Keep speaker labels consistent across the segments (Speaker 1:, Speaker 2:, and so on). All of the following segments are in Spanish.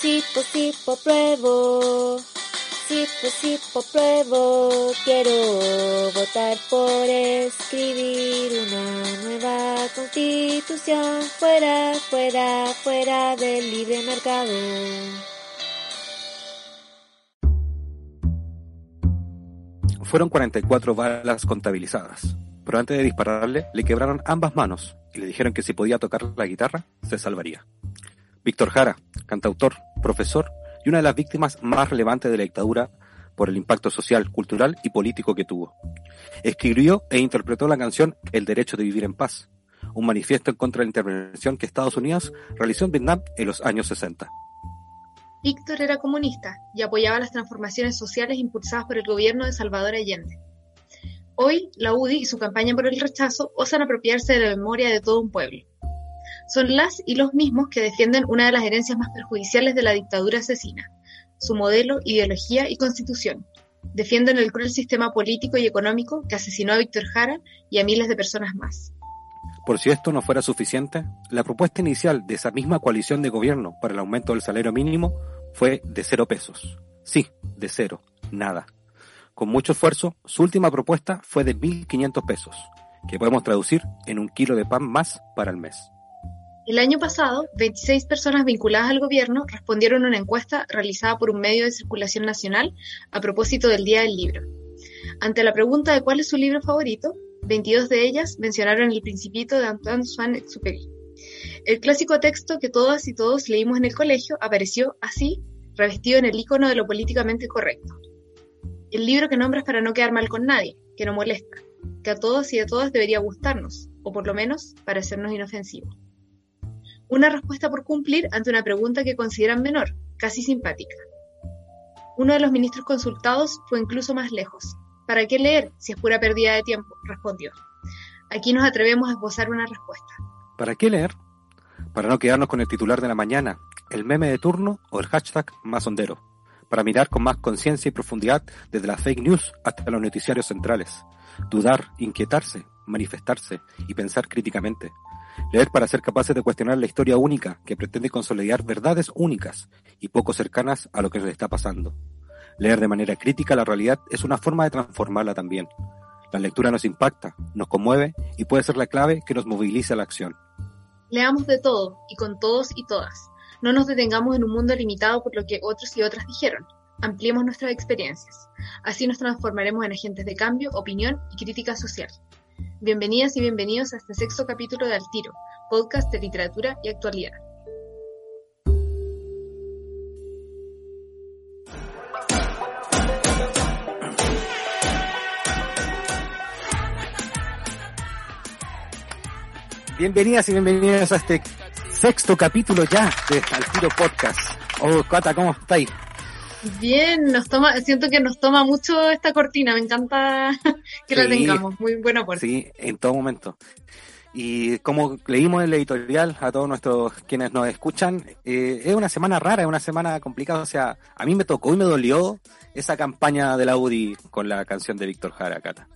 Speaker 1: Sipo, sipo, pruebo. Sipo, sipo, pruebo. Quiero votar por escribir una nueva constitución. Fuera, fuera, fuera del libre mercado.
Speaker 2: Fueron 44 balas contabilizadas, pero antes de dispararle le quebraron ambas manos y le dijeron que si podía tocar la guitarra, se salvaría. Víctor Jara, cantautor, profesor y una de las víctimas más relevantes de la dictadura por el impacto social, cultural y político que tuvo. Escribió e interpretó la canción El derecho de vivir en paz, un manifiesto en contra de la intervención que Estados Unidos realizó en Vietnam en los años 60.
Speaker 3: Víctor era comunista y apoyaba las transformaciones sociales impulsadas por el gobierno de Salvador Allende. Hoy, la UDI y su campaña por el rechazo osan apropiarse de la memoria de todo un pueblo. Son las y los mismos que defienden una de las herencias más perjudiciales de la dictadura asesina, su modelo, ideología y constitución. Defienden el cruel sistema político y económico que asesinó a Víctor Jara y a miles de personas más.
Speaker 2: Por si esto no fuera suficiente, la propuesta inicial de esa misma coalición de gobierno para el aumento del salario mínimo fue de cero pesos. Sí, de cero, nada. Con mucho esfuerzo, su última propuesta fue de 1.500 pesos, que podemos traducir en un kilo de pan más para el mes.
Speaker 3: El año pasado, 26 personas vinculadas al gobierno respondieron a una encuesta realizada por un medio de circulación nacional a propósito del Día del Libro. Ante la pregunta de cuál es su libro favorito, 22 de ellas mencionaron El Principito de Antoine Saint-Exupéry. El clásico texto que todas y todos leímos en el colegio apareció así, revestido en el icono de lo políticamente correcto. El libro que nombras para no quedar mal con nadie, que no molesta, que a todos y a todas debería gustarnos, o por lo menos parecernos inofensivo. Una respuesta por cumplir ante una pregunta que consideran menor, casi simpática. Uno de los ministros consultados fue incluso más lejos. ¿Para qué leer si es pura pérdida de tiempo? respondió. Aquí nos atrevemos a esbozar una respuesta.
Speaker 2: ¿Para qué leer? Para no quedarnos con el titular de la mañana, el meme de turno o el hashtag más hondero. Para mirar con más conciencia y profundidad desde las fake news hasta los noticiarios centrales. Dudar, inquietarse, manifestarse y pensar críticamente. Leer para ser capaces de cuestionar la historia única que pretende consolidar verdades únicas y poco cercanas a lo que nos está pasando. Leer de manera crítica la realidad es una forma de transformarla también. La lectura nos impacta, nos conmueve y puede ser la clave que nos movilice a la acción.
Speaker 3: Leamos de todo y con todos y todas. No nos detengamos en un mundo limitado por lo que otros y otras dijeron. Ampliemos nuestras experiencias. Así nos transformaremos en agentes de cambio, opinión y crítica social. Bienvenidas y bienvenidos a este sexto capítulo de Al Tiro, podcast de literatura y actualidad.
Speaker 2: Bienvenidas y bienvenidos a este sexto capítulo ya de Al Tiro Podcast. Oh, Cata, ¿cómo estáis?
Speaker 3: Bien, nos toma, siento que nos toma mucho esta cortina, me encanta que la tengamos, muy buena por
Speaker 2: Sí, en todo momento. Y como leímos en la editorial a todos nuestros quienes nos escuchan, eh, es una semana rara, es una semana complicada. O sea, a mí me tocó y me dolió esa campaña de la UDI con la canción de Víctor Jara, Cata.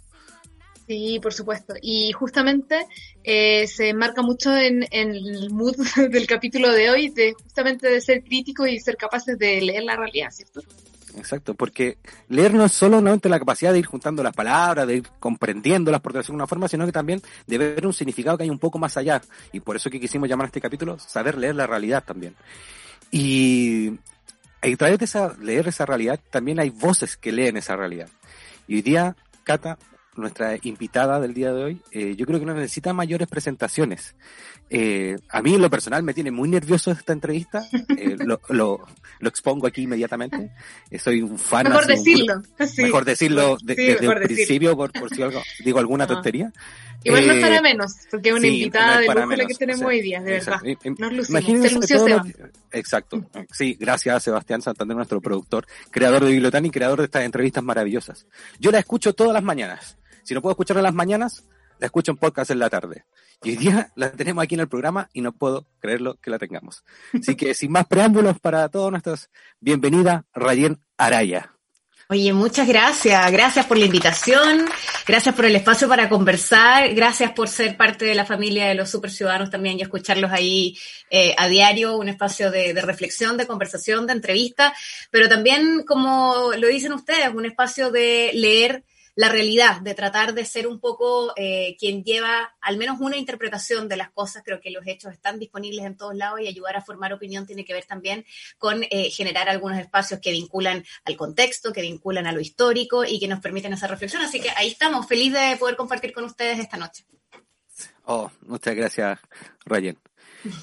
Speaker 3: Sí, por supuesto. Y justamente eh, se enmarca mucho en, el mood del capítulo de hoy, de justamente de ser crítico y ser capaces de leer la realidad, ¿cierto?
Speaker 2: Exacto, porque leer no es solamente la capacidad de ir juntando las palabras, de ir comprendiéndolas por decirlo de alguna forma, sino que también de ver un significado que hay un poco más allá. Y por eso que quisimos llamar a este capítulo Saber leer la realidad también. Y a través de esa, leer esa realidad, también hay voces que leen esa realidad. Y hoy día, Cata, nuestra invitada del día de hoy, eh, yo creo que no necesita mayores presentaciones. Eh, a mí en lo personal me tiene muy nervioso esta entrevista, eh, lo, lo, lo expongo aquí inmediatamente. Eh, soy un fan.
Speaker 3: Mejor
Speaker 2: un-
Speaker 3: decirlo. Sí.
Speaker 2: mejor decirlo de-
Speaker 3: Sí,
Speaker 2: desde
Speaker 3: mejor
Speaker 2: el principio por, por si algo, digo alguna
Speaker 3: Ah.
Speaker 2: tontería.
Speaker 3: Igual no es
Speaker 2: Eh,
Speaker 3: para menos, porque es una
Speaker 2: sí, no
Speaker 3: invitada
Speaker 2: es
Speaker 3: de lujo la que tenemos
Speaker 2: o sea,
Speaker 3: hoy día, de verdad. Nos lucimos.
Speaker 2: Imagínense
Speaker 3: Se lució Seba.
Speaker 2: los- Exacto. Sí, gracias a Sebastián Santander, nuestro productor, creador de Bibliotán y creador de estas entrevistas maravillosas. Yo la escucho todas las mañanas. Si no puedo escucharla en las mañanas, la escucho en podcast en la tarde. Y hoy día la tenemos aquí en el programa y no puedo creerlo que la tengamos. Así que sin más preámbulos para todos nuestros, bienvenida Rayen Araya.
Speaker 4: Oye, muchas gracias. Gracias por la invitación. Gracias por el espacio para conversar. Gracias por ser parte de la familia de los super ciudadanos también y escucharlos ahí eh, a diario. Un espacio de, de, reflexión, de conversación, de entrevista. Pero también, como lo dicen ustedes, un espacio de leer la realidad, de tratar de ser un poco eh, quien lleva al menos una interpretación de las cosas. Creo que los hechos están disponibles en todos lados y ayudar a formar opinión tiene que ver también con eh, generar algunos espacios que vinculan al contexto, que vinculan a lo histórico y que nos permiten esa reflexión. Así que ahí estamos, feliz de poder compartir con ustedes esta noche.
Speaker 2: Oh, muchas gracias, Ryan.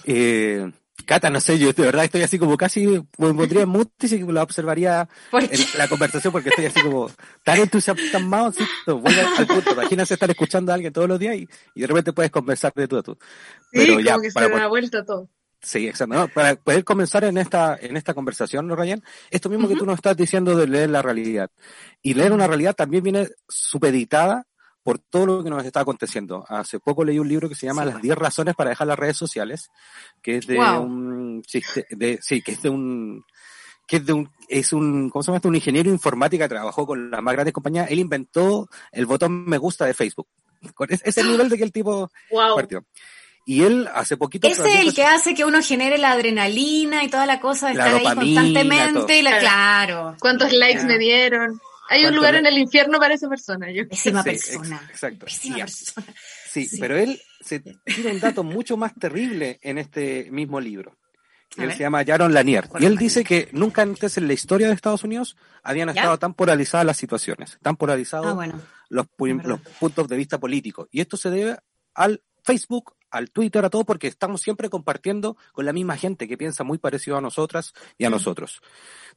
Speaker 2: Eh, Cata, no sé, yo de verdad estoy así como casi, me pondría en y si la observaría en la conversación porque estoy así como tan entusiasmado, ¿sí? vuelve al punto. Imagínate estar escuchando a alguien todos los días y, y de repente puedes conversar de tú a tú.
Speaker 3: Pero sí, ya, como que se me ha vuelto todo.
Speaker 2: Sí, exacto. No, para poder comenzar en esta, en esta conversación, ¿no, Ryan? Esto mismo uh -huh. que tú nos estás diciendo de leer la realidad. Y leer una realidad también viene supeditada por todo lo que nos está aconteciendo. Hace poco leí un libro que se llama sí. Las 10 razones para dejar las redes sociales, que es de wow. un, sí, de, sí, que es de un, que es de un, es un, ¿cómo se llama? Un ingeniero informático que trabajó con las más grandes compañías. Él inventó el botón me gusta de Facebook. Ese es el nivel de que el tipo
Speaker 4: wow.
Speaker 2: partió. Y él hace poquito.
Speaker 4: Ese es el que hace que uno genere la adrenalina y toda la cosa de la estar dopamina, ahí constantemente. Y la, claro.
Speaker 3: ¿Cuántos likes me dieron? Hay un lugar en el infierno para esa persona. Yo.
Speaker 4: Pésima sí, persona.
Speaker 2: Exacto.
Speaker 4: Pésima persona.
Speaker 2: Sí, sí, pero él se tiene un dato mucho más terrible en este mismo libro. Él se llama Jaron Lanier. Y él dice que nunca antes en la historia de Estados Unidos habían ¿Ya? estado tan polarizadas las situaciones, tan polarizados
Speaker 4: ah, bueno.
Speaker 2: los, los puntos de vista políticos. Y esto se debe al Facebook, al Twitter, a todo, porque estamos siempre compartiendo con la misma gente que piensa muy parecido a nosotras y a mm. nosotros.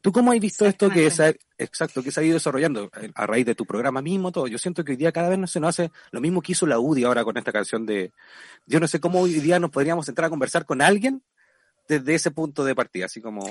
Speaker 2: ¿Tú cómo has visto esto que se, exacto, que se ha ido desarrollando a raíz de tu programa mismo, todo? Yo siento que hoy día cada vez no se nos hace lo mismo que hizo la UDI ahora con esta canción de, yo no sé cómo hoy día nos podríamos entrar a conversar con alguien desde ese punto de partida, así como...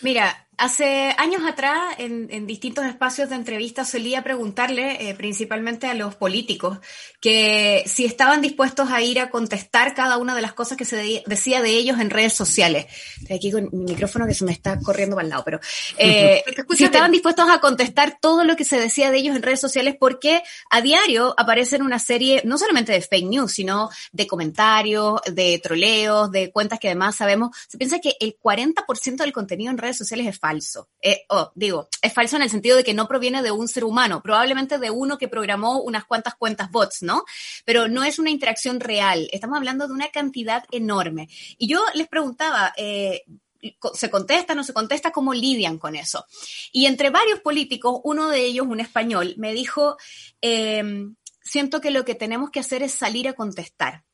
Speaker 4: Mira, hace años atrás, en, en, distintos espacios de entrevista, solía preguntarle, eh, principalmente a los políticos, que si estaban dispuestos a ir a contestar cada una de las cosas que se de, decía de ellos en redes sociales. Estoy aquí con mi micrófono que se me está corriendo para el lado, pero eh, si estaban dispuestos a contestar todo lo que se decía de ellos en redes sociales, porque a diario aparecen una serie, no solamente de fake news, sino de comentarios, de troleos, de cuentas que además sabemos, se piensa que el 40% del contenido en redes sociales es falso. Eh, oh, digo, es falso en el sentido de que no proviene de un ser humano, probablemente de uno que programó unas cuantas cuentas bots, ¿no? Pero no es una interacción real. Estamos hablando de una cantidad enorme. Y yo les preguntaba, eh, se contesta, no se contesta, cómo lidian con eso. Y entre varios políticos, uno de ellos, un español, me dijo, eh, siento que lo que tenemos que hacer es salir a contestar.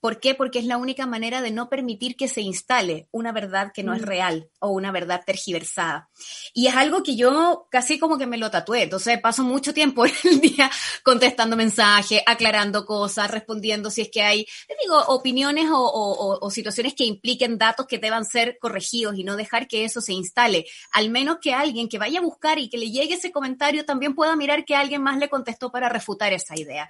Speaker 4: ¿Por qué? Porque es la única manera de no permitir que se instale una verdad que no mm. es real o una verdad tergiversada. Y es algo que yo casi como que me lo tatué. Entonces paso mucho tiempo en el día contestando mensajes, aclarando cosas, respondiendo si es que hay, digo, opiniones o, o, o, situaciones que impliquen datos que deban ser corregidos y no dejar que eso se instale. Al menos que alguien que vaya a buscar y que le llegue ese comentario también pueda mirar que alguien más le contestó para refutar esa idea.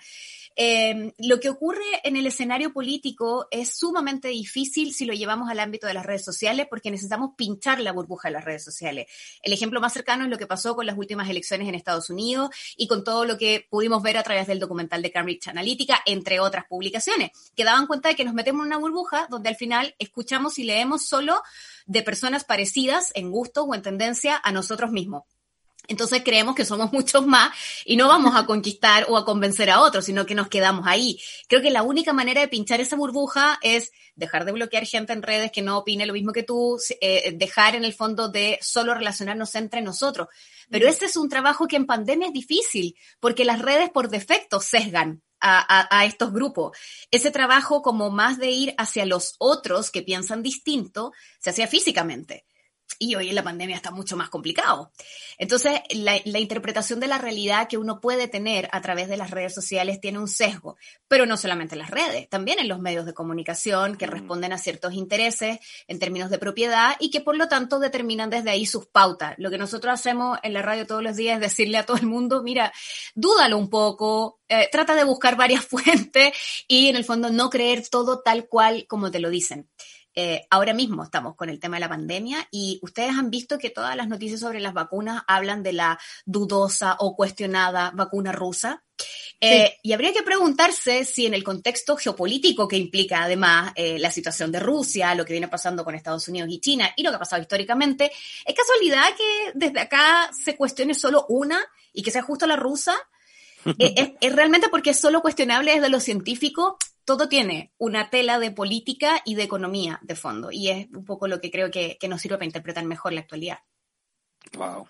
Speaker 4: Eh, lo que ocurre en el escenario político es sumamente difícil si lo llevamos al ámbito de las redes sociales porque necesitamos pinchar la burbuja de las redes sociales. El ejemplo más cercano es lo que pasó con las últimas elecciones en Estados Unidos y con todo lo que pudimos ver a través del documental de Cambridge Analytica, entre otras publicaciones, que daban cuenta de que nos metemos en una burbuja donde al final escuchamos y leemos solo de personas parecidas en gusto o en tendencia a nosotros mismos. Entonces creemos que somos muchos más y no vamos a conquistar o a convencer a otros, sino que nos quedamos ahí. Creo que la única manera de pinchar esa burbuja es dejar de bloquear gente en redes que no opine lo mismo que tú, eh, dejar en el fondo de solo relacionarnos entre nosotros. Pero ese es un trabajo que en pandemia es difícil, porque las redes por defecto sesgan a, a, a, estos grupos. Ese trabajo como más de ir hacia los otros que piensan distinto, se hacía físicamente y hoy en la pandemia está mucho más complicado. Entonces, la, la, interpretación de la realidad que uno puede tener a través de las redes sociales tiene un sesgo, pero no solamente en las redes, también en los medios de comunicación que mm. responden a ciertos intereses en términos de propiedad y que por lo tanto determinan desde ahí sus pautas. Lo que nosotros hacemos en la radio todos los días es decirle a todo el mundo, mira, dúdalo un poco, eh, trata de buscar varias fuentes y en el fondo no creer todo tal cual como te lo dicen. Eh, ahora mismo estamos con el tema de la pandemia y ustedes han visto que todas las noticias sobre las vacunas hablan de la dudosa o cuestionada vacuna rusa. Eh, y habría que preguntarse si en el contexto geopolítico que implica además eh, la situación de Rusia, lo que viene pasando con Estados Unidos y China y lo que ha pasado históricamente, ¿es casualidad que desde acá se cuestione solo una y que sea justo la rusa? Eh, es, realmente porque es solo cuestionable desde lo científico. Todo tiene una tela de política y de economía de fondo. Y es un poco lo que creo que, que nos sirve para interpretar mejor la actualidad.
Speaker 2: Wow.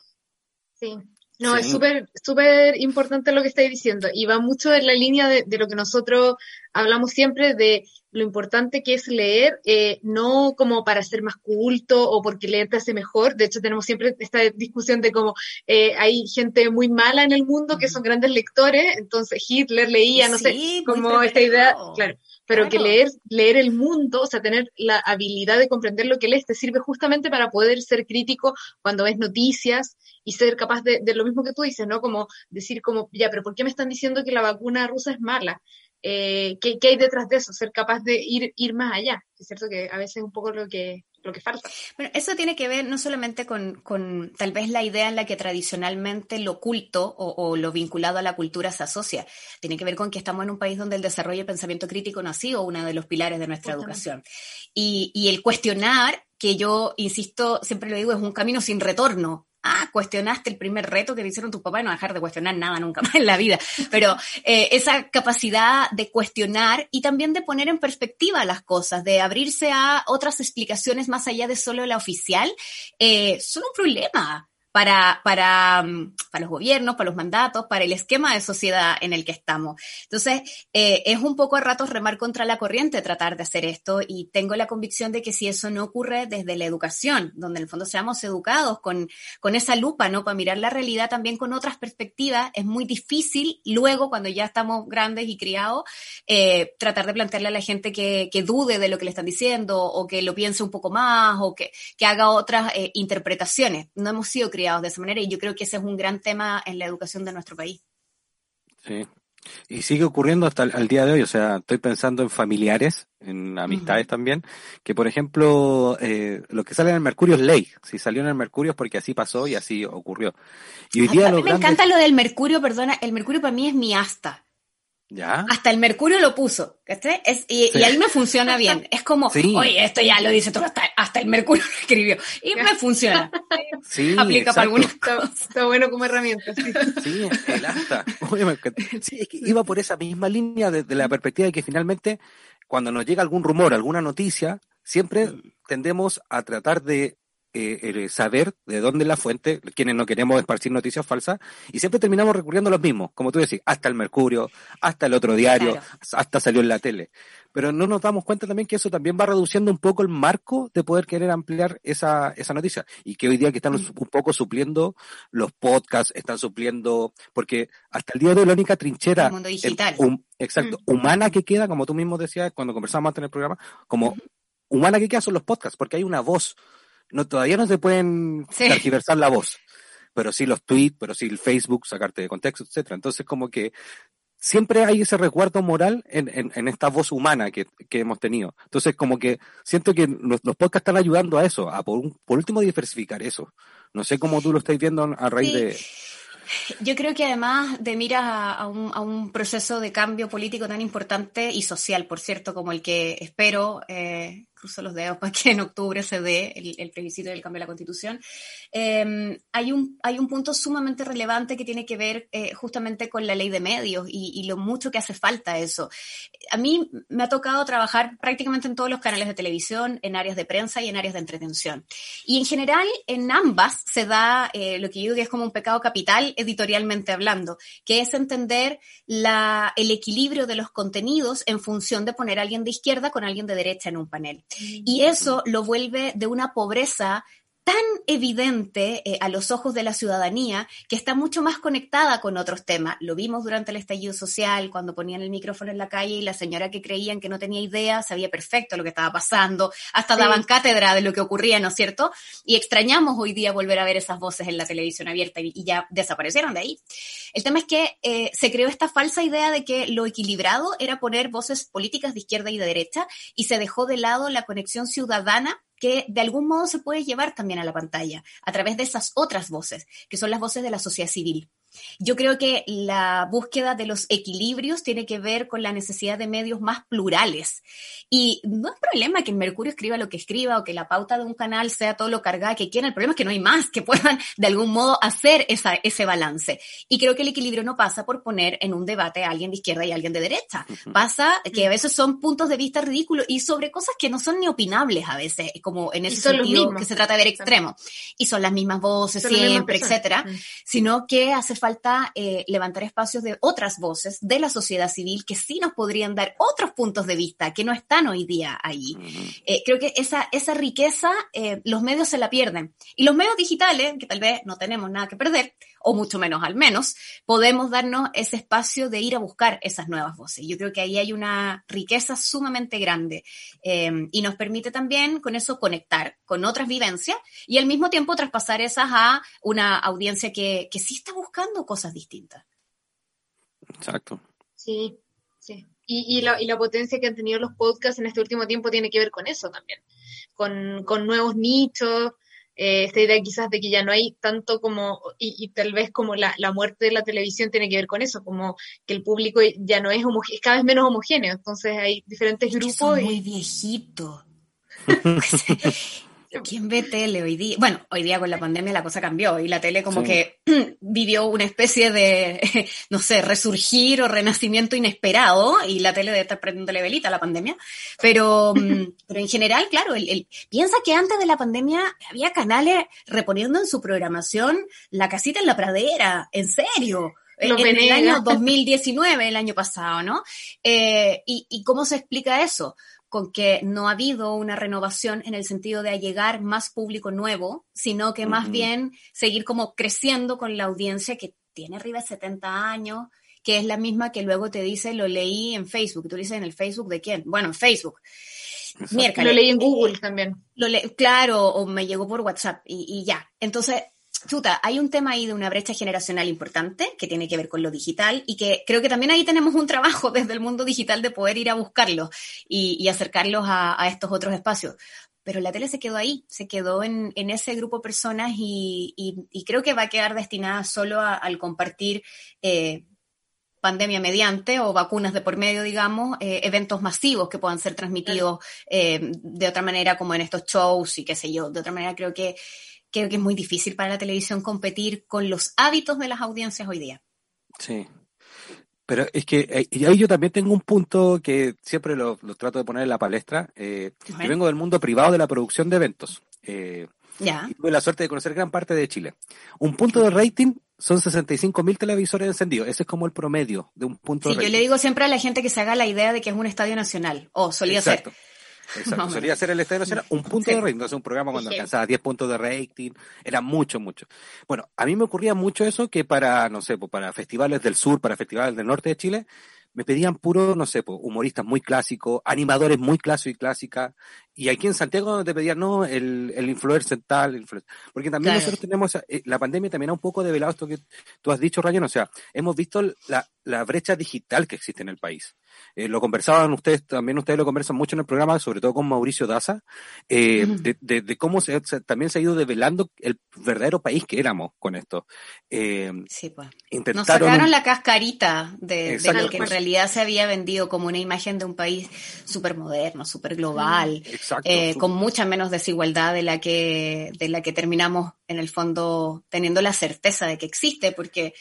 Speaker 3: Sí, no, es súper, súper importante lo que estáis diciendo y va mucho en la línea de, lo que nosotros hablamos siempre de lo importante que es leer, eh, no como para ser más culto o porque leer te hace mejor. De hecho, tenemos siempre esta discusión de cómo eh, hay gente muy mala en el mundo que son grandes lectores, entonces Hitler leía, no sé, como esta idea, claro pero que leer, leer el mundo, o sea, tener la habilidad de comprender lo que lees, te sirve justamente para poder ser crítico cuando ves noticias y ser capaz de, de lo mismo que tú dices, ¿no? Como decir como, ya, pero ¿por qué me están diciendo que la vacuna rusa es mala? Eh, ¿qué, ¿qué, hay detrás de eso? Ser capaz de ir, ir más allá. Es cierto que a veces es un poco lo que, lo que falta.
Speaker 4: Bueno, eso tiene que ver no solamente con, con tal vez la idea en la que tradicionalmente lo culto o, o, lo vinculado a la cultura se asocia. Tiene que ver con que estamos en un país donde el desarrollo del pensamiento crítico no ha sido uno de los pilares de nuestra educación. Y, y el cuestionar, que yo insisto, siempre lo digo, es un camino sin retorno ah, cuestionaste el primer reto que te hicieron tu papá y no dejar de cuestionar nada nunca más en la vida. Pero eh, esa capacidad de cuestionar y también de poner en perspectiva las cosas, de abrirse a otras explicaciones más allá de solo la oficial, eh, son un problema para, para, mm, para, los gobiernos, para los mandatos, para el esquema de sociedad en el que estamos. Entonces, eh, es un poco a ratos remar contra la corriente tratar de hacer esto y tengo la convicción de que si eso no ocurre desde la educación, donde en el fondo seamos educados con, con esa lupa, ¿no? Para mirar la realidad también con otras perspectivas, es muy difícil luego, cuando ya estamos grandes y criados, eh, tratar de plantearle a la gente que, que, dude de lo que le están diciendo o que lo piense un poco más o que, que haga otras eh, interpretaciones. No hemos sido criados de esa manera y yo creo que ese es un gran tema en la educación de nuestro país.
Speaker 2: Sí. Y sigue ocurriendo hasta el día de hoy, o sea, estoy pensando en familiares, en amistades también, que por ejemplo, eh, lo que sale en el Mercurio es ley. Si salió en el Mercurio es porque así pasó y así ocurrió. Y hoy día
Speaker 4: a mí me encanta lo del Mercurio, perdona, el Mercurio para mí es mi asta.
Speaker 2: ¿Ya?
Speaker 4: Hasta el Mercurio lo puso, Es, y, ahí me funciona bien. Es como, oye, esto ya lo dice todo, hasta, el Mercurio lo escribió. Y me funciona.
Speaker 2: Sí,
Speaker 4: Aplica para algunos
Speaker 3: Está, bueno como herramienta. Sí,
Speaker 2: sí el hasta. Sí, es que iba por esa misma línea desde la perspectiva de que finalmente, cuando nos llega algún rumor, alguna noticia, siempre tendemos a tratar de eh, saber de dónde es la fuente, quienes no queremos esparcir noticias falsas, y siempre terminamos recurriendo a los mismos, como tú decís, hasta el Mercurio, hasta el otro diario, hasta salió en la tele. Pero no nos damos cuenta también que eso también va reduciendo un poco el marco de poder querer ampliar esa, esa noticia. Y que hoy día que están mm. un poco supliendo los podcasts, están supliendo, porque hasta el día de hoy la única trinchera exacto, mm. humana que queda, como tú mismo decías cuando conversamos antes en el programa, como humana que queda son los podcasts, porque hay una voz no, todavía no se pueden sí. tergiversar la voz, pero sí los tweets, pero sí el Facebook, sacarte de contexto, etcétera. Entonces, como que siempre hay ese resguardo moral en, en, en esta voz humana que, que, hemos tenido. Entonces, como que siento que los, los podcasts están ayudando a eso, a por, por, último diversificar eso. No sé cómo tú lo estás viendo a raíz
Speaker 4: sí.
Speaker 2: de...
Speaker 4: Yo creo que además de miras a, a, un, a, un, proceso de cambio político tan importante y social, por cierto, como el que espero eh, cruzo los dedos para que en octubre se dé el, el del cambio de la constitución, eh, hay, un, hay un punto sumamente relevante que tiene que ver eh, justamente con la ley de medios y, y, lo mucho que hace falta eso. A mí me ha tocado trabajar prácticamente en todos los canales de televisión, en áreas de prensa y en áreas de entretención. Y en general, en ambas se da eh, lo que yo digo que es como un pecado capital editorialmente hablando, que es entender la, el equilibrio de los contenidos en función de poner a alguien de izquierda con alguien de derecha en un panel. Y eso lo vuelve de una pobreza tan evidente eh, a los ojos de la ciudadanía que está mucho más conectada con otros temas. Lo vimos durante el estallido social, cuando ponían el micrófono en la calle y la señora que creían que no tenía idea sabía perfecto lo que estaba pasando, hasta daban cátedra de lo que ocurría, ¿no es cierto? Y extrañamos hoy día volver a ver esas voces en la televisión abierta y, ya desaparecieron de ahí. El tema es que eh, se creó esta falsa idea de que lo equilibrado era poner voces políticas de izquierda y de derecha y se dejó de lado la conexión ciudadana que de algún modo se puede llevar también a la pantalla a través de esas otras voces, que son las voces de la sociedad civil. Yo creo que la búsqueda de los equilibrios tiene que ver con la necesidad de medios más plurales. Y no es problema que el Mercurio escriba lo que escriba o que la pauta de un canal sea todo lo cargada que quiera. El problema es que no hay más que puedan de algún modo hacer esa, ese balance. Y creo que el equilibrio no pasa por poner en un debate a alguien de izquierda y a alguien de derecha. Pasa que a veces son puntos de vista ridículos y sobre cosas que no son ni opinables a veces, como en ese sentido que se trata de ver extremo. Y son las mismas voces siempre, etcétera. Sino que hace falta falta eh, levantar espacios de otras voces de la sociedad civil que sí nos podrían dar otros puntos de vista que no están hoy día ahí. Eh, creo que esa, esa riqueza eh, los medios se la pierden. Y los medios digitales, que tal vez no tenemos nada que perder, o mucho menos al menos, podemos darnos ese espacio de ir a buscar esas nuevas voces. Yo creo que ahí hay una riqueza sumamente grande y nos permite también con eso conectar con otras vivencias y al mismo tiempo traspasar esas a una audiencia que, que sí está buscando cosas distintas.
Speaker 2: Exacto.
Speaker 3: Sí, sí. Y, la, y, la, potencia que han tenido los podcasts en este último tiempo tiene que ver con eso también, con, con nuevos nichos, eh, esta idea quizás de que ya no hay tanto como, y, tal vez como la, la, muerte de la televisión tiene que ver con eso, como que el público ya no es, es cada vez menos homogéneo, entonces hay diferentes grupos.
Speaker 4: muy viejito. ¿Quién ve tele hoy día? Bueno, hoy día con la pandemia la cosa cambió y la tele como que vivió una especie de, no sé, resurgir o renacimiento inesperado y la tele debe estar prendiéndole velita a la pandemia. Pero, mm, pero en general, claro, el, piensa que antes de la pandemia había canales reponiendo en su programación La casita en la pradera, en serio. en, el año 2019, el año pasado, ¿no? Eh, y, ¿Y cómo se explica eso? Con que no ha habido una renovación en el sentido de llegar más público nuevo, sino que más bien seguir como creciendo con la audiencia que tiene arriba de 70 años, que es la misma que luego te dice, lo leí en Facebook. Tú dices, ¿en el Facebook de quién? Bueno, en Facebook.
Speaker 3: Lo leí en Google también.
Speaker 4: Lo claro, o me llegó por WhatsApp y, y ya. Entonces, chuta, hay un tema ahí de una brecha generacional importante que tiene que ver con lo digital y que creo que también ahí tenemos un trabajo desde el mundo digital de poder ir a buscarlo y, acercarlos a, estos otros espacios. Pero la tele se quedó ahí, se quedó en, ese grupo de personas y, creo que va a quedar destinada solo al compartir eh, pandemia mediante o vacunas de por medio, digamos, eh, eventos masivos que puedan ser transmitidos eh, de otra manera como en estos shows y qué sé yo. De otra manera creo que creo que es muy difícil para la televisión competir con los hábitos de las audiencias hoy día.
Speaker 2: Sí. Pero es que eh, ahí yo también tengo un punto que siempre lo, trato de poner en la palestra. Eh, Yo vengo del mundo privado de la producción de eventos. Eh,
Speaker 4: ya.
Speaker 2: Y tuve la suerte de conocer gran parte de Chile. Un punto de rating son 65 mil televisores encendidos. Ese es como el promedio de un punto
Speaker 4: de
Speaker 2: rating.
Speaker 4: Yo le digo siempre a la gente que se haga la idea de que es un estadio nacional. O solía
Speaker 2: Exacto.
Speaker 4: ser.
Speaker 2: Exacto. Solía ser el Estadio Nacional un punto de rating. Entonces, un programa cuando alcanzaba 10 puntos de rating, era mucho, mucho. Bueno, a mí me ocurría mucho eso que para, no sé, pues, para festivales del sur, para festivales del norte de Chile, me pedían puro, no sé, pues, humoristas muy clásicos, animadores muy clásicos y clásicas. Y aquí en Santiago te pedían, no, el, el influencer tal, influencer. porque también nosotros tenemos, eh, la pandemia también ha un poco develado esto que tú has dicho, Ryan, o sea, hemos visto la, la brecha digital que existe en el país. Eh, lo conversaban ustedes, también ustedes lo conversan mucho en el programa, sobre todo con Mauricio Daza, eh, de, cómo se, también se ha ido develando el verdadero país que éramos con esto.
Speaker 4: Eh, sí, pues. Nos sacaron la cascarita de, lo que en realidad se había vendido como una imagen de un país súper moderno, súper global, con mucha menos desigualdad de la que, de la que terminamos en el fondo teniendo la certeza de que existe, porque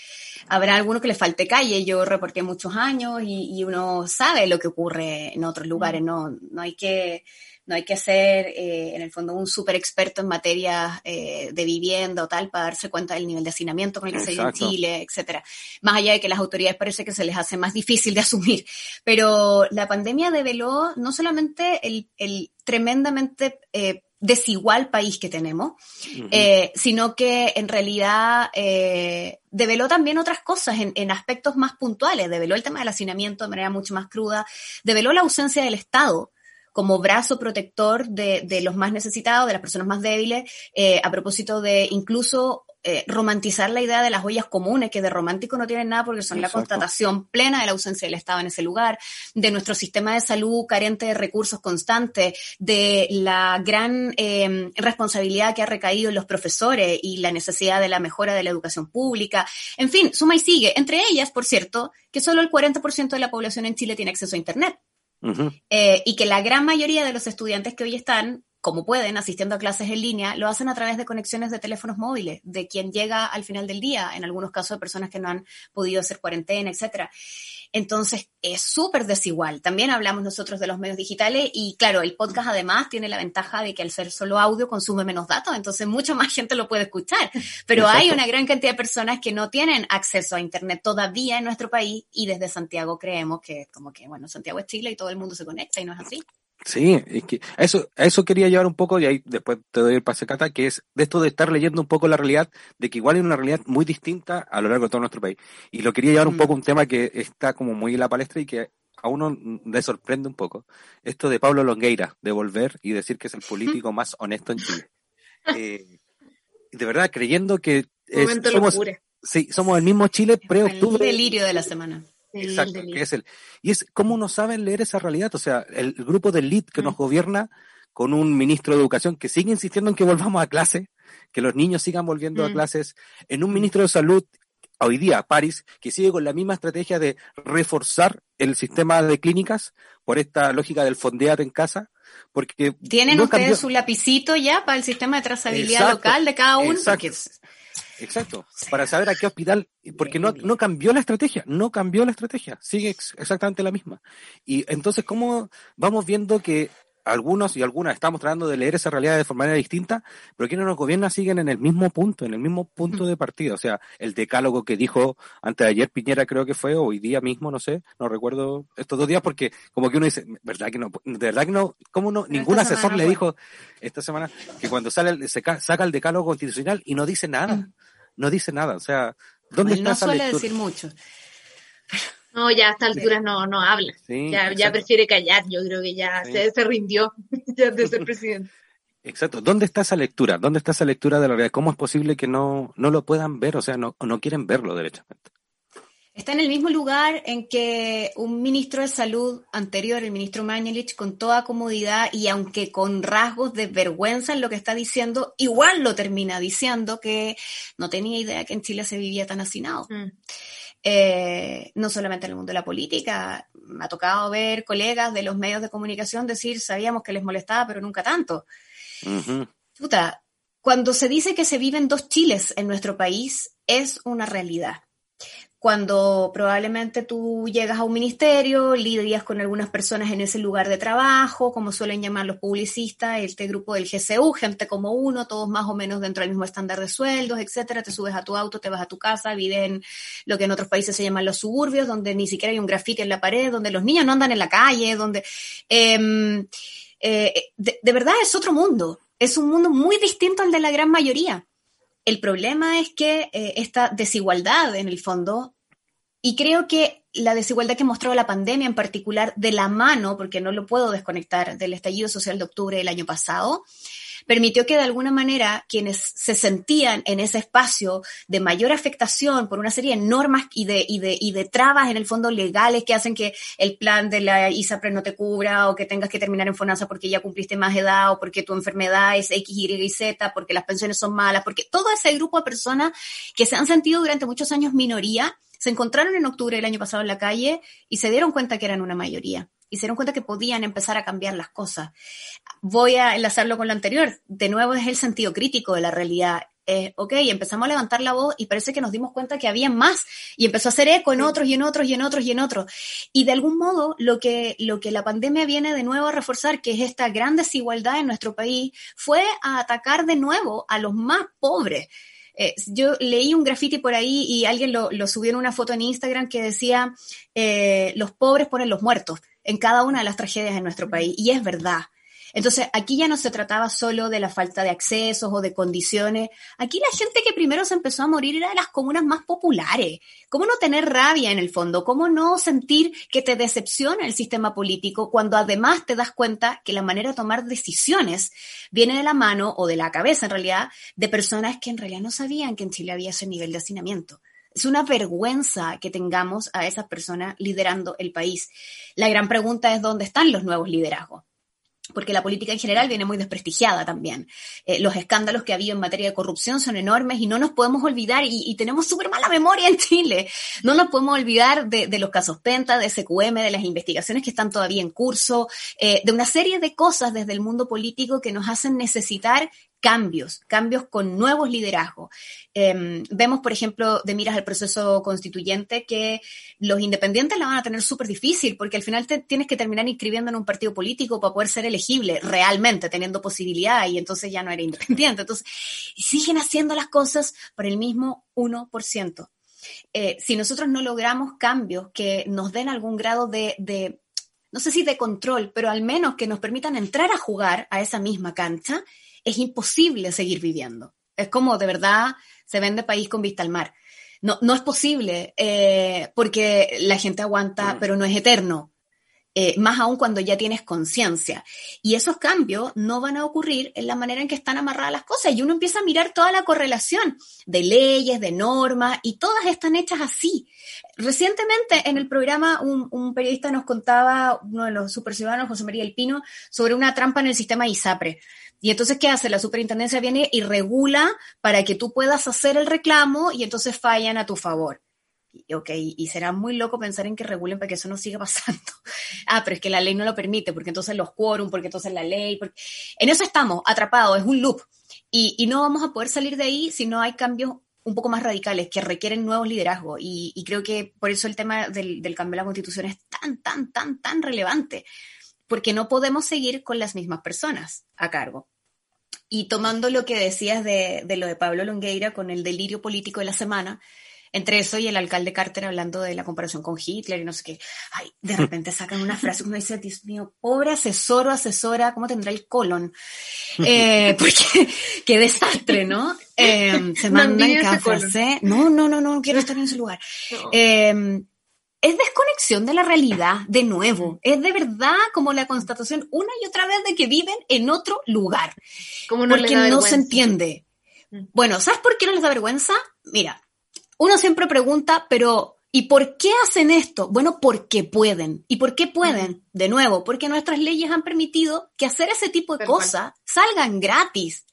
Speaker 4: habrá alguno que le falte calle. Yo reporté muchos años y, uno sabe lo que ocurre en otros lugares, mm. no, no hay que no hay que ser, eh, en el fondo, un súper experto en materia eh, de vivienda o tal para darse cuenta del nivel de hacinamiento con el que se vive en Chile, etcétera. Más allá de que las autoridades parece que se les hace más difícil de asumir. Pero la pandemia develó no solamente el, el tremendamente eh, desigual país que tenemos, eh, sino que en realidad eh, develó también otras cosas en, aspectos más puntuales, develó el tema del hacinamiento de manera mucho más cruda, develó la ausencia del Estado como brazo protector de, los más necesitados, de las personas más débiles, eh, a propósito de incluso eh, romantizar la idea de las ollas comunes, que de romántico no tienen nada porque son la constatación plena de la ausencia del Estado en ese lugar, de nuestro sistema de salud carente de recursos constantes, de la gran em, responsabilidad que ha recaído en los profesores y la necesidad de la mejora de la educación pública. En fin, suma y sigue. Entre ellas, por cierto, que solo el 40% de la población en Chile tiene acceso a Internet. Eh, y que la gran mayoría de los estudiantes que hoy están como pueden, asistiendo a clases en línea, lo hacen a través de conexiones de teléfonos móviles, de quien llega al final del día, en algunos casos de personas que no han podido hacer cuarentena, etcétera. Entonces, es súper desigual. También hablamos nosotros de los medios digitales y claro, el podcast además tiene la ventaja de que al ser solo audio consume menos datos, entonces mucha más gente lo puede escuchar. Pero hay una gran cantidad de personas que no tienen acceso a Internet todavía en nuestro país y desde Santiago creemos que como que, bueno, Santiago es Chile y todo el mundo se conecta y no es así.
Speaker 2: Sí, es que eso, eso quería llevar un poco, y ahí después te doy el pase cata, que es de esto de estar leyendo un poco la realidad, de que igual es una realidad muy distinta a lo largo de todo nuestro país. Y lo quería llevar un poco a un tema que está como muy en la palestra y que a uno le sorprende un poco. Esto de Pablo Longueira, de volver y decir que es el político más honesto en Chile. Eh, de verdad, creyendo que somos, sí, somos el mismo Chile pre-octubre.
Speaker 4: El delirio de la semana.
Speaker 2: Exacto, que es el. Y es cómo no saben leer esa realidad. O sea, el, grupo de elite que nos mm. gobierna con un ministro de educación que sigue insistiendo en que volvamos a clase, que los niños sigan volviendo a mm. clases, en un ministro de salud hoy día, París, que sigue con la misma estrategia de reforzar el sistema de clínicas por esta lógica del fondear en casa, porque...
Speaker 4: ¿Tienen ustedes su lapicito ya para el sistema de trazabilidad local de cada uno?
Speaker 2: Exacto, para saber a qué hospital, porque no, no cambió la estrategia, no cambió la estrategia, sigue exactamente la misma. Y entonces, ¿cómo vamos viendo que algunos y algunas estamos tratando de leer esa realidad de manera distinta, pero quienes nos gobiernan siguen en el mismo punto, en el mismo punto de partida. O sea, el decálogo que dijo antes de ayer Piñera creo que fue, hoy día mismo, no sé, no recuerdo estos dos días, porque como que uno dice, ¿verdad que no? De verdad que no, ¿cómo no? Ningún asesor le dijo esta semana que cuando sale se saca el decálogo constitucional y no dice nada, mm. no dice nada. O sea, ¿dónde está
Speaker 4: no suele decir mucho.
Speaker 3: No, ya a esta altura no, no habla. ya, ya, prefiere callar. Yo creo que ya se, se, rindió ya de ser presidente.
Speaker 2: Exacto. ¿Dónde está esa lectura? ¿Dónde está esa lectura de la realidad? ¿Cómo es posible que no, no lo puedan ver? O sea, no, no quieren verlo derechamente.
Speaker 4: Está en el mismo lugar en que un ministro de salud anterior, el ministro Mañelich, con toda comodidad y aunque con rasgos de vergüenza en lo que está diciendo, igual lo termina diciendo que no tenía idea que en Chile se vivía tan hacinado. Mm. Eh, no solamente en el mundo de la política. Me ha tocado ver colegas de los medios de comunicación decir, sabíamos que les molestaba, pero nunca tanto. Puta, cuando se dice que se viven dos Chiles en nuestro país, es una realidad cuando probablemente tú llegas a un ministerio, lidias con algunas personas en ese lugar de trabajo, como suelen llamar los publicistas, este grupo del GCU, gente como uno, todos más o menos dentro del mismo estándar de sueldos, etcétera, te subes a tu auto, te vas a tu casa, vives en lo que en otros países se llaman los suburbios, donde ni siquiera hay un grafite en la pared, donde los niños no andan en la calle, donde... Em, eh, de, verdad es otro mundo, es un mundo muy distinto al de la gran mayoría. El problema es que eh, esta desigualdad, en el fondo, y creo que la desigualdad que mostró la pandemia en particular, de la mano, porque no lo puedo desconectar del estallido social de octubre del año pasado, permitió que de alguna manera quienes se sentían en ese espacio de mayor afectación por una serie de normas y de, y de, y de trabas en el fondo legales que hacen que el plan de la ISAPRE no te cubra o que tengas que terminar en FONASA porque ya cumpliste más edad o porque tu enfermedad es X, Y y Z, porque las pensiones son malas, porque todo ese grupo de personas que se han sentido durante muchos años minoría, se encontraron en octubre del año pasado en la calle y se dieron cuenta que eran una mayoría y se dieron cuenta que podían empezar a cambiar las cosas. Voy a enlazarlo con lo anterior. De nuevo es el sentido crítico de la realidad. Eh, ok, empezamos a levantar la voz y parece que nos dimos cuenta que había más y empezó a hacer eco en otros y en otros y en otros y en otros. Y de algún modo lo que, lo que la pandemia viene de nuevo a reforzar, que es esta gran desigualdad en nuestro país, fue a atacar de nuevo a los más pobres. Eh, yo leí un graffiti por ahí y alguien lo, subió en una foto en Instagram que decía, eh, los pobres ponen los muertos en cada una de las tragedias en nuestro país. Y es verdad. Entonces, aquí ya no se trataba solo de la falta de accesos o de condiciones. Aquí la gente que primero se empezó a morir era de las comunas más populares. ¿Cómo no tener rabia en el fondo? ¿Cómo no sentir que te decepciona el sistema político cuando además te das cuenta que la manera de tomar decisiones viene de la mano o de la cabeza, en realidad, de personas que en realidad no sabían que en Chile había ese nivel de hacinamiento? Es una vergüenza que tengamos a esas personas liderando el país. La gran pregunta es dónde están los nuevos liderazgos porque la política en general viene muy desprestigiada también. Eh, los escándalos que ha habido en materia de corrupción son enormes y no nos podemos olvidar, y, tenemos súper mala memoria en Chile, no nos podemos olvidar de, los casos Penta, de SQM, de las investigaciones que están todavía en curso, eh, de una serie de cosas desde el mundo político que nos hacen necesitar cambios, cambios con nuevos liderazgos. Em, vemos, por ejemplo, de miras al proceso constituyente, que los independientes la van a tener súper difícil, porque al final te tienes que terminar inscribiendo en un partido político para poder ser elegible realmente, teniendo posibilidad, y entonces ya no eres independiente. Entonces, siguen haciendo las cosas por el mismo 1%. Eh, si nosotros no logramos cambios que nos den algún grado de, de, no sé si de control, pero al menos que nos permitan entrar a jugar a esa misma cancha, es imposible seguir viviendo. Es como de verdad se vende país con vista al mar. No, no es posible eh, porque la gente aguanta, mm. pero no es eterno. Eh, más aún cuando ya tienes conciencia. Y esos cambios no van a ocurrir en la manera en que están amarradas las cosas. Y uno empieza a mirar toda la correlación de leyes, de normas, y todas están hechas así. Recientemente en el programa un, un periodista nos contaba, uno de los superciudadanos, José María El Pino, sobre una trampa en el sistema ISAPRE. Y entonces, ¿qué hace? La superintendencia viene y regula para que tú puedas hacer el reclamo y entonces fallan a tu favor. Y, ok, y será muy loco pensar en que regulen para que eso no siga pasando. ah, pero es que la ley no lo permite, porque entonces los quórum, porque entonces la ley. En eso estamos, atrapados, es un loop. Y, no vamos a poder salir de ahí si no hay cambios un poco más radicales que requieren nuevos liderazgos. Y, y creo que por eso el tema del, del, cambio de la constitución es tan, tan, tan, tan relevante porque no podemos seguir con las mismas personas a cargo. Y tomando lo que decías de, de, lo de Pablo Longueira con el delirio político de la semana, entre eso y el alcalde Carter hablando de la comparación con Hitler y no sé qué, ay, de repente sacan una frase que uno dice, Dios mío, pobre asesor o asesora, ¿cómo tendrá el colon? Eh, porque, qué desastre, ¿no? Eh, se mandan cada frase, no, no, no, no, no quiero estar en ese lugar. Eh, es desconexión de la realidad, de nuevo. Es de verdad como la constatación una y otra vez de que viven en otro lugar. no porque no se entiende. Mm. Bueno, ¿sabes por qué no les da vergüenza? Mira, uno siempre pregunta, pero ¿y por qué hacen esto? Bueno, porque pueden. ¿Y por qué pueden? Mm. De nuevo, porque nuestras leyes han permitido que hacer ese tipo de cosas salgan gratis.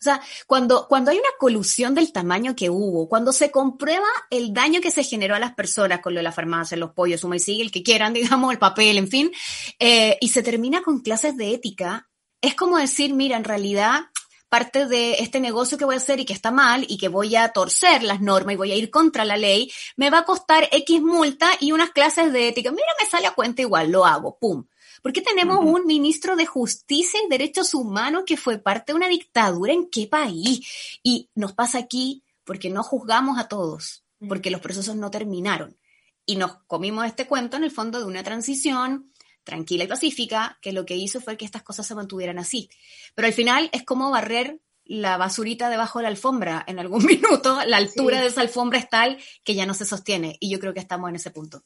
Speaker 4: O sea, cuando, cuando hay una colusión del tamaño que hubo, cuando se comprueba el daño que se generó a las personas con lo de la farmacia, los pollos, suma y sigue, el que quieran, digamos, el papel, en fin, eh, y se termina con clases de ética, es como decir, mira, en realidad parte de este negocio que voy a hacer y que está mal y que voy a torcer las normas y voy a ir contra la ley, me va a costar X multa y unas clases de ética. Mira, me sale a cuenta igual, lo hago, pum. ¿Por qué tenemos un ministro de Justicia y Derechos Humanos que fue parte de una dictadura en qué país? Y nos pasa aquí porque no juzgamos a todos, porque los procesos no terminaron. Y nos comimos este cuento en el fondo de una transición tranquila y pacífica, que lo que hizo fue que estas cosas se mantuvieran así. Pero al final es como barrer la basurita debajo de la alfombra en algún minuto, la altura de esa alfombra es tal que ya no se sostiene y yo creo que estamos en ese punto.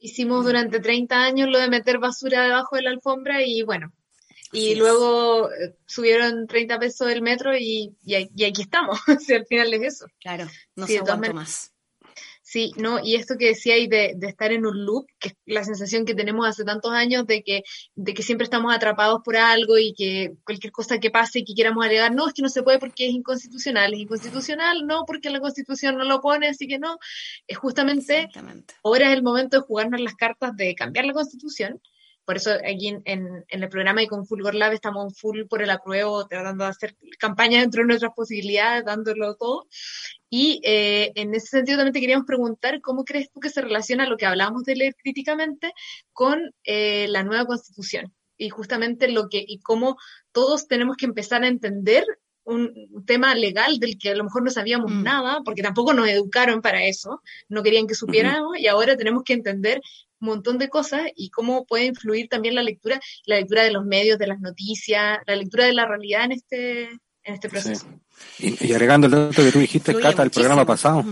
Speaker 3: Hicimos durante 30 años lo de meter basura debajo de la alfombra y bueno, y luego eh, subieron 30 pesos del metro y, y, aquí estamos, si al final es eso.
Speaker 4: Claro, no se aguanto más.
Speaker 3: Sí, no, y esto que decía y de, de, estar en un loop, que es la sensación que tenemos hace tantos años de que, de que siempre estamos atrapados por algo y que cualquier cosa que pase y que queramos alegar, no, es que no se puede porque es inconstitucional, es inconstitucional, no, porque la constitución no lo pone, así que no. Es justamente, ahora es el momento de jugarnos las cartas de cambiar la constitución. Por eso aquí en, en, el programa y con Fulgor Lab estamos full por el apruebo, tratando de hacer campaña dentro de nuestras posibilidades, dándolo todo. Y eh, en ese sentido también te queríamos preguntar cómo crees tú que se relaciona lo que hablábamos de leer críticamente con eh, la nueva constitución y justamente lo que y cómo todos tenemos que empezar a entender un tema legal del que a lo mejor no sabíamos mm. nada, porque tampoco nos educaron para eso, no querían que supiéramos, y ahora tenemos que entender un montón de cosas y cómo puede influir también la lectura, la lectura de los medios, de las noticias, la lectura de la realidad en este, en este proceso.
Speaker 2: Y, y agregando el dato que tú dijiste, Cata, el programa pasado,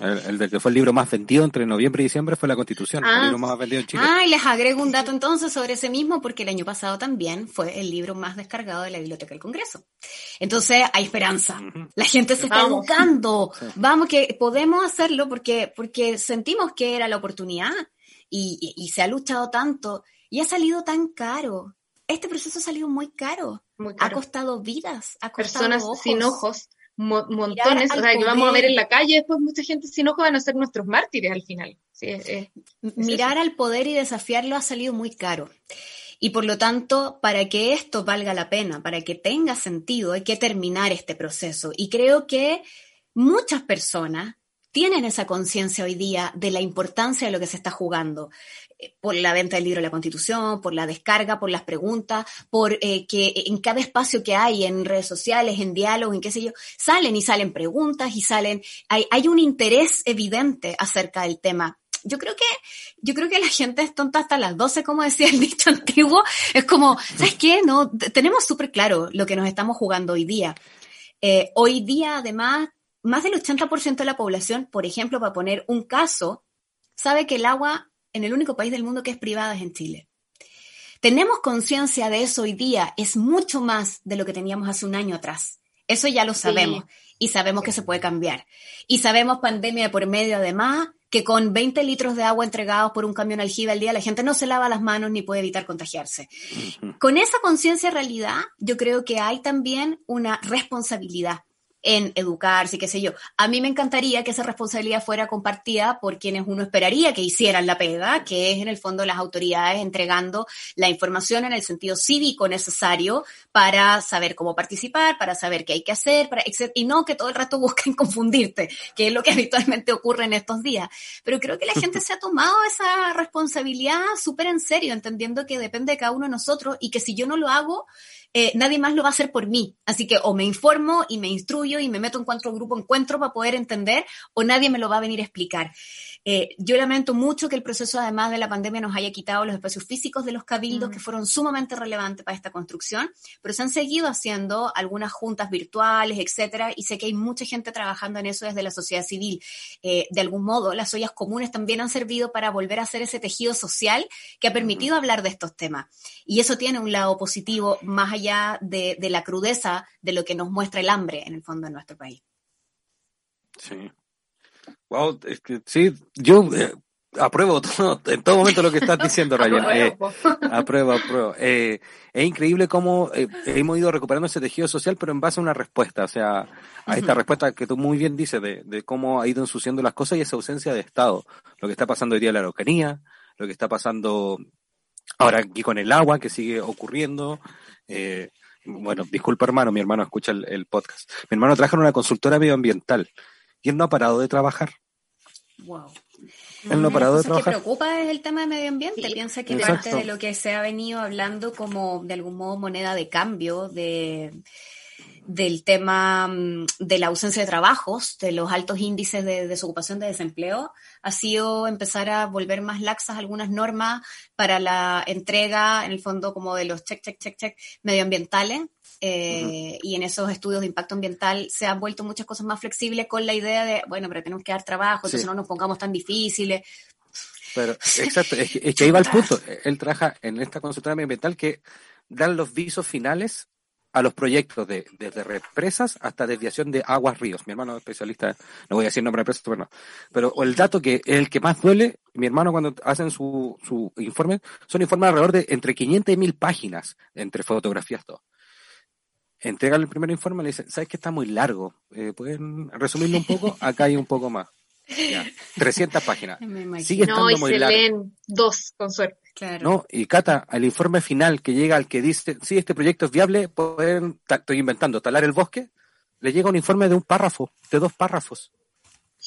Speaker 2: el, el de que fue el libro más vendido entre noviembre y diciembre fue La Constitución,
Speaker 3: Ah,
Speaker 2: el libro más vendido en Chile.
Speaker 4: Ah, y les agrego un dato entonces sobre ese mismo, porque el año pasado también fue el libro más descargado de la Biblioteca del Congreso. Entonces, hay esperanza. La gente se está
Speaker 3: Vamos.
Speaker 4: educando.
Speaker 2: Sí.
Speaker 4: Vamos, que podemos hacerlo porque, porque sentimos que era la oportunidad y, y- y se ha luchado tanto y ha salido tan caro. Este proceso ha salido muy caro.
Speaker 3: Muy
Speaker 4: Ha costado vidas, ha costado
Speaker 3: Personas
Speaker 4: ojos.
Speaker 3: sin ojos, mo- montones, o sea, que vamos a ver en la calle, después mucha gente sin ojos van a ser nuestros mártires al final. Sí.
Speaker 4: Mirar al poder y desafiarlo ha salido muy caro. Y por lo tanto, para que esto valga la pena, para que tenga sentido, hay que terminar este proceso. Y creo que muchas personas tienen esa conciencia hoy día de la importancia de lo que se está jugando. Eh, Por la venta del libro de la Constitución, por la descarga, por las preguntas, por eh, que en cada espacio que hay, en redes sociales, en diálogos, en qué sé yo, salen y salen preguntas y salen, hay, hay un interés evidente acerca del tema. Yo creo que, yo creo que la gente es tonta hasta las 12, como decía el dicho antiguo. Es como, ¿sabes qué? No, tenemos súper claro lo que nos estamos jugando hoy día. Eh, hoy día, además, más del 80% de la población, por ejemplo, para poner un caso, sabe que el agua en el único país del mundo que es privada es en Chile. Tenemos conciencia de eso hoy día, es mucho más de lo que teníamos hace un año atrás. Eso ya lo sabemos y sabemos que se puede cambiar. Y sabemos pandemia de por medio, además, que con 20 litros de agua entregados por un camión aljibe al día, la gente no se lava las manos ni puede evitar contagiarse. Con esa conciencia de realidad, yo creo que hay también una responsabilidad en educarse, qué sé yo. A mí me encantaría que esa responsabilidad fuera compartida por quienes uno esperaría que hicieran la pega, que es en el fondo las autoridades entregando la información en el sentido cívico necesario para saber cómo participar, para saber qué hay que hacer, para, y no que todo el rato busquen confundirte, que es lo que habitualmente ocurre en estos días. Pero creo que la gente se ha tomado esa responsabilidad súper en serio, entendiendo que depende de cada uno de nosotros y que si yo no lo hago, eh, nadie más lo va a hacer por mí. Así que o me informo y me instruyo y me meto en cuanto grupo encuentro para poder entender o nadie me lo va a venir a explicar. Eh, yo lamento mucho que el proceso, además de la pandemia, nos haya quitado los espacios físicos de los cabildos,
Speaker 3: Mm.
Speaker 4: que fueron sumamente relevantes para esta construcción, pero se han seguido haciendo algunas juntas virtuales, etcétera, y sé que hay mucha gente trabajando en eso desde la sociedad civil. Eh, de algún modo, las ollas comunes también han servido para volver a hacer ese tejido social que ha permitido hablar de estos temas. Y eso tiene un lado positivo más allá de, de la crudeza de lo que nos muestra el hambre en el fondo de nuestro país.
Speaker 2: Sí. Wow, es que sí, yo eh, apruebo todo, en todo momento lo que estás diciendo, Ryan. Eh, apruebo, apruebo. Eh, es increíble cómo eh, hemos ido recuperando ese tejido social, pero en base a una respuesta, o sea, a esta respuesta que tú muy bien dices de, de cómo ha ido ensuciando las cosas y esa ausencia de Estado. Lo que está pasando hoy día en la Araucanía, lo que está pasando ahora aquí con el agua, que sigue ocurriendo. Bueno, disculpa hermano, mi hermano escucha el, el podcast. Mi hermano trabaja en una consultora medioambiental y él no ha parado de trabajar.
Speaker 4: Wow.
Speaker 2: Él no ha parado de
Speaker 4: Lo que
Speaker 2: trabajar.
Speaker 4: preocupa es el tema de medio ambiente.
Speaker 3: Sí,
Speaker 4: Piensa que
Speaker 2: exacto.
Speaker 4: parte de lo que se ha venido hablando como de algún modo moneda de cambio de del tema mm, de la ausencia de trabajos, de los altos índices de desocupación de desempleo, ha sido empezar a volver más laxas algunas normas para la entrega, en el fondo, como de los check, check, check, check medioambientales. Eh, Y en esos estudios de impacto ambiental se han vuelto muchas cosas más flexibles con la idea de, bueno, pero tenemos que dar trabajo, entonces
Speaker 2: Sí.
Speaker 4: no nos pongamos tan difíciles.
Speaker 2: Pero, exacto, es que, es que ahí va el punto. Él trabaja en esta consultora medioambiental que dan los visos finales a los proyectos de, desde represas hasta desviación de aguas ríos. Mi hermano es especialista, no voy a decir nombre de empresa, pero no. Pero el dato que el que más duele, mi hermano cuando hacen su, su informe, son informes alrededor de entre 500 y 1000 páginas, entre fotografías, todo. Entregan el primer informe y le dicen, ¿sabes que está muy largo? Eh, ¿Pueden resumirlo un poco? Acá hay un poco más. Ya, 300 páginas.
Speaker 4: Me imagino.
Speaker 2: Sigue
Speaker 3: No,
Speaker 2: estando
Speaker 3: y
Speaker 2: muy
Speaker 3: se
Speaker 2: largo.
Speaker 3: leen dos, con suerte.
Speaker 4: Claro.
Speaker 2: No, y Cata, al informe final que llega al que dice, sí, este proyecto es viable, pueden, estoy inventando, talar el bosque, le llega un informe de un párrafo, de dos párrafos.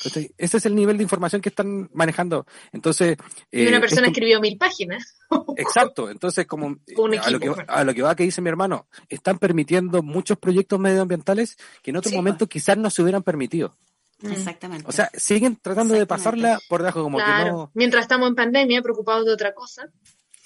Speaker 2: ¿Cachai? Ese es el nivel de información que están manejando. Entonces,
Speaker 3: Y una
Speaker 2: eh,
Speaker 3: persona
Speaker 2: esto-
Speaker 3: escribió mil páginas.
Speaker 2: Exacto, entonces como a, lo que, a lo que va que dice mi hermano, están permitiendo muchos proyectos medioambientales que en otro
Speaker 4: Sí,
Speaker 2: momento quizás no se hubieran permitido.
Speaker 4: Mm. Exactamente.
Speaker 2: O sea, siguen tratando de pasarla por debajo como que no.
Speaker 3: Mientras estamos en pandemia, preocupados de otra cosa.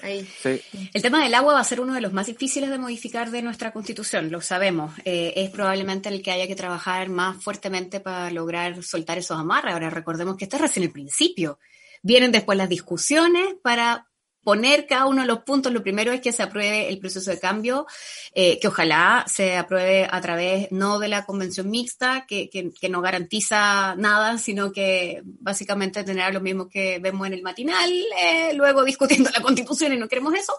Speaker 3: Ahí.
Speaker 2: Sí.
Speaker 4: El tema del agua va a ser uno de los más difíciles de modificar de nuestra constitución, lo sabemos. Eh, es probablemente el que haya que trabajar más fuertemente para lograr soltar esos amarres. Ahora recordemos que este es recién el principio. Vienen después las discusiones para poner cada uno de los puntos. Lo primero es que se apruebe el proceso de cambio, eh, que ojalá se apruebe a través no de la convención mixta, que, que, que, no garantiza nada, sino que básicamente tendrá lo mismo que vemos en el matinal, eh, luego discutiendo la constitución y no queremos eso.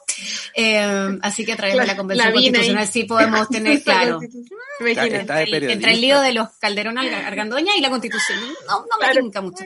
Speaker 4: Eh, así que a través de la convención constitucional sí podemos tener claro. entre el lío de los Calderón Argandoña y la constitución. No, no me tinca mucho.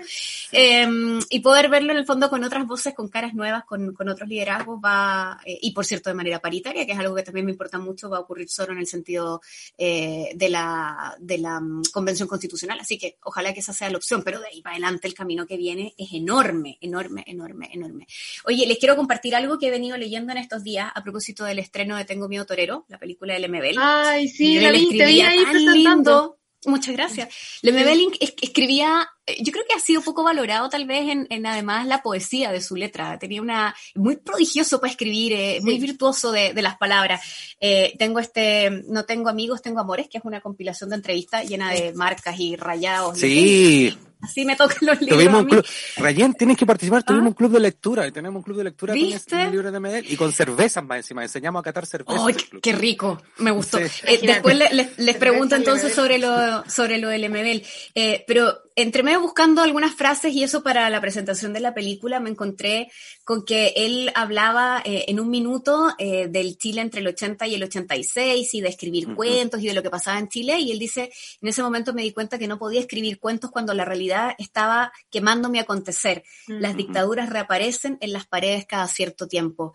Speaker 4: Y poder verlo en el fondo con otras voces, con caras nuevas, con, con otros liderazgos, va, eh, y por cierto de manera paritaria, que es algo que también me importa mucho, va a ocurrir solo en el sentido eh, de, la, de la mm, convención constitucional. Así que ojalá que esa sea la opción, pero de ahí para adelante el camino que viene es enorme, enorme, enorme, enorme. Oye, les quiero compartir algo que he venido leyendo en estos días a propósito del estreno de Tengo Miedo Torero, la película de MBL.
Speaker 3: Ay, sí, la vi, te vi ahí
Speaker 4: lindo Muchas gracias. Lemebel escribía, yo creo que ha sido poco valorado tal vez en, en, además la poesía de su letra. Tenía una, muy prodigioso para escribir, eh, muy virtuoso de, de, las palabras. Eh, tengo este, no tengo amigos, tengo amores, que es una compilación de entrevistas llena de marcas y rayados.
Speaker 2: Sí.
Speaker 4: Así me tocan los libros.
Speaker 2: Tuvimos un club. Rayen, tienes que participar. Tuvimos ah. un club de lectura. Y tenemos un club de lectura ¿Viste? con libro de Medel y con cervezas más encima. Enseñamos a catar cervezas.
Speaker 4: ¡Ay, qué rico! Me gustó. Eh, después les, les pregunto entonces sobre lo, sobre lo del MBL. Eh, pero entre medio buscando algunas frases y eso para la presentación de la película, me encontré con que él hablaba eh, en un minuto eh, del Chile entre el 80 y el 86 y de escribir cuentos y de lo que pasaba en Chile. Y él dice, en ese momento me di cuenta que no podía escribir cuentos cuando la realidad estaba quemando mi acontecer. Las dictaduras reaparecen en las paredes cada cierto tiempo.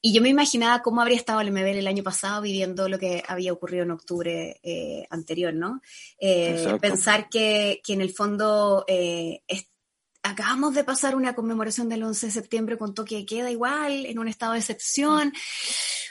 Speaker 4: Y yo me imaginaba cómo habría estado el MBL el año pasado viviendo lo que había ocurrido en octubre eh, anterior, ¿no? Eh, pensar que, que, en el fondo eh, acabamos de pasar una conmemoración del 11 de septiembre con toque de queda igual, en un estado de excepción.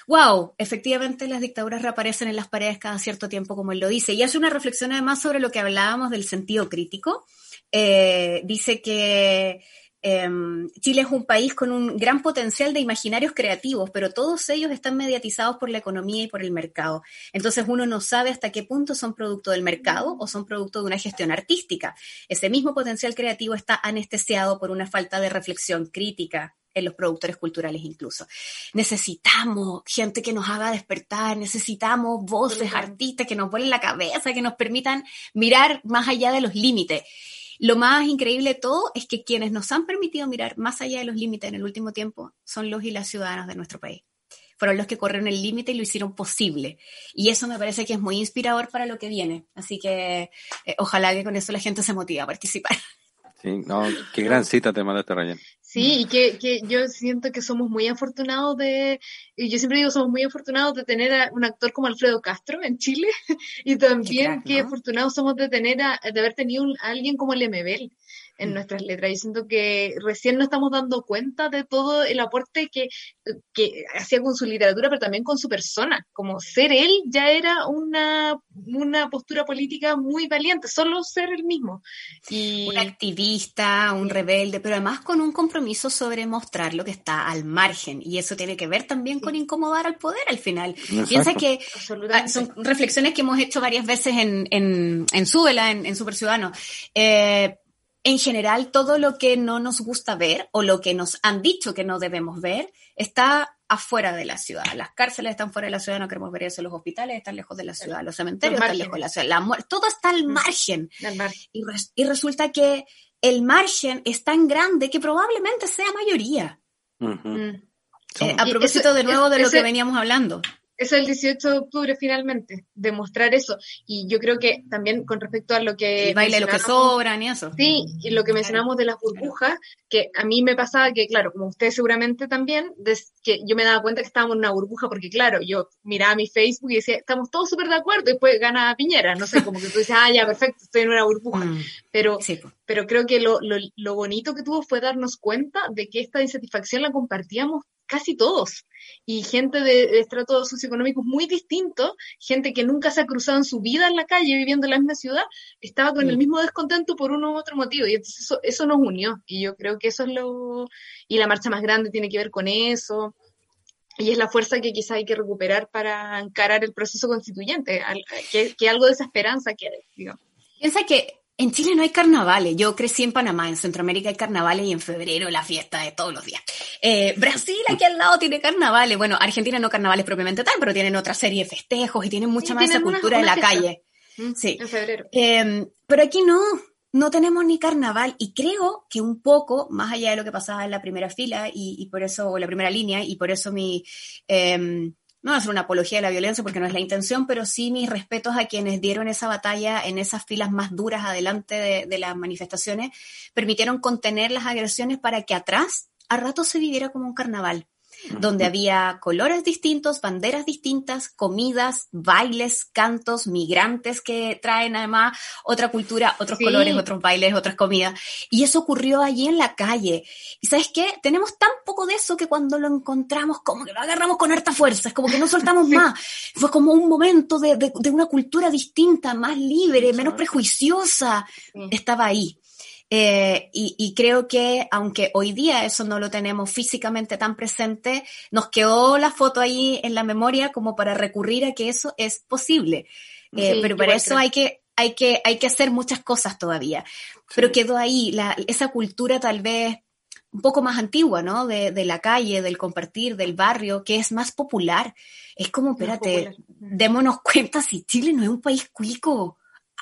Speaker 4: Wow, efectivamente las dictaduras reaparecen en las paredes cada cierto tiempo, como él lo dice. Y hace una reflexión además sobre lo que hablábamos del sentido crítico. dice que Em, Chile es un país con un gran potencial de imaginarios creativos, pero todos ellos están mediatizados por la economía y por el mercado. Entonces uno no sabe hasta qué punto son producto del mercado o son producto de una gestión artística. Ese mismo potencial creativo está anestesiado por una falta de reflexión crítica en los productores culturales incluso. Necesitamos gente que nos haga despertar, necesitamos voces, artistas que nos vuelen la cabeza, que nos permitan mirar más allá de los límites. Lo más increíble de todo es que quienes nos han permitido mirar más allá de los límites en el último tiempo son los y las ciudadanas de nuestro país. Fueron los que corrieron el límite y lo hicieron posible. Y eso me parece que es muy inspirador para lo que viene. Así que eh, ojalá que con eso la gente se motive a participar.
Speaker 2: Sí, no, qué gran cita te mandaste, Ryan.
Speaker 3: Sí, y que, que yo siento que somos muy afortunados de, y yo siempre digo, somos muy afortunados de tener a un actor como Alfredo Castro en Chile, y también qué, afortunados somos de tener a, de haber tenido a alguien como el MBL en mm. nuestras letras. Y siento que recién nos estamos dando cuenta de todo el aporte que, que hacía con su literatura, pero también con su persona. Como ser él ya era una, una postura política muy valiente, solo ser el mismo.
Speaker 4: Y... Un activista, un rebelde, pero además con un compromiso sobre mostrar lo que está al margen. Y eso tiene que ver también con incomodar al poder al final. Piensa que ah, son reflexiones que hemos hecho varias veces en, en, en Súbela, en, en Super Ciudadano. Eh, en general todo lo que no nos gusta ver o lo que nos han dicho que no debemos ver está afuera de la ciudad. Las cárceles están fuera de la ciudad, no queremos ver eso. Los hospitales están lejos de la ciudad, los cementerios están lejos de la ciudad, la todo está al mm. margen. Y, y, resulta que el margen es tan grande que probablemente sea mayoría. Mm. Eh, a propósito de nuevo de lo que veníamos hablando
Speaker 3: es el 18 de octubre finalmente, demostrar eso. Y yo creo que también con respecto a lo que...
Speaker 4: El baile lo que sobran y eso.
Speaker 3: Sí, y lo que mencionamos de las burbujas, que a mí me pasaba que, claro, como usted seguramente también, que yo me daba cuenta que estábamos en una burbuja, porque claro, yo miraba mi Facebook y decía, estamos todos súper de acuerdo, y después gana Piñera, no sé, como que tú dices, ah, ya, perfecto, estoy en una burbuja. Mm. Pero, pero creo que lo, lo, lo bonito que tuvo fue darnos cuenta de que esta insatisfacción la compartíamos casi todos. Y gente de, estratos socioeconómicos muy distintos, gente que nunca se ha cruzado en su vida en la calle viviendo en la misma ciudad, estaba con el mismo descontento por uno u otro motivo. Y entonces eso, eso nos unió. Y yo creo que eso es lo... Y la marcha más grande tiene que ver con eso y es la fuerza que quizá hay que recuperar para encarar el proceso constituyente, que, que algo de esa esperanza digamos.
Speaker 4: Piensa que en Chile no hay carnavales. Yo crecí en Panamá, en Centroamérica hay carnavales y en febrero la fiesta de todos los días. Eh, Brasil aquí al lado tiene carnavales. Bueno, Argentina no carnavales propiamente tal, pero tienen otra serie de festejos y tienen mucha más esa cultura de la calle.
Speaker 3: Mm, sí. En febrero.
Speaker 4: Em, pero aquí no, no tenemos ni carnaval y creo que un poco, más allá de lo que pasaba en la primera fila y, por eso, o la primera línea, y por eso mi... Eh, no hacer una apología de la violencia porque no es la intención, pero sí mis respetos a quienes dieron esa batalla en esas filas más duras adelante de, las manifestaciones, permitieron contener las agresiones para que atrás a rato se viviera como un carnaval donde había colores distintos, banderas distintas, comidas, bailes, cantos, migrantes que traen además otra cultura, otros colores, otros bailes, otras comidas. Y eso ocurrió allí en la calle. Y sabes qué? Tenemos tan poco de eso que cuando lo encontramos, como que lo agarramos con harta fuerza, es como que no soltamos más. Fue como un momento de, de una cultura distinta, más libre, menos prejuiciosa. Estaba ahí. Eh, y, creo que aunque hoy día eso no lo tenemos físicamente tan presente, nos quedó la foto ahí en la memoria como para recurrir a que eso es posible. Eh, pero para eso hay que, hay, que, hay que hacer muchas cosas todavía. Pero quedó ahí la, esa cultura tal vez un poco más antigua, ¿no? De, de, la calle, del compartir, del barrio, que es más popular. Es como, espérate, démonos cuenta si Chile no es un país cuico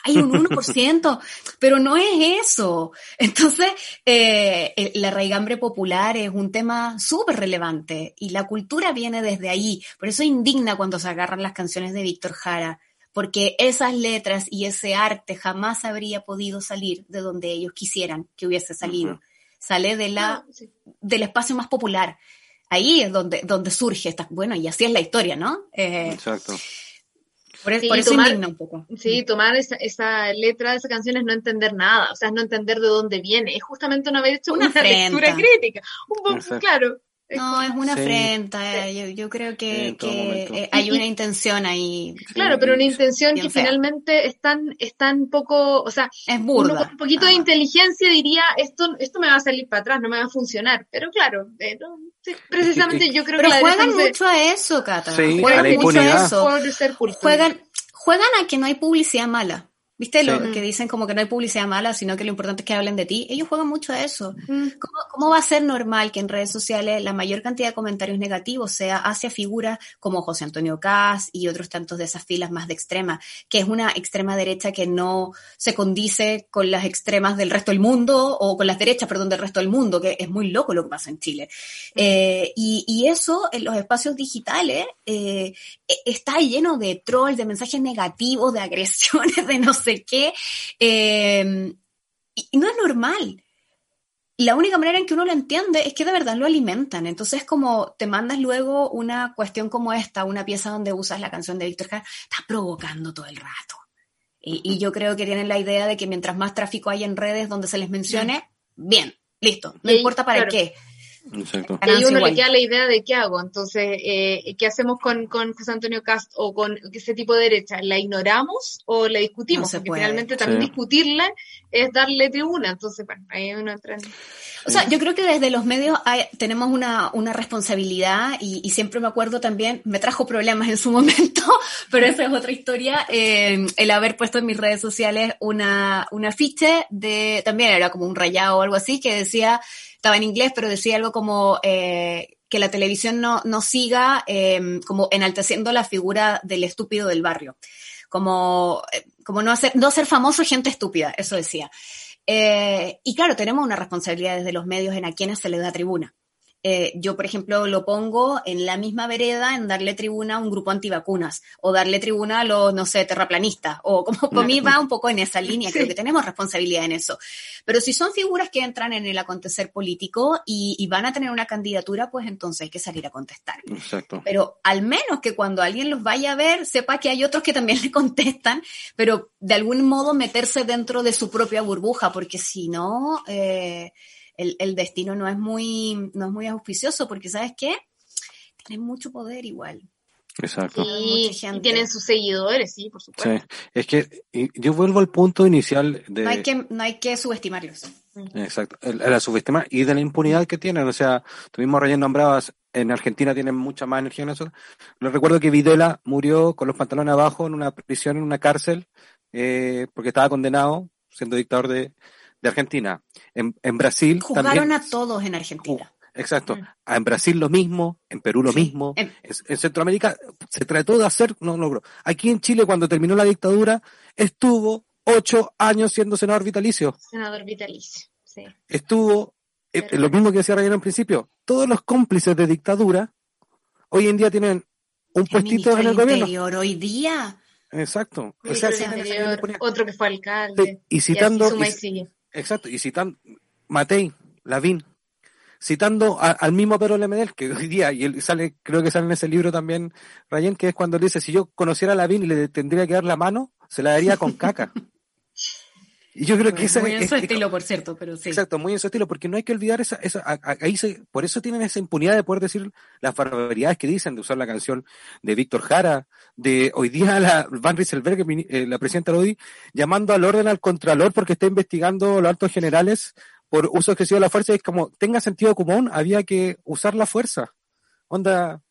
Speaker 4: hay un 1%, pero no es eso. Entonces, eh, la raigambre popular es un tema súper relevante y la cultura viene desde ahí. Por eso indigna cuando se agarran las canciones de Víctor Jara, porque esas letras y ese arte jamás habría podido salir de donde ellos quisieran que hubiese salido. Sale de la, del espacio más popular. Ahí es donde, donde surge esta, bueno, y así es la historia, ¿no?
Speaker 2: Eh, Exacto.
Speaker 3: Por, sí, eso tomar, un poco. Sí, tomar esa, letra de esa canción es no entender nada, o sea, es no entender de dónde viene. Es justamente no haber hecho una, lectura crítica. Un poco, claro.
Speaker 4: No, es una afrenta. Yo, creo que, eh, hay una intención ahí.
Speaker 3: Claro, pero una intención que finalmente es tan, es tan poco, o sea,
Speaker 4: es burda.
Speaker 3: con un poquito de inteligencia diría, esto, esto me va a salir para atrás, no me va a funcionar. Pero claro, eh, precisamente yo creo
Speaker 4: Pero
Speaker 3: que
Speaker 4: juegan mucho a eso, Cata. juegan mucho a eso. Juegan, juegan a que no hay publicidad mala. ¿Viste lo que dicen como que no hay publicidad mala, sino que lo importante es que hablen de ti? Ellos juegan mucho a eso. ¿Cómo, va a ser normal que en redes sociales la mayor cantidad de comentarios negativos sea hacia figuras como José Antonio Caz y otros tantos de esas filas más de extrema, que es una extrema derecha que no se condice con las extremas del resto del mundo o con las derechas, perdón, del resto del mundo, que es muy loco lo que pasa en Chile. Eh, y, eso en los espacios digitales eh, e, está lleno de trolls, de mensajes negativos, de agresiones, de no sé qué. Em, y no es normal. La única manera en que uno lo entiende es que de verdad lo alimentan. Entonces, como te mandas luego una cuestión como esta, una pieza donde usas la canción de Víctor Jara, está provocando todo el rato. Y, yo creo que tienen la idea de que mientras más tráfico hay en redes donde se les mencione, bien, listo, no importa para qué.
Speaker 3: Exacto. Y uno le queda la idea de qué hago. Entonces, eh, ¿qué hacemos con, con, José Antonio Cast o con ese tipo de derecha? ¿La ignoramos o la discutimos? Porque finalmente también discutirla es darle tribuna. Entonces, bueno, ahí uno entra
Speaker 4: O sea, yo creo que desde los medios tenemos una, una responsabilidad y, y, siempre me acuerdo también, me trajo problemas en su momento, pero esa es otra historia, eh, el haber puesto en mis redes sociales una, un afiche de, también era como un rayado o algo así, que decía estaba en inglés, pero decía algo como eh, que la televisión no, no siga eh, como enalteciendo la figura del estúpido del barrio. Como, eh, como no, hacer, no ser famoso gente estúpida, eso decía. Y claro, tenemos una responsabilidad desde los medios en a quienes se les da tribuna. Eh, yo, por ejemplo, lo pongo en la misma vereda en darle tribuna a un grupo antivacunas o darle tribuna a los, no sé, terraplanistas o como por mí va un poco en esa línea, creo que tenemos responsabilidad en eso. Pero si son figuras que entran en el acontecer político y, van a tener una candidatura, pues entonces hay que salir a contestar.
Speaker 2: Exacto.
Speaker 4: Pero al menos que cuando alguien los vaya a ver, sepa que hay otros que también le contestan, pero de algún modo meterse dentro de su propia burbuja, porque si no... Eh, el, destino no es muy, no es muy auspicioso, porque ¿sabes qué? tienen mucho poder igual.
Speaker 2: Exacto.
Speaker 3: Y, tienen sus seguidores, sí, por
Speaker 2: Sí,
Speaker 3: supuesto.
Speaker 2: es que y yo vuelvo al punto inicial de...
Speaker 4: No hay que, no hay que subestimarlos.
Speaker 2: Exacto, el- la subestima y de la impunidad que tienen. O sea, tú mismo Ryan nombrabas, en Argentina tienen mucha más energía que nosotros. Les recuerdo que Videla murió con los pantalones abajo en una prisión, en una cárcel, eh, porque estaba condenado siendo dictador de, de Argentina. En, en Brasil también.
Speaker 4: a todos en Argentina.
Speaker 2: Exacto.
Speaker 3: Mm.
Speaker 2: Ah, En Brasil lo mismo, en Perú lo mismo.
Speaker 4: En-
Speaker 2: En, en Centroamérica se trató de hacer, no logró. Aquí en Chile, cuando terminó la dictadura, estuvo ocho años siendo senador vitalicio.
Speaker 3: Senador vitalicio. Sí.
Speaker 2: estuvo eh, lo mismo que decía Ryan en principio, todos los cómplices de dictadura hoy en día tienen un
Speaker 4: El
Speaker 2: puestito en el gobierno.
Speaker 4: Interior hoy día.
Speaker 2: Exacto. O sea,
Speaker 3: Interior, otro que fue alcalde.
Speaker 2: Y citando,
Speaker 3: y.
Speaker 2: exacto, y citando Matei, Lavín, citando al mismo Pedro Lemedel, que hoy día, y él sale, creo que sale en ese libro también, Ryan, que es cuando dice, si yo conociera a Lavín y le tendría que dar la mano, se la daría con caca. y yo creo que esa
Speaker 4: Muy en su
Speaker 2: es-
Speaker 4: estilo, por cierto, pero sí.
Speaker 2: Exacto, muy en su estilo, porque no hay que olvidar esa, esa a- a- ahí se, por eso tienen esa impunidad de poder decir las barbaridades que dicen, de usar la canción de Víctor Jara, de hoy día la Van Rieselberg, eh, la presidenta Lodi, llamando al orden al contralor porque está investigando los altos generales por uso excesivo de la fuerza, y es como, tenga sentido común, había que usar la fuerza. Onda,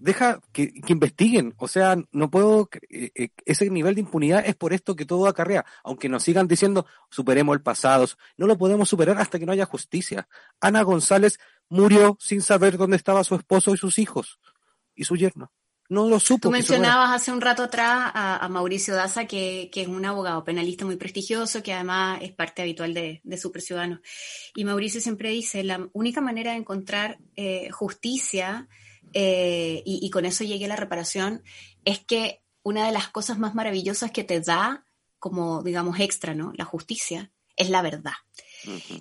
Speaker 2: deja que, que investiguen. O sea, no puedo, eh, eh, ese nivel de impunidad es por esto que todo acarrea. Aunque nos sigan diciendo, superemos el pasado, no lo podemos superar hasta que no haya justicia. Ana González murió sin saber dónde estaba su esposo y sus hijos y su yerno. No lo supo.
Speaker 4: Tú mencionabas hace un rato atrás a, a Mauricio Daza, que, que es un abogado penalista muy prestigioso, que además es parte habitual de, de Super Ciudadanos. Y Mauricio siempre dice, la única manera de encontrar eh, justicia, eh, y, y con eso llegue a la reparación, es que una de las cosas más maravillosas que te da, como digamos extra, ¿no? La justicia, es la verdad.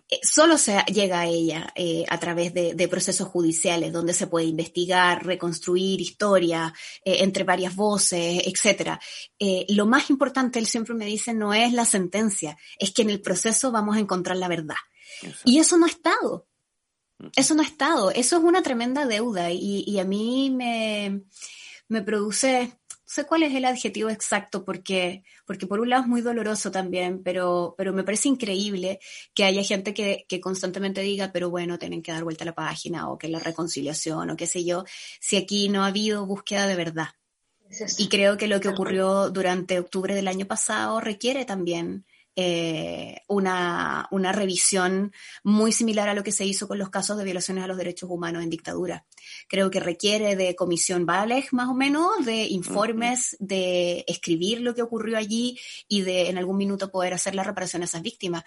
Speaker 4: Eh, solo se llega a ella eh, a través de, de procesos judiciales donde se puede investigar, reconstruir historia entre varias voces, etcétera. Eh, lo más importante, él siempre me dice, no es la sentencia, es que en el proceso vamos a encontrar la verdad.
Speaker 2: Exacto.
Speaker 4: Y eso no ha estado. Eso no ha estado. Eso es una tremenda deuda y, y a mí me, me produce, no sé cuál es el adjetivo exacto, porque, porque por un lado es muy doloroso también, pero, pero me parece increíble que haya gente que, que constantemente diga, pero bueno, tienen que dar vuelta a la página o que la reconciliación o qué sé yo, si aquí no ha habido búsqueda de verdad. Y creo que lo que ocurrió durante octubre del año pasado requiere también eh, una, una revisión muy similar a lo que se hizo con los casos de violaciones a los derechos humanos en dictadura. Creo que requiere de comisión Valeg, más o menos, de informes, de escribir lo que ocurrió allí y de en algún minuto poder hacer la reparación a esas víctimas.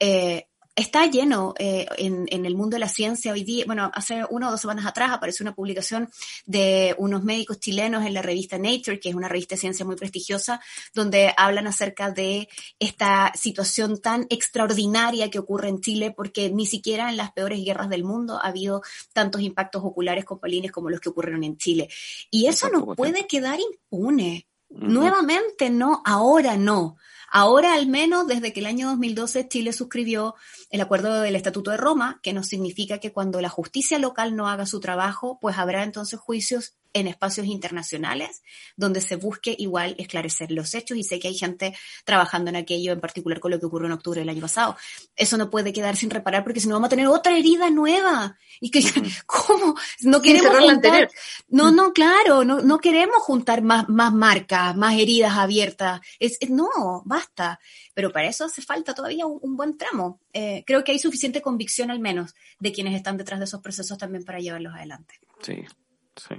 Speaker 4: Eh, está lleno eh, en, en, el mundo de la ciencia hoy día. Bueno, hace una o dos semanas atrás apareció una publicación de unos médicos chilenos en la revista Nature, que es una revista de ciencia muy prestigiosa, donde hablan acerca de esta situación tan extraordinaria que ocurre en Chile, porque ni siquiera en las peores guerras del mundo ha habido tantos impactos oculares con palines como los que ocurrieron en Chile. Y eso no puede quedar impune. Uh -huh. Nuevamente no, ahora no. Ahora, al menos desde que el año 2012 Chile suscribió el acuerdo del Estatuto de Roma, que nos significa que cuando la justicia local no haga su trabajo, pues habrá entonces juicios en espacios internacionales donde se busque igual esclarecer los hechos y sé que hay gente trabajando en aquello, en particular con lo que ocurrió en octubre del año pasado. Eso no puede quedar sin reparar porque si no vamos a tener otra herida nueva. Y que, ¿cómo? No queremos juntar, no, no, claro, no, no queremos juntar más, más marcas, más heridas abiertas. Es, es, no, basta. Pero para eso hace falta todavía un, un buen tramo. Eh, creo que hay suficiente convicción al menos de quienes están detrás de esos procesos también para llevarlos adelante.
Speaker 2: Sí, sí.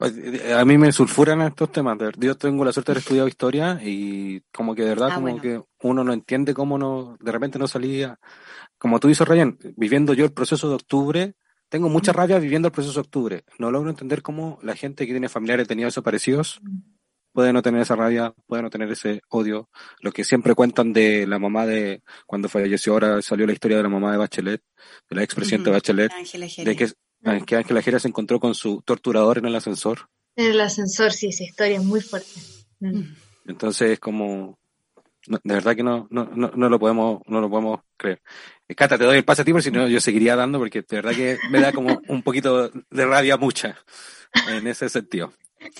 Speaker 2: A mí me sulfuran estos temas. Yo tengo la suerte de haber estudiado historia y como que de verdad, ah, como bueno. que uno no entiende cómo no, de repente no salía. Como tú dices, Ryan, viviendo yo el proceso de octubre, tengo mucha rabia viviendo el proceso de octubre. No logro entender cómo la gente que tiene familiares detenidos desaparecidos puede no tener esa rabia, puede no tener ese odio. Lo que siempre cuentan de la mamá de, cuando falleció ahora, salió la historia de la mamá de Bachelet, de la expresidenta uh -huh. Bachelet, de que que Ángela Jera se encontró con su torturador en el ascensor.
Speaker 3: En el ascensor, sí, esa historia es muy fuerte. Mm.
Speaker 2: Entonces es como... No, de verdad que no, no, no, no lo podemos, no lo podemos creer. Eh, Cata, te doy el pase a ti, porque si no yo seguiría dando, porque de verdad que me da como un poquito de rabia mucha en ese sentido.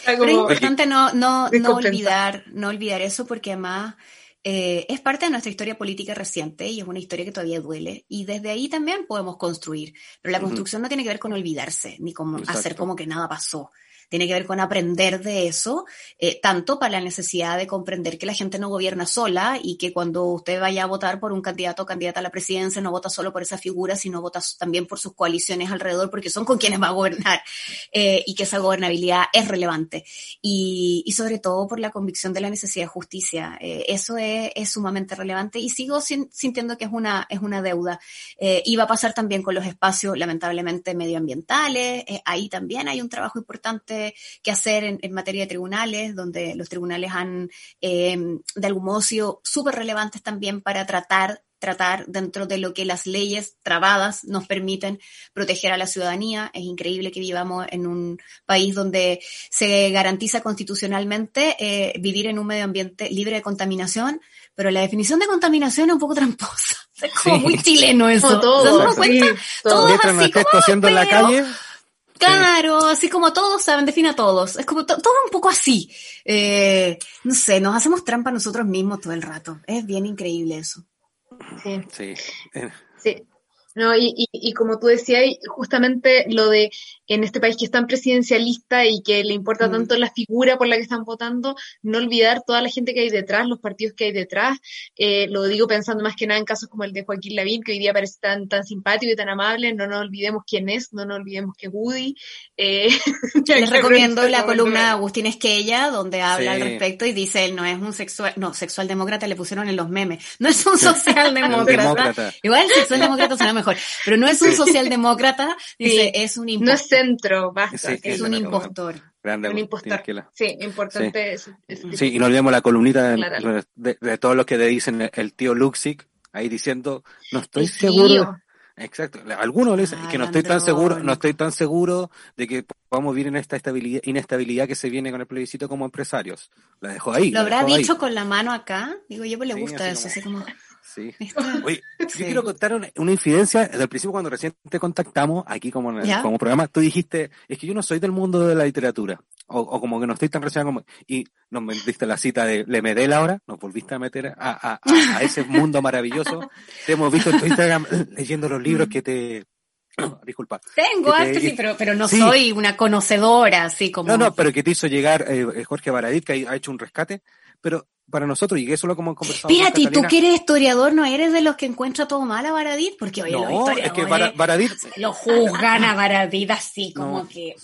Speaker 4: Pero es importante no, no, no olvidar, no olvidar eso, porque además eh, es parte de nuestra historia política reciente y es una historia que todavía duele. Y desde ahí también podemos construir. Pero la construcción no tiene que ver con olvidarse, ni con hacer como que nada pasó tiene que ver con aprender de eso, eh, tanto para la necesidad de comprender que la gente no gobierna sola y que cuando usted vaya a votar por un candidato o candidata a la presidencia, no vota solo por esa figura, sino vota también por sus coaliciones alrededor, porque son con quienes va a gobernar eh, y que esa gobernabilidad es relevante. Y, sobre todo por la convicción de la necesidad de justicia. Eh, eso es, sumamente relevante y sigo sin, sintiendo que es una, es una deuda. y va a pasar también con los espacios, lamentablemente, medioambientales. ahí también hay un trabajo importante que hacer en, materia de tribunales, donde los tribunales han eh, de algún modo sido súper relevantes también para tratar tratar dentro de lo que las leyes trabadas nos permiten proteger a la ciudadanía. Es increíble que vivamos en un país donde se garantiza constitucionalmente eh, vivir en un medio ambiente libre de contaminación, pero la definición de contaminación es un poco tramposa. Es como muy chileno eso.
Speaker 3: todo,
Speaker 4: ¿Se
Speaker 2: Todo así como, en la calle,
Speaker 4: Claro, así como todos saben, define a todos. Es como todo un poco así. Eh, no sé, nos hacemos trampa nosotros mismos todo el rato. Es bien increíble eso.
Speaker 3: Sí. Sí. sí. No, y, y, y, como tú decías, justamente lo de en este país que es tan presidencialista y que le importa mm. tanto la figura por la que están votando, no olvidar toda la gente que hay detrás, los partidos que hay detrás. Eh, lo digo pensando más que nada en casos como el de Joaquín Lavín, que hoy día parece tan, tan simpático y tan amable. No nos olvidemos quién es, no nos olvidemos que Woody.
Speaker 4: Eh, Les recomiendo la columna de Agustín Esquella, donde habla al respecto y dice, él no es un sexual, no, sexual demócrata le pusieron en los memes, no es un socialdemócrata. Igual el sexual demócrata suena mejor, pero no es un socialdemócrata, dice, es un impostor
Speaker 3: centro, basta. es un impostor.
Speaker 2: Grande,
Speaker 3: un impostor. Sí, importante. Sí.
Speaker 2: sí, y no olvidemos la columnita de, de, todos los que le dicen el tío Luxic, ahí diciendo, no estoy seguro. Exacto. Algunos le dicen que no estoy tan seguro, no estoy tan seguro de que podamos vivir en esta estabilidad, inestabilidad que se viene con el plebiscito como empresarios. La dejo ahí.
Speaker 4: ¿Lo habrá dicho con la mano acá? Digo, yo pues le gusta eso, así como...
Speaker 2: Sí. Oye, yo quiero contar una, infidencia. Desde el principio, cuando recién te contactamos, aquí como, como programa, tú dijiste, es que yo no soy del mundo de la literatura. O, como que no estoy tan relacionado como... Y nos diste la cita de Le Medel ahora, nos volviste a meter a, a, ese mundo maravilloso. Te hemos visto en tu Instagram leyendo los libros que te... Disculpa.
Speaker 4: Tengo sí, pero, pero no soy una conocedora, así como...
Speaker 2: No, no, pero que te hizo llegar eh, Jorge Baradit, que ha hecho un rescate. Pero para nosotros, y eso lo como hemos conversado.
Speaker 4: Espérate, tú que eres historiador, ¿no eres de los que encuentra todo mal a Baradit? Porque oye,
Speaker 2: no, es que Baradit
Speaker 4: lo juzgan a Baradit así como que.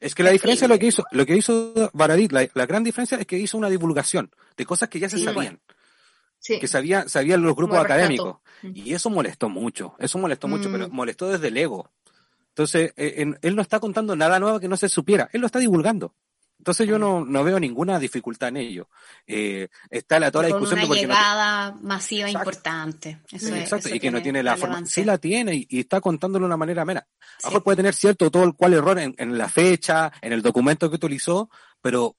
Speaker 2: Es que la diferencia lo que hizo, lo que hizo Baradit, la, gran diferencia es que hizo una divulgación de cosas que ya se sabían. Que sabía, sabían los grupos académicos. Mm. Y eso molestó mucho. Eso molestó mucho, pero mm. molestó desde el ego. Entonces, eh, él no está contando nada nuevo que no se supiera. Él lo está divulgando. Entonces yo no, no veo ninguna dificultad en ello. Eh, está la, toda la discusión
Speaker 4: una llegada masiva importante.
Speaker 2: Exacto, y que no tiene la forma. Sí la tiene y, está contándolo de una manera mera. A mejor puede tener cierto todo el cual error en, la fecha, en el documento que utilizó, pero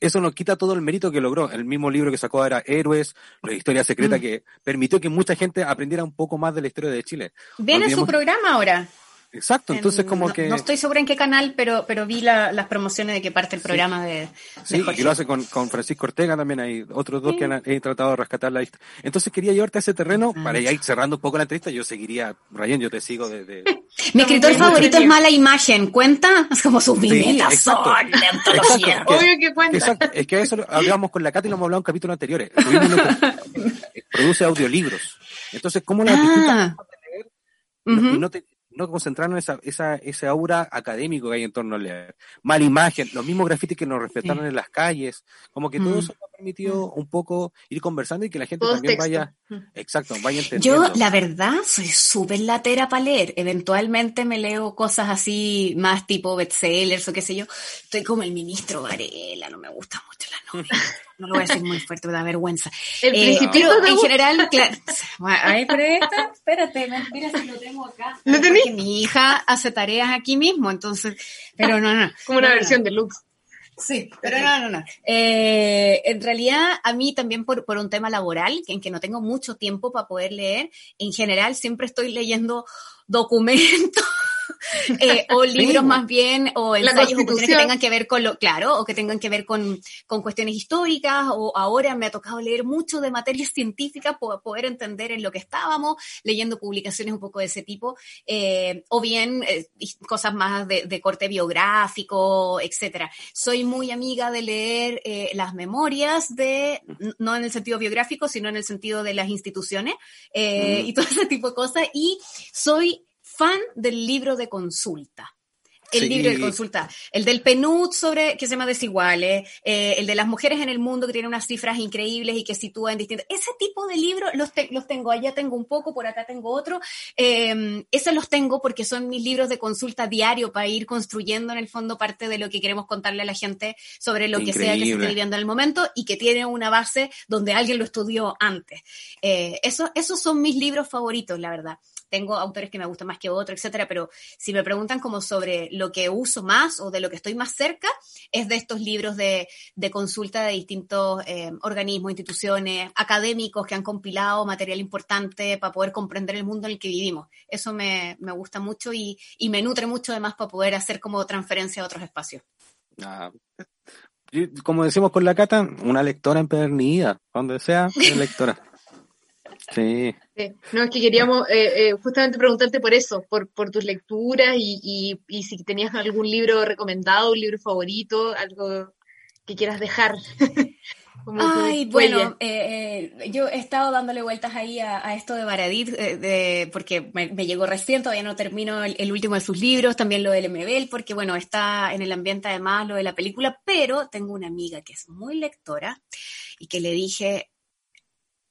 Speaker 2: eso no quita todo el mérito que logró. El mismo libro que sacó era Héroes, la historia secreta, mm. que permitió que mucha gente aprendiera un poco más de la historia de Chile.
Speaker 4: Viene su programa ahora.
Speaker 2: Exacto, entonces como que...
Speaker 4: No estoy segura en qué canal, pero, pero vi las promociones de que parte el programa de,
Speaker 2: Sí, y lo hace con, Francisco Ortega también, hay otros dos que han, tratado de rescatar la lista. Entonces quería llevarte a ese terreno, para ir cerrando un poco la entrevista, yo seguiría, Ryan, yo te sigo desde...
Speaker 4: Mi escritor favorito es Mala Imagen, ¿cuenta? Es como sus viñetas son de antología.
Speaker 3: Obvio que cuenta. Exacto,
Speaker 2: es que a eso hablábamos con la Katy, lo hemos hablado en capítulos anteriores. produce audiolibros. Entonces, ¿cómo las ah. leer? no te, no concentrarnos en esa, esa, ese aura académico que hay en torno a leer. Mala imagen, los mismos grafitis que nos respetaron en las calles, como que todo mm. eso nos ha permitido un poco ir conversando y que la gente también vaya, mm. exacto, vaya entendiendo.
Speaker 4: Yo, la verdad, soy súper latera para leer. Eventualmente me leo cosas así, más tipo bestsellers o qué sé yo. Estoy como el ministro Varela, no me gusta mucho la novela. no lo voy a decir muy fuerte, me da vergüenza.
Speaker 3: El eh, en
Speaker 4: general, claro. Ay, pero esta, espérate, mira si lo tengo acá.
Speaker 3: ¿Lo
Speaker 4: Mi hija hace tareas aquí mismo, entonces, pero no, no.
Speaker 3: Como una versión de Lux.
Speaker 4: Sí, pero no, no, no. Eh, en realidad, a mí también por, por un tema laboral, en que no tengo mucho tiempo para poder leer, en general siempre estoy leyendo documentos eh, o libros más bien, o ensayos o cuestiones que tengan que ver con lo, claro, o que tengan que ver con, con cuestiones históricas, o ahora me ha tocado leer mucho de materias científicas para poder entender en lo que estábamos, leyendo publicaciones un poco de ese tipo, eh, o bien eh, cosas más de, de, corte biográfico, etcétera. Soy muy amiga de leer las memorias de, no en el sentido biográfico, sino en el sentido de las instituciones, mm. y todo ese tipo de cosas, y soy fan del libro de consulta. El sí. libro de consulta, el del PNUD sobre que se llama desiguales, eh, el de las mujeres en el mundo que tiene unas cifras increíbles y que sitúa en distintos. Ese tipo de libros los, te, los tengo, allá tengo un poco, por acá tengo otro. Eh, esos los tengo porque son mis libros de consulta diario para ir construyendo en el fondo parte de lo que queremos contarle a la gente sobre lo Increíble. que sea que se esté viviendo en el momento y que tiene una base donde alguien lo estudió antes. Eh, eso, esos son mis libros favoritos, la verdad tengo autores que me gustan más que otros, etcétera, pero si me preguntan como sobre lo que uso más o de lo que estoy más cerca, es de estos libros de, de consulta de distintos eh, organismos, instituciones, académicos que han compilado material importante para poder comprender el mundo en el que vivimos. Eso me, me gusta mucho y, y, me nutre mucho además para poder hacer como transferencia a otros espacios.
Speaker 2: Ah, como decimos con la Cata, una lectora empedernida, donde sea, lectora. Sí.
Speaker 3: Sí. No, es que queríamos eh, eh, justamente preguntarte por eso, por, por tus lecturas y, y, y, si tenías algún libro recomendado, un libro favorito, algo que quieras dejar.
Speaker 4: Ay, bueno, eh, yo he estado dándole vueltas ahí a, a esto de Baradit, de, porque me, me, llegó recién, todavía no termino el, el, último de sus libros, también lo del MBL, porque bueno, está en el ambiente además lo de la película, pero tengo una amiga que es muy lectora y que le dije,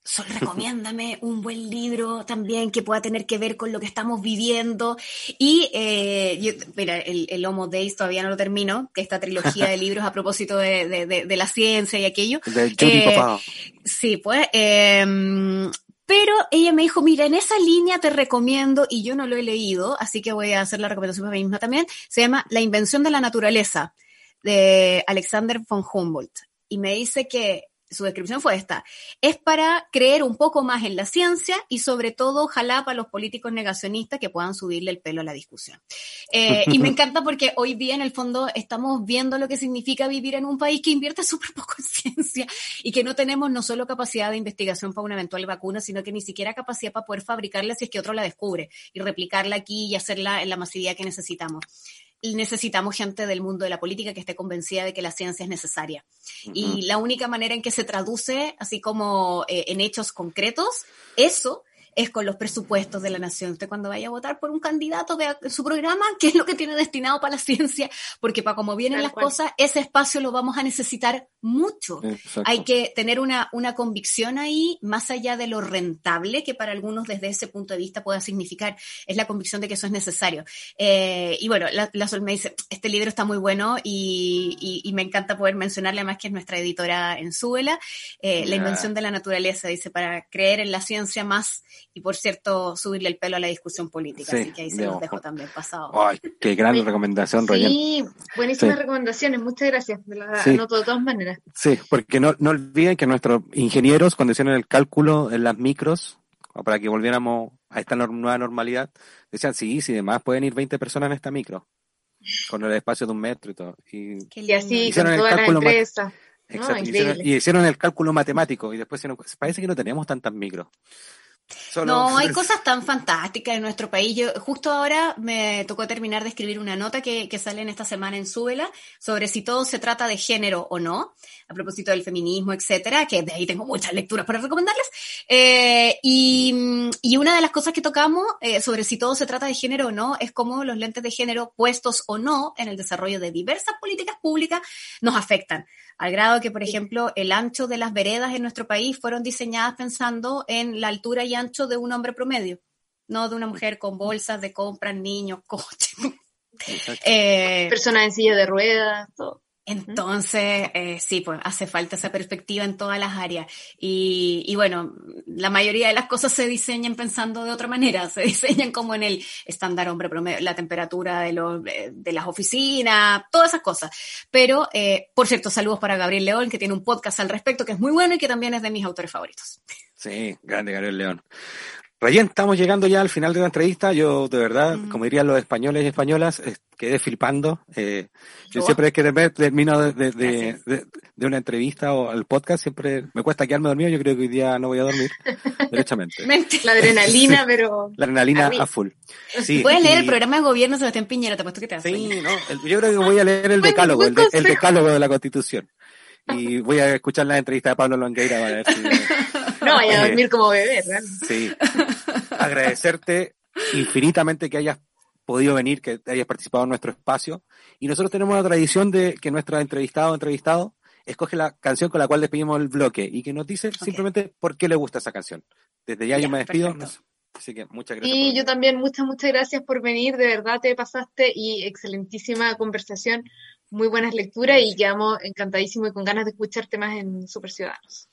Speaker 4: Sol, recomiéndame un buen libro también que pueda tener que ver con lo que estamos viviendo. Y, eh, yo, mira, el, el, Homo Days todavía no lo termino, que esta trilogía de libros a propósito de, de, de, de la ciencia y aquello.
Speaker 2: De eh,
Speaker 4: Sí, pues. Eh, pero ella me dijo, mira, en esa línea te recomiendo, y yo no lo he leído, así que voy a hacer la recomendación para mí misma también, se llama La invención de la naturaleza, de Alexander von Humboldt. Y me dice que su descripción fue esta, es para creer un poco más en la ciencia y sobre todo ojalá para los políticos negacionistas que puedan subirle el pelo a la discusión. Eh, y me encanta porque hoy día en el fondo estamos viendo lo que significa vivir en un país que invierte súper poco en ciencia y que no tenemos no solo capacidad de investigación para una eventual vacuna, sino que ni siquiera capacidad para poder fabricarla si es que otro la descubre y replicarla aquí y hacerla en la masividad que necesitamos necesitamos gente del mundo de la política que esté convencida de que la ciencia es necesaria. Uh -huh. Y la única manera en que se traduce, así como eh, en hechos concretos, eso es con los presupuestos de la nación. Usted cuando vaya a votar por un candidato de su programa, ¿qué es lo que tiene destinado para la ciencia? Porque para como vienen Tal las cual. cosas, ese espacio lo vamos a necesitar mucho. Exacto. Hay que tener una, una convicción ahí, más allá de lo rentable que para algunos desde ese punto de vista pueda significar, es la convicción de que eso es necesario. Eh, y bueno, la, la, Sol me dice, este libro está muy bueno y, y, y, me encanta poder mencionarle además que es nuestra editora en Súbela, eh, yeah. La invención de la naturaleza, dice, para creer en la ciencia más y por cierto, subirle el pelo a la discusión política. Sí, así que ahí se los dejo también pasado.
Speaker 2: Ay, qué gran recomendación, Roger.
Speaker 3: Sí, buenísimas sí. recomendaciones, muchas gracias. Me las sí. anoto de todas maneras.
Speaker 2: Sí, porque no, no olviden que nuestros ingenieros, cuando hicieron el cálculo en las micros, para que volviéramos a esta nueva normalidad, decían, sí, sí, demás pueden ir 20 personas en esta micro, con el espacio de un metro y todo. Y,
Speaker 3: y así, con toda la empresa.
Speaker 2: Exacto, no, y, hicieron, y, hicieron, el cálculo matemático y después parece que no tenemos tantas micros.
Speaker 4: Solo... No, hay cosas tan fantásticas en nuestro país. Yo justo ahora me tocó terminar de escribir una nota que, que sale en esta semana en Súbela sobre si todo se trata de género o no, a propósito del feminismo, etcétera, que de ahí tengo muchas lecturas para recomendarles. Eh, y, y, una de las cosas que tocamos eh, sobre si todo se trata de género o no es cómo los lentes de género puestos o no en el desarrollo de diversas políticas públicas nos afectan al grado que, por ejemplo, el ancho de las veredas en nuestro país fueron diseñadas pensando en la altura y ancho de un hombre promedio, no de una mujer con bolsas de compra, niños, coches.
Speaker 3: Eh, Personas en silla de ruedas, todo.
Speaker 4: Entonces, eh, sí, pues hace falta esa perspectiva en todas las áreas. Y, y, bueno, la mayoría de las cosas se diseñan pensando de otra manera, se diseñan como en el estándar hombre promedio, la temperatura de, los, de las oficinas, todas esas cosas. Pero, eh, por cierto, saludos para Gabriel León, que tiene un podcast al respecto, que es muy bueno y que también es de mis autores favoritos.
Speaker 2: Sí, grande Gabriel León. Rayen, estamos llegando ya al final de la entrevista. Yo, de verdad, como dirían los españoles y españolas, quedé flipando. Eh, yo siempre que termino de, de, de, una entrevista o el podcast, siempre me cuesta quedarme dormido. Yo creo que hoy día no voy a dormir, derechamente.
Speaker 3: La adrenalina, pero...
Speaker 2: La adrenalina a, full.
Speaker 4: Sí, Puedes leer el programa de gobierno Sebastián Piñera, te puesto que te hace.
Speaker 2: Sí, no, yo creo que voy a leer el decálogo, el, el decálogo de la Constitución. Y voy a escuchar la entrevista de Pablo Longueira para ver si...
Speaker 3: No vaya a dormir como bebé, ¿verdad?
Speaker 2: Sí. Agradecerte infinitamente que hayas podido venir, que hayas participado en nuestro espacio. Y nosotros tenemos la tradición de que nuestro entrevistado o entrevistado escoge la canción con la cual despedimos el bloque y que nos dice simplemente por qué le gusta esa canción. Desde ya, yo me despido. Así que muchas gracias.
Speaker 3: Y yo también, muchas, muchas gracias por venir. De verdad te pasaste y excelentísima conversación, muy buenas lecturas y quedamos encantadísimos y con ganas de escucharte más en Super Ciudadanos.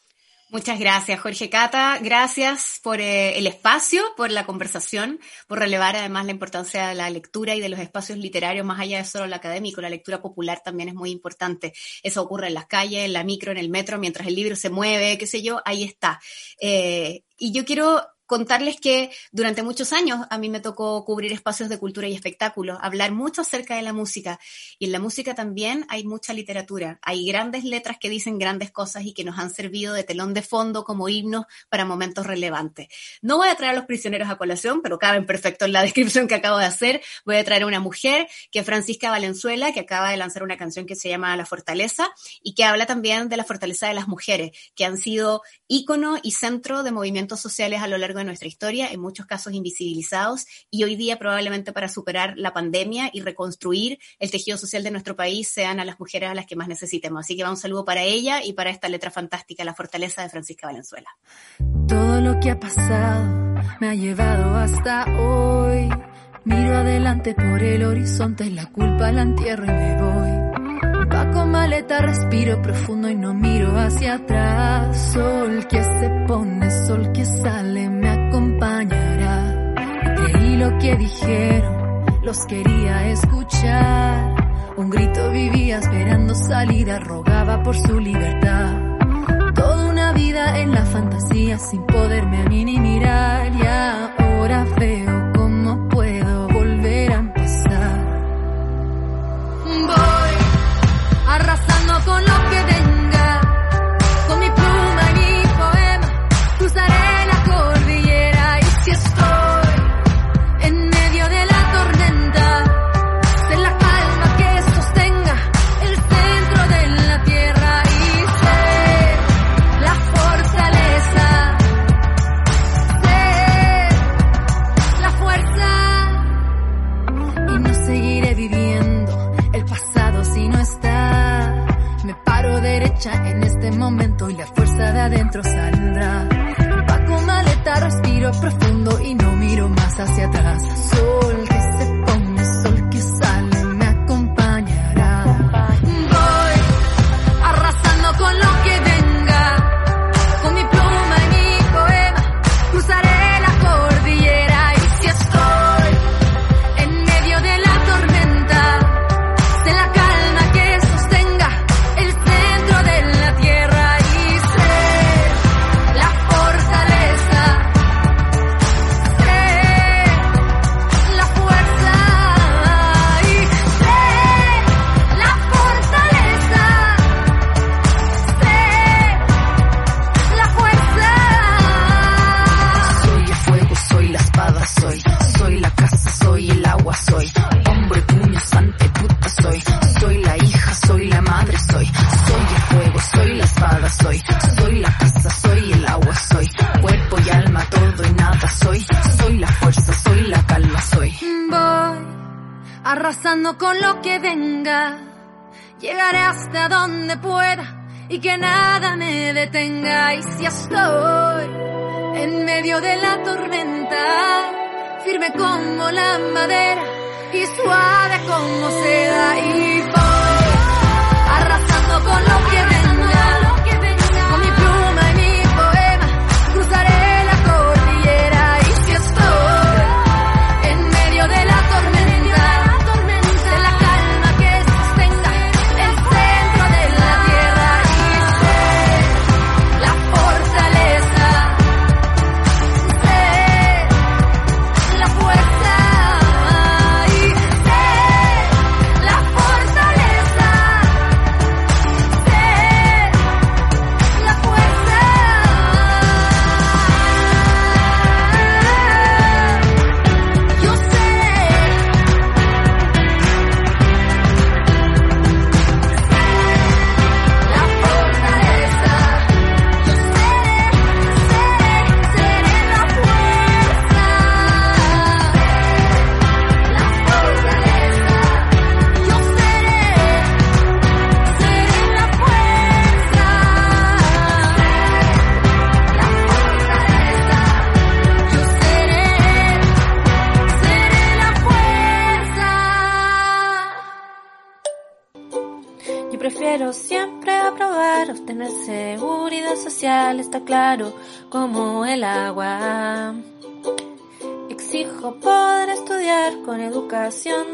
Speaker 4: Muchas gracias, Jorge Cata. Gracias por eh, el espacio, por la conversación, por relevar además la importancia de la lectura y de los espacios literarios más allá de solo lo académico. La lectura popular también es muy importante. Eso ocurre en las calles, en la micro, en el metro, mientras el libro se mueve, qué sé yo, ahí está. Eh, y yo quiero contarles que durante muchos años a mí me tocó cubrir espacios de cultura y espectáculo, hablar mucho acerca de la música. Y en la música también hay mucha literatura. Hay grandes letras que dicen grandes cosas y que nos han servido de telón de fondo como himnos para momentos relevantes. No voy a traer a los prisioneros a colación, pero caben perfecto en la descripción que acabo de hacer. Voy a traer a una mujer que es Francisca Valenzuela, que acaba de lanzar una canción que se llama La Fortaleza y que habla también de la fortaleza de las mujeres, que han sido ícono y centro de movimientos sociales a lo largo de nuestra historia, en muchos casos invisibilizados, y hoy día probablemente para superar la pandemia y reconstruir el tejido social de nuestro país sean a las mujeres a las que más necesitemos. Así que va un saludo para ella y para esta letra fantástica, La Fortaleza de Francisca Valenzuela.
Speaker 5: Todo lo que ha pasado me ha llevado hasta hoy. Miro adelante por el horizonte, la culpa la entierro y me voy. Paco maleta, respiro profundo y no miro hacia atrás. Sol que se pone, sol que sale, me lo que dijeron, los quería escuchar. Un grito vivía esperando salida, rogaba por su libertad. Toda una vida en la fantasía sin poderme a mí ni mirar y ahora veo este momento y la fuerza de adentro saldrá. Paco maleta, respiro profundo y no miro más hacia atrás. Y que nada me detenga. Y si estoy en medio de la tormenta, firme como la madera y suave como seda y voy
Speaker 1: Yo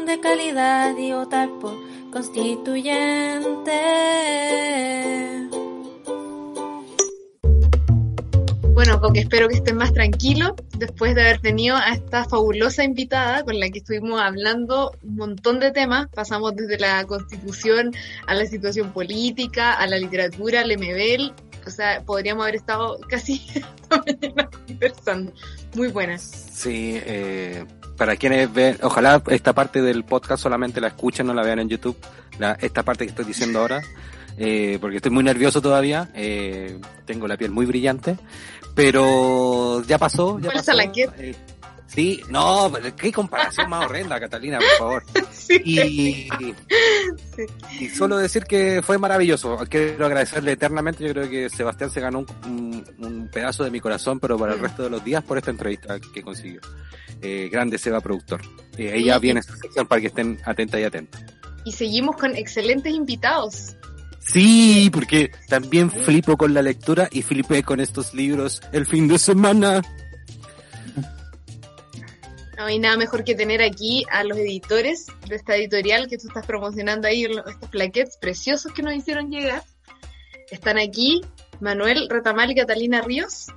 Speaker 1: de calidad y votar por constituyente.
Speaker 3: Bueno, porque espero que estén más tranquilos después de haber tenido a esta fabulosa invitada con la que estuvimos hablando un montón de temas. Pasamos desde la constitución a la situación política, a la literatura, al MBL. O sea, podríamos haber estado casi conversando. Muy buenas.
Speaker 2: Sí, eh, para quienes ven, ojalá esta parte del podcast solamente la escuchen, no la vean en YouTube, la, esta parte que estoy diciendo ahora, eh, porque estoy muy nervioso todavía, eh, tengo la piel muy brillante, pero ya pasó, ya
Speaker 3: ¿Cuál
Speaker 2: pasó.
Speaker 3: Salaquet?
Speaker 2: eh, sí, no, pero qué comparación más horrenda, Catalina, por favor.
Speaker 3: Sí.
Speaker 2: Y, y solo decir que fue maravilloso. Quiero agradecerle eternamente. Yo creo que Sebastián se ganó un, pedazo de mi corazón, pero para el resto de los días por esta entrevista que consiguió. Eh, grande Seba productor. Eh, ella
Speaker 3: Sí.
Speaker 2: viene a esta sección para que estén atentas y atentos.
Speaker 3: Y seguimos con excelentes invitados.
Speaker 2: Sí, porque también flipo con la lectura y flipé con estos libros el fin de semana.
Speaker 3: No hay nada mejor que tener aquí a los editores de esta editorial que tú estás promocionando ahí, estos plaquettes preciosos que nos hicieron llegar. Están aquí Manuel Retamal y Catalina Ríos.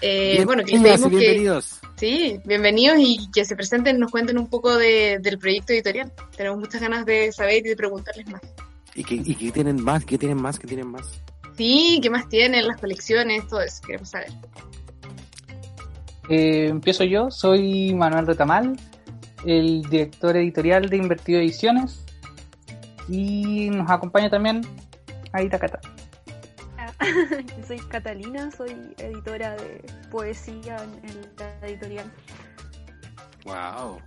Speaker 3: Eh, bueno, que les pedimos que,
Speaker 2: bienvenidos.
Speaker 3: sí, bienvenidos y que se presenten, nos cuenten un poco de- del proyecto editorial. Tenemos muchas ganas de saber y de preguntarles más.
Speaker 2: ¿Y qué, y qué tienen más? ¿Qué tienen más? ¿Qué tienen más?
Speaker 3: Sí, ¿qué más tienen? Las colecciones, todo eso, queremos saber.
Speaker 6: Eh, empiezo yo, soy Manuel Retamal, el director editorial de Invertido Ediciones y nos acompaña también Aida Cata.
Speaker 7: Yo soy Catalina, soy editora de poesía en, en la editorial.
Speaker 2: Wow.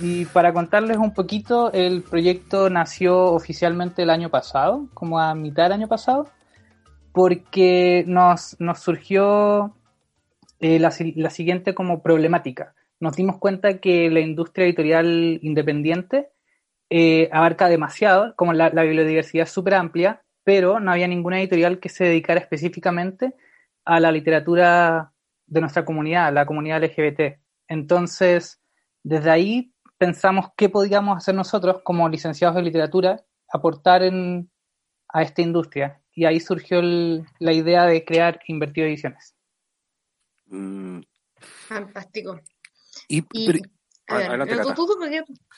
Speaker 6: Y para contarles un poquito, el proyecto nació oficialmente el año pasado, como a mitad del año pasado, porque nos, nos surgió eh, la, la siguiente como problemática. Nos dimos cuenta que la industria editorial independiente eh, abarca demasiado, como la, la bibliodiversidad es súper amplia, pero no había ninguna editorial que se dedicara específicamente a la literatura de nuestra comunidad, la comunidad LGBT. Entonces, desde ahí pensamos qué podíamos hacer nosotros como licenciados de literatura, aportar en, a esta industria. Y ahí surgió el- la idea de crear Invertido Ediciones.
Speaker 2: Mm,
Speaker 3: Fantástico.
Speaker 2: y,
Speaker 3: Y,
Speaker 2: pero-
Speaker 3: a ver,
Speaker 2: adelante,
Speaker 3: tú-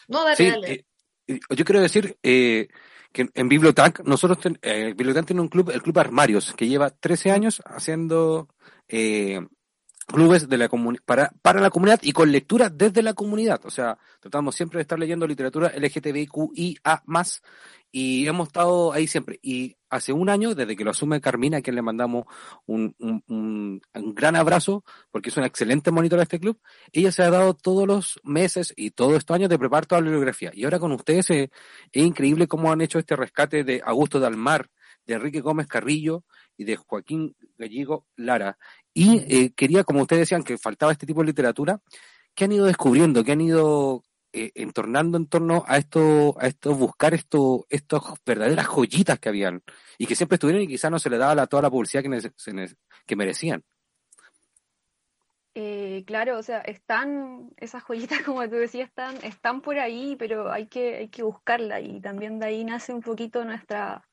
Speaker 3: no, dale,
Speaker 2: Sí,
Speaker 3: dale.
Speaker 2: eh, eh, yo quiero decir eh, que en Bibliotac, nosotros, ten- eh, Bibliotac tiene un club, el Club Armarios, que lleva 13 años haciendo eh, clubes de la para, para la comunidad y con lectura desde la comunidad. O sea, tratamos siempre de estar leyendo literatura LGTBIQIA más y hemos estado ahí siempre. Y hace un año, desde que lo asume Carmina, a quien le mandamos un, un, un- un gran abrazo, porque es una excelente monitora de este club, ella se ha dado todos los meses y todos estos años de preparar toda la bibliografía. Y ahora con ustedes eh, es increíble cómo han hecho este rescate de Augusto Dalmar, de Enrique Gómez Carrillo y de Joaquín Gallego Lara. Y eh, quería, como ustedes decían, que faltaba este tipo de literatura, ¿qué han ido descubriendo? ¿Qué han ido eh, entornando en torno a esto, a esto, buscar esto, estas verdaderas joyitas que habían y que siempre estuvieron y quizás no se le daba la, toda la publicidad que, se que merecían?
Speaker 7: Eh, claro, o sea, están, esas joyitas, como tú decías, están, están por ahí, pero hay que, hay que buscarla y también de ahí nace un poquito nuestra,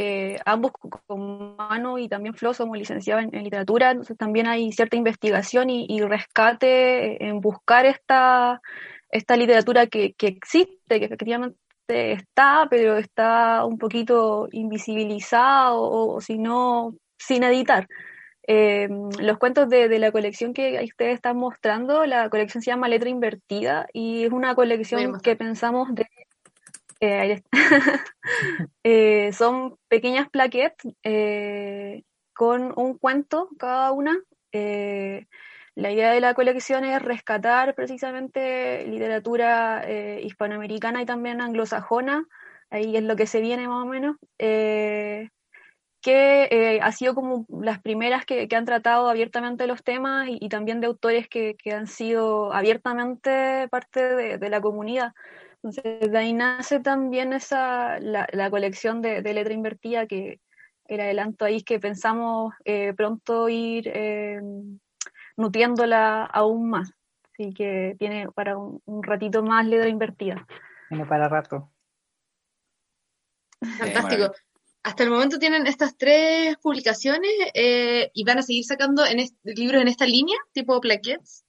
Speaker 7: eh, ambos con Mano y también Flo somos licenciados en, en literatura, entonces también hay cierta investigación y, y rescate en buscar esta, esta literatura que, que existe, que efectivamente está, pero está un poquito invisibilizada o, o si no, sin editar. Eh, los cuentos de, de la colección que ustedes están mostrando, la colección se llama Letra Invertida y es una colección que pensamos de... eh. Eh, son pequeñas plaquettes eh, con un cuento cada una. La idea de la colección es rescatar precisamente literatura hispanoamericana y también anglosajona, ahí es lo que se viene más o menos. Que ha sido como las primeras que, que han tratado abiertamente los temas y, también de autores que, que han sido abiertamente parte de la comunidad. Entonces, de ahí nace también esa, la, la colección de, de, letra invertida, que el adelanto ahí es que pensamos eh, pronto ir eh, nutriéndola aún más. Así que tiene para un, un ratito más letra invertida.
Speaker 6: Tiene para rato.
Speaker 3: Fantástico. Hasta el momento tienen estas tres publicaciones eh, y van a seguir sacando en este, libros en esta línea, tipo plaquettes.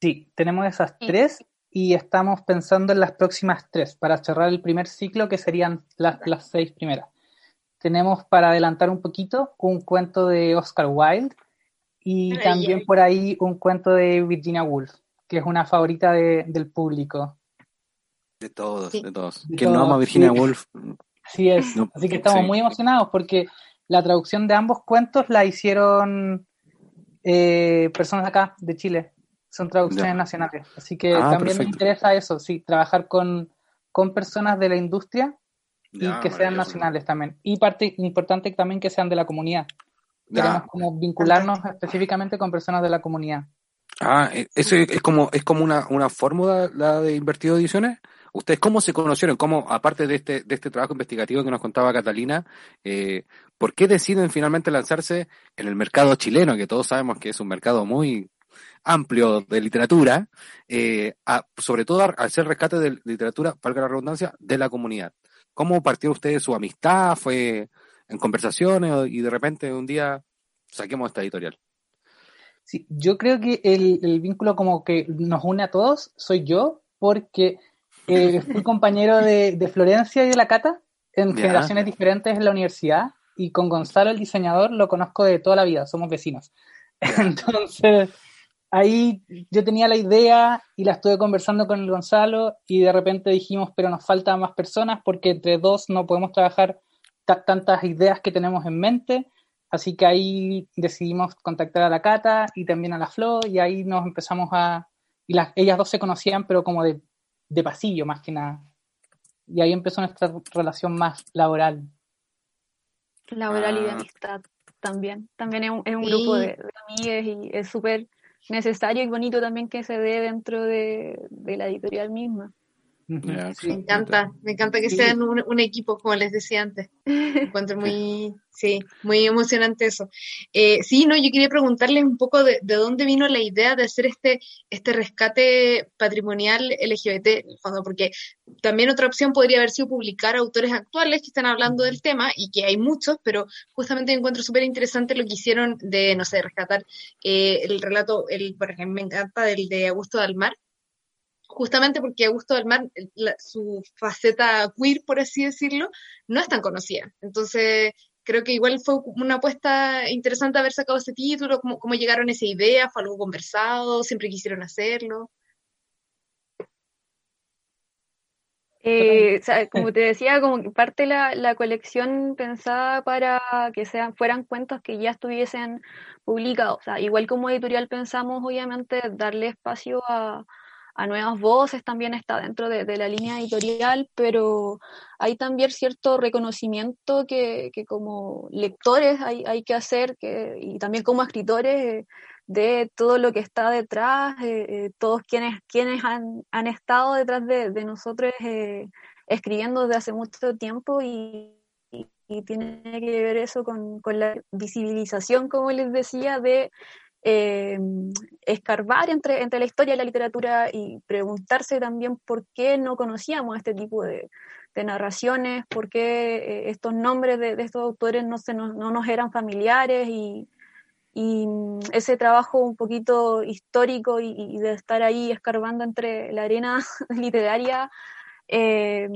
Speaker 6: Sí, tenemos esas tres y estamos pensando en las próximas tres para cerrar el primer ciclo que serían las, las seis primeras. Tenemos para adelantar un poquito un cuento de Oscar Wilde y
Speaker 3: Ay,
Speaker 6: también
Speaker 3: ay.
Speaker 6: por ahí un cuento de Virginia Woolf, que es una favorita de- del público.
Speaker 2: De todos,
Speaker 3: Sí.
Speaker 2: de todos.
Speaker 6: De
Speaker 2: Quien no ama a Virginia
Speaker 6: sí.
Speaker 2: Woolf,
Speaker 6: Así es,
Speaker 2: No,
Speaker 6: así que estamos
Speaker 2: sí.
Speaker 6: muy emocionados porque la traducción de ambos cuentos la hicieron eh, personas acá de Chile, son traducciones
Speaker 2: Ya.
Speaker 6: nacionales, así que
Speaker 2: Ah,
Speaker 6: también
Speaker 2: perfecto.
Speaker 6: interesa eso, sí, trabajar con, con personas de la industria y
Speaker 2: Ya,
Speaker 6: que sean nacionales también. Y parte importante también que sean de la comunidad.
Speaker 2: Ya.
Speaker 6: Queremos como vincularnos específicamente con personas de la comunidad.
Speaker 2: Ah, eh, eso es es como, es como una, una fórmula la de Invertido Ediciones. ¿Ustedes cómo se conocieron? ¿Cómo, aparte de este, de este trabajo investigativo que nos contaba Catalina, eh, por qué deciden finalmente lanzarse en el mercado chileno, que todos sabemos que es un mercado muy amplio de literatura, eh, a- sobre todo al ser rescate de literatura, valga la redundancia, de la comunidad? ¿Cómo partió usted su amistad? ¿Fue en conversaciones y de repente un día saquemos esta editorial?
Speaker 6: Sí, yo creo que el, el vínculo como que nos une a todos soy yo, porque eh, fui compañero de, de Florencia y de la Cata en generaciones diferentes en la universidad, y con Gonzalo, el diseñador, lo conozco de toda la vida, somos vecinos. Entonces, ahí yo tenía la idea y la estuve conversando con el Gonzalo, y de repente dijimos, pero nos faltan más personas porque entre dos no podemos trabajar ta- tantas ideas que tenemos en mente. Así que ahí decidimos contactar a la Cata y también a la Flo y ahí nos empezamos a... Y las, ellas dos se conocían pero como de, de pasillo más que nada. Y ahí empezó nuestra relación más laboral.
Speaker 7: laboral y de
Speaker 2: Ah.
Speaker 7: amistad también. También es un, es un
Speaker 3: Sí.
Speaker 7: grupo de, de amigues y es súper necesario y bonito también que se dé dentro de, de la editorial misma.
Speaker 6: Sí.
Speaker 3: Me encanta, me encanta que sean un, un equipo, como les decía antes. Me encuentro muy, sí, muy emocionante eso. Eh, sí, no, yo quería preguntarles un poco de, de dónde vino la idea de hacer este, este rescate patrimonial LGBT, en el fondo, porque también otra opción podría haber sido publicar autores actuales que están hablando del tema y que hay muchos, pero justamente encuentro súper interesante lo que hicieron de, no sé, rescatar eh, el relato, el, por ejemplo, me encanta del de Augusto Dalmar, justamente porque Augusto Dalmar, la- su faceta queer, por así decirlo, no es tan conocida. Entonces, creo que igual fue una apuesta interesante haber sacado ese título, cómo, cómo llegaron a esa idea, fue algo conversado, siempre quisieron hacerlo.
Speaker 7: Eh, o sea, como te decía, como que parte la, la colección pensada para que sean, fueran cuentos que ya estuviesen publicados. O sea, igual como editorial pensamos, obviamente, darle espacio a, a nuevas voces, también está dentro de, de la línea editorial, pero hay también cierto reconocimiento que, que como lectores hay, hay que hacer, que, y también como escritores, eh, de todo lo que está detrás, eh, eh, todos quienes, quienes han, han estado detrás de, de nosotros escribiendo desde hace mucho tiempo y- y tiene que ver eso con, con la visibilización, como les decía, de eh, escarbar entre, entre la historia y la literatura y preguntarse también por qué no conocíamos este tipo de, narraciones, por qué eh, estos nombres de, estos autores no, se nos, no nos eran familiares y, mm, ese trabajo un poquito histórico y, de estar ahí escarbando entre la arena literaria eh,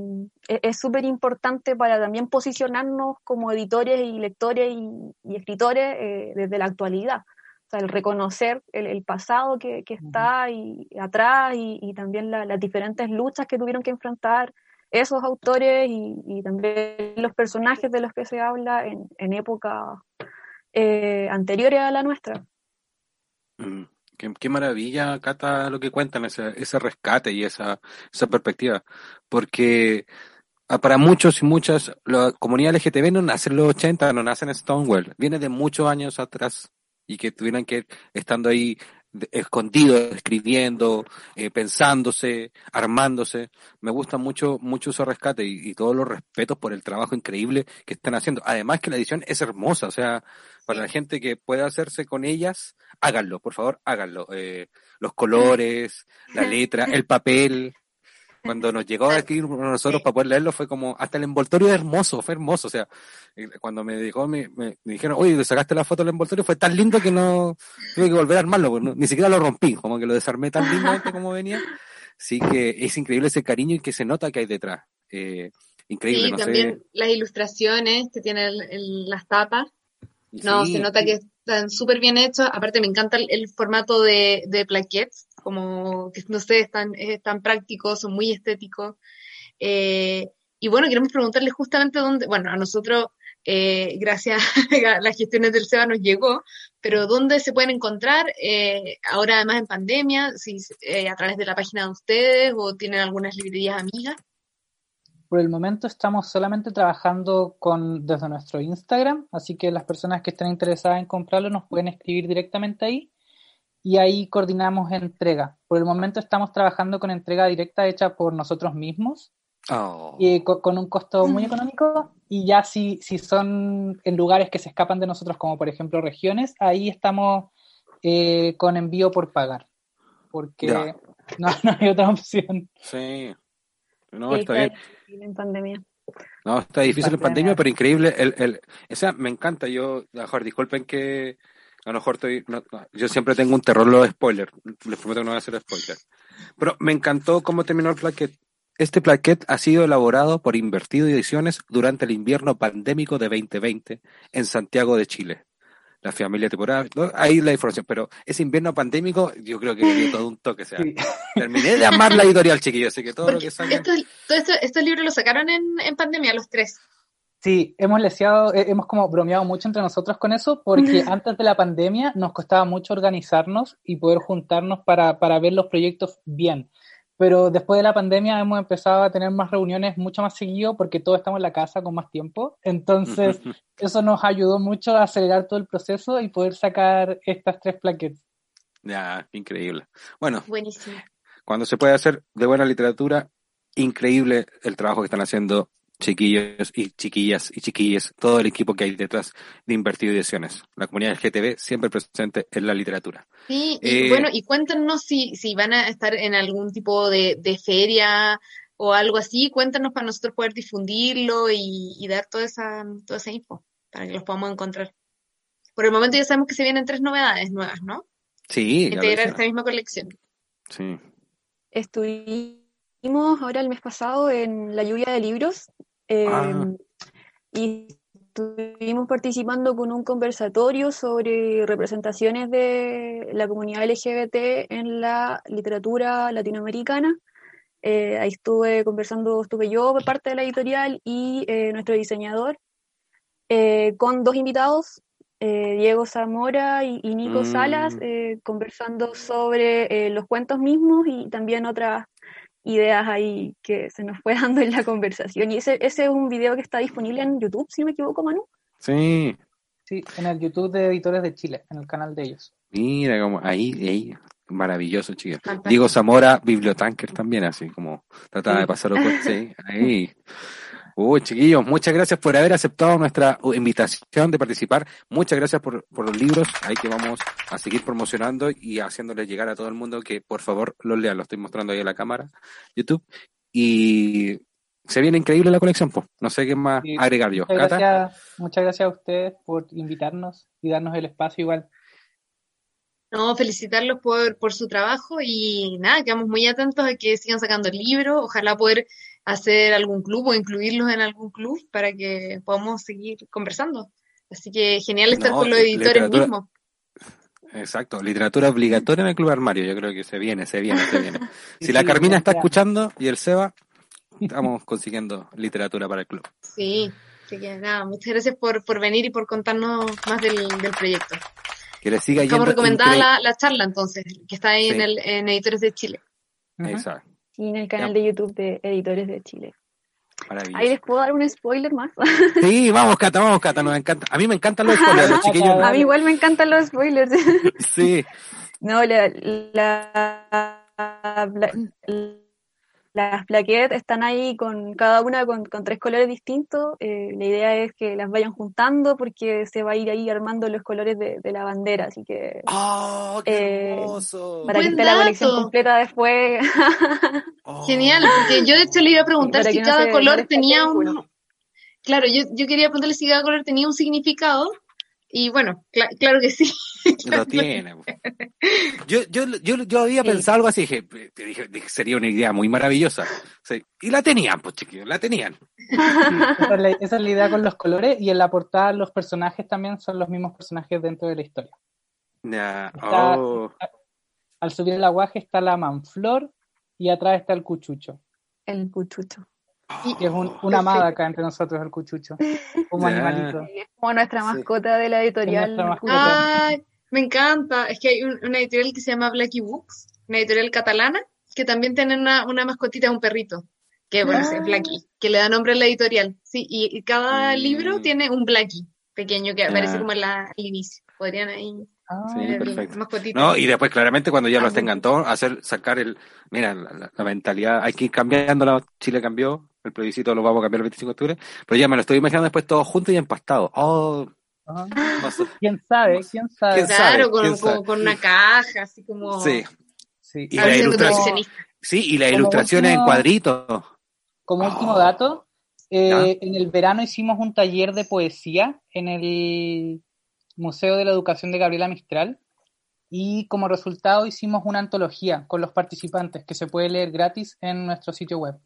Speaker 7: es es súper importante para también posicionarnos como editores y lectores y, escritores desde la actualidad. O sea, el reconocer el, el pasado que, que está ahí atrás y, y también la- las diferentes luchas que tuvieron que enfrentar esos autores y, y también los personajes de los que se habla en, en época eh, anteriores a la nuestra.
Speaker 2: Mm, Qué, qué maravilla, Cata, lo que cuentan, ese, ese rescate y esa, esa perspectiva. Porque ah, para muchos y muchas, la comunidad LGTB no nace en los 80, no nace en Stonewall, viene de muchos años atrás y que tuvieran que estando ahí de- escondido, escribiendo, eh, pensándose, armándose. Me gusta mucho, mucho su rescate y, y todos los respetos por el trabajo increíble que están haciendo. Además que la edición es hermosa, o sea, para la gente que pueda hacerse con ellas, háganlo, por favor, háganlo. Eh, los colores, la letra, el papel. Cuando nos llegó aquí nosotros
Speaker 3: Sí.
Speaker 2: para poder leerlo fue como, hasta el envoltorio hermoso, fue hermoso, o sea, cuando me llegó me, me, me dijeron, oye, ¿le sacaste la foto del envoltorio? Fue tan lindo que no, tuve que volver a armarlo, no- ni siquiera lo rompí, como que lo desarmé tan lindamente como venía. Sí que es increíble ese cariño y que se nota que hay detrás. Eh, increíble,
Speaker 3: Sí,
Speaker 2: no
Speaker 3: también las ilustraciones que tienen las tapas.
Speaker 2: sé.
Speaker 3: No,
Speaker 2: Sí,
Speaker 3: se nota que están súper bien hechos. Aparte, me encanta el, el formato de, de plaquettes, como que no sé, están, es tan prácticos, son muy estéticos. Eh, y bueno, queremos preguntarle justamente dónde, bueno, a nosotros, eh, gracias a las gestiones del SEBA nos llegó, pero dónde se pueden encontrar eh, ahora además en pandemia, eh, a través de la página de ustedes o tienen algunas librerías amigas.
Speaker 6: Por el momento estamos solamente trabajando con desde nuestro Instagram, así que las personas que estén interesadas en comprarlo nos pueden escribir directamente ahí y ahí coordinamos entrega. Por el momento estamos trabajando con entrega directa hecha por nosotros mismos
Speaker 2: Oh.
Speaker 6: y co- con un costo muy económico y ya si, si son en lugares que se escapan de nosotros, como por ejemplo regiones, ahí estamos eh, con envío por pagar, porque no, no hay otra opción.
Speaker 2: Sí. No, está bien.
Speaker 7: difícil en pandemia.
Speaker 2: No, está difícil en
Speaker 6: Pandemia.
Speaker 2: pero increíble. El, el, esa me encanta. Yo, mejor, disculpen que a lo mejor estoy. no, no, yo siempre tengo un terror los spoilers. Les prometo que no voy a hacer spoilers. Pero me encantó cómo terminó el plaquet. Este plaquet ha sido elaborado por Invertido Ediciones durante el invierno pandémico de 2020 en Santiago de Chile. La familia temporal, ¿no? ahí la información, pero ese invierno pandémico yo creo que dio todo un toque. O sea,
Speaker 6: Sí.
Speaker 2: terminé de amar la editorial, chiquillos, así que todo lo
Speaker 3: Porque
Speaker 2: que salga.
Speaker 3: estos, todo esto- estos libros los sacaron en, en pandemia, los tres.
Speaker 6: Sí, hemos leseado, eh, hemos como bromeado mucho entre nosotros con eso, porque antes de la pandemia nos costaba mucho organizarnos y poder juntarnos para, para ver los proyectos bien. Pero después de la pandemia hemos empezado a tener más reuniones mucho más seguido porque todos estamos en la casa con más tiempo. Entonces, eso nos ayudó mucho a acelerar todo el proceso y poder sacar estas tres plaquetas.
Speaker 2: Ya, increíble. Bueno,
Speaker 3: Buenísimo.
Speaker 2: cuando se puede hacer de buena literatura, increíble el trabajo que están haciendo chiquillos y chiquillas y chiquillas, todo el equipo que hay detrás de Invertido Ediciones. La comunidad del GTV siempre presente en la literatura.
Speaker 3: Sí, y
Speaker 2: Eh,
Speaker 3: bueno, y cuéntanos si, si van a estar en algún tipo de, de feria o algo así, cuéntanos para nosotros poder difundirlo y, y dar toda esa, toda esa info para que los podamos encontrar. Por el momento ya sabemos que se vienen tres novedades nuevas, ¿no?
Speaker 2: Sí,
Speaker 3: Integrar esta misma colección.
Speaker 2: Sí.
Speaker 7: Estuvimos ahora el mes pasado en la lluvia de libros eh,
Speaker 2: Ah.
Speaker 7: y estuvimos participando con un conversatorio sobre representaciones de la comunidad LGBT en la literatura latinoamericana. Eh, ahí estuve conversando, estuve yo por parte de la editorial y eh, nuestro diseñador eh, con dos invitados, Diego Zamora y, y Nico
Speaker 2: Mm.
Speaker 7: Salas, eh, conversando sobre los cuentos mismos y también otras ideas ahí que se nos fue dando en la conversación. Y ese, ese es un video que está disponible en YouTube, si no me equivoco, Manu.
Speaker 2: Sí.
Speaker 6: Sí, en el YouTube de Editores de Chile, en el canal de ellos.
Speaker 2: Mira como ahí, ahí, maravilloso, chicos. Diego Zamora, bibliotanker también, así como trataba de por, sí, ahí. Uy, chiquillos, muchas gracias por haber aceptado nuestra uh, invitación de participar. Muchas gracias por, por los libros. Ahí que vamos a seguir promocionando y haciéndoles llegar a todo el mundo que por favor los lean. Lo estoy mostrando ahí en la cámara, YouTube. Y se viene increíble la colección, pues. No sé qué más
Speaker 6: Sí.
Speaker 2: agregar yo.
Speaker 6: Muchas
Speaker 2: Cata.
Speaker 6: gracias, muchas gracias a ustedes por invitarnos y darnos el espacio igual.
Speaker 3: No, felicitarlos por, por su trabajo y nada, quedamos muy atentos a que sigan sacando libros, ojalá poder hacer algún club o incluirlos en algún club para que podamos seguir conversando. Así que genial estar
Speaker 2: No,
Speaker 3: con los editores
Speaker 2: literatura-
Speaker 3: mismos.
Speaker 2: Exacto, literatura obligatoria en el Club Armario. Yo creo que se viene, se viene, se viene. Si la Carmina está escuchando y el Seba, estamos consiguiendo literatura para el club.
Speaker 3: Sí, así que nada, muchas gracias por, por venir y por contarnos más del, del proyecto.
Speaker 2: Que le siga yendo
Speaker 3: recomendada la, la charla entonces, que está ahí en, el, en Editores de Chile.
Speaker 2: Exacto,
Speaker 7: Y en el canal
Speaker 2: Ya.
Speaker 7: de YouTube de Editores de Chile. Ahí les puedo dar un spoiler más.
Speaker 2: Sí, vamos, Cata, vamos, Cata, nos encata. A mí me encantan los spoilers, los chiquillos.
Speaker 7: A mí igual me encantan los spoilers.
Speaker 2: Sí,
Speaker 7: No, la, la- la- las plaquettes están ahí con cada una con, con tres colores distintos. Eh, la idea es que las vayan juntando porque se va a ir ahí armando los colores de, de la bandera, así que
Speaker 2: ¡Oh, qué
Speaker 7: Eh,
Speaker 2: hermoso!
Speaker 7: para que
Speaker 3: Buen
Speaker 7: esté la colección completa después.
Speaker 2: Oh.
Speaker 3: Genial, porque yo de hecho le iba a preguntar si
Speaker 7: que no
Speaker 3: cada color tenía un... Claro, yo, yo quería preguntarle si cada color tenía un significado y bueno, cla- claro que sí.
Speaker 2: Lo tiene. Yo, yo, yo, yo había
Speaker 7: Sí.
Speaker 2: pensado algo así, dije, dije, dije, sería una idea muy maravillosa. Sí. Y la tenían, pues chiquillos, la tenían.
Speaker 6: Esa es, la, esa es la idea con los colores y en la portada los personajes también son los mismos personajes dentro de la historia. Está-
Speaker 2: oh.
Speaker 6: Al subir el aguaje está la manflor y atrás está el cuchucho,
Speaker 7: El cuchucho.
Speaker 6: Que es un- una amada acá entre nosotros el cuchucho, como animalito.
Speaker 7: Es como nuestra
Speaker 2: Sí.
Speaker 7: mascota de la editorial.
Speaker 6: mascota.
Speaker 3: Ay, me encanta. Es que hay un- una editorial que se llama Blacky Books, una editorial catalana, que también tiene una, una mascotita, un perrito, que bueno,
Speaker 7: Ah.
Speaker 3: es Blacky, que le da nombre a la editorial. Sí, y, y cada
Speaker 2: Mm.
Speaker 3: libro tiene un Blacky pequeño que aparece
Speaker 2: Ya.
Speaker 3: como en la- al inicio. Podrían ahí
Speaker 6: Ah,
Speaker 2: Sí, perfecto. No, y después claramente cuando ya
Speaker 3: Ah,
Speaker 2: los tengan todos, hacer, sacar el, mira, la, la- la mentalidad, hay que ir cambiando, la, Chile cambió, el plebiscito lo vamos a cambiar el 25 de octubre, pero ya me lo estoy imaginando después todos juntos y empastados. Oh,
Speaker 6: ah. ¿Quién sabe? ¿Quién sabe?
Speaker 2: ¿Quién
Speaker 3: Claro,
Speaker 2: sabe?
Speaker 3: con,
Speaker 2: ¿Quién
Speaker 3: con-
Speaker 2: sabe?
Speaker 3: con una caja, así como...
Speaker 2: Sí,
Speaker 6: Sí.
Speaker 2: Y
Speaker 3: a
Speaker 2: la
Speaker 3: ver si es
Speaker 2: ilustración. sí, y las
Speaker 6: Como
Speaker 2: ilustraciones en cuadritos.
Speaker 6: Como
Speaker 2: Oh.
Speaker 6: último dato, eh, en el verano hicimos un taller de poesía en el Museo de la Educación de Gabriela Mistral y como resultado hicimos una antología con los participantes que se puede leer gratis en nuestro sitio web.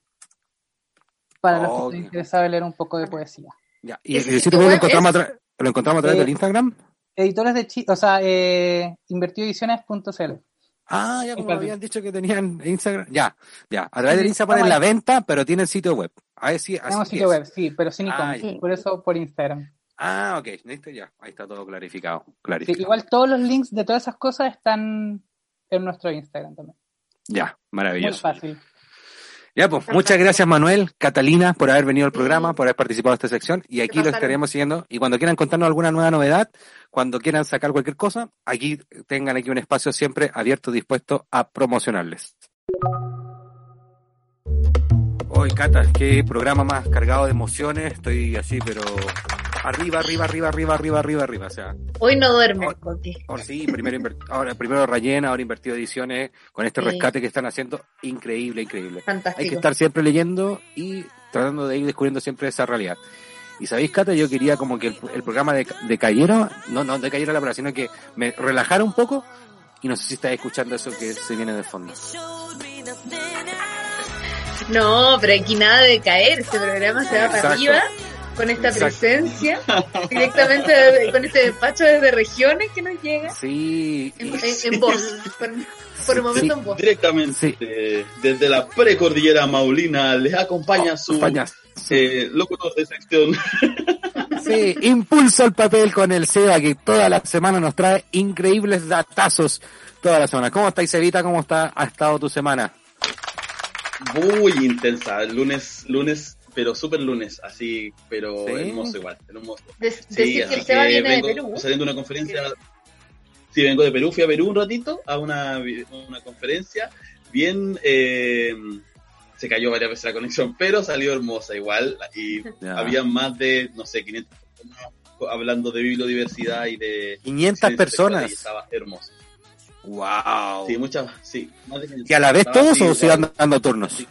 Speaker 6: Para los que les
Speaker 2: qué-
Speaker 6: interesa leer un poco de poesía.
Speaker 2: Ya. Y
Speaker 3: ¿Ese
Speaker 2: el
Speaker 3: sitio
Speaker 2: web lo encontramos,
Speaker 3: es?
Speaker 2: lo encontramos a través
Speaker 6: Eh,
Speaker 2: del Instagram.
Speaker 6: Editores de Chile, o sea, eh, invertidoediciones.cl.
Speaker 2: Ah, ya como habían dicho que tenían Instagram. Ya, ya. A través del Instagram ponen la venta, pero tienen sitio web. A ver si, así
Speaker 6: Tenemos sitio
Speaker 2: es.
Speaker 6: web, sí, pero sin
Speaker 2: Ah,
Speaker 6: icono.
Speaker 7: ya.
Speaker 6: Por eso por Instagram.
Speaker 2: Ah, ok, ¿viste? Ya, ahí está todo clarificado.
Speaker 6: Sí,
Speaker 2: clarificado.
Speaker 6: igual todos los links de todas esas cosas están en nuestro Instagram también.
Speaker 2: Ya,
Speaker 6: Muy
Speaker 2: maravilloso.
Speaker 6: fácil.
Speaker 2: Ya, pues, muchas gracias Manuel, Catalina, por haber venido al programa, por haber participado de esta sección. Y aquí lo estaremos siguiendo. Y cuando quieran contarnos alguna nueva novedad, cuando quieran sacar cualquier cosa, aquí tengan aquí un espacio siempre abierto, dispuesto a promocionarles. Hoy, Cata, qué programa más cargado de emociones. Estoy así, pero arriba, arriba, arriba, arriba, arriba, arriba, arriba. O sea,
Speaker 3: Hoy no duerme. Coqui.
Speaker 2: Ahora sí, primero, ahora, primero rellena, ahora invertido ediciones, con este
Speaker 3: Sí.
Speaker 2: rescate que están haciendo, increíble, increíble. Hay que
Speaker 3: Fantástico.
Speaker 2: estar siempre leyendo y tratando de ir descubriendo siempre esa realidad. Y sabéis, Cata, yo quería como que el, el programa de, de Cayero, no, no de Cayero la palabra, sino que me relajara un poco y no sé si estáis escuchando eso que se viene de fondo.
Speaker 3: No, pero aquí nada de caer. Este programa se va para arriba con esta
Speaker 2: Exacto.
Speaker 3: presencia, directamente de- con este despacho desde regiones que nos llega
Speaker 2: Sí,
Speaker 3: en, en- en voz. Por, por el momento en voz.
Speaker 8: Directamente desde la precordillera Maulina les acompaña su eh, locutor de sección.
Speaker 2: Sí, impulso al papel con el SEBA que toda la semana nos trae increíbles datazos toda la semana. ¿Cómo estáis, Evita? ¿Cómo está, ha estado tu semana?
Speaker 8: Muy intensa, lunes, lunes, pero super lunes, así, pero
Speaker 2: ¿Sí?
Speaker 8: hermoso igual, hermoso.
Speaker 3: De-
Speaker 8: Sí,
Speaker 3: decir que el Seba viene de
Speaker 8: vengo
Speaker 3: Perú.
Speaker 8: saliendo de una conferencia. Sí, vengo de Perú, fui a Perú un ratito a una, una conferencia. Bien, eh, se cayó varias veces la conexión, pero salió hermosa igual. Y
Speaker 2: Ya.
Speaker 8: había más de, no sé, 500 personas hablando de biodiversidad y de.
Speaker 2: 500
Speaker 8: ciencias
Speaker 2: personas.
Speaker 8: Y estaba hermoso.
Speaker 2: Wow.
Speaker 8: Sí, muchas, sí. más de 500.
Speaker 2: ¿Y a la vez todos o se van dando turnos?
Speaker 8: Que-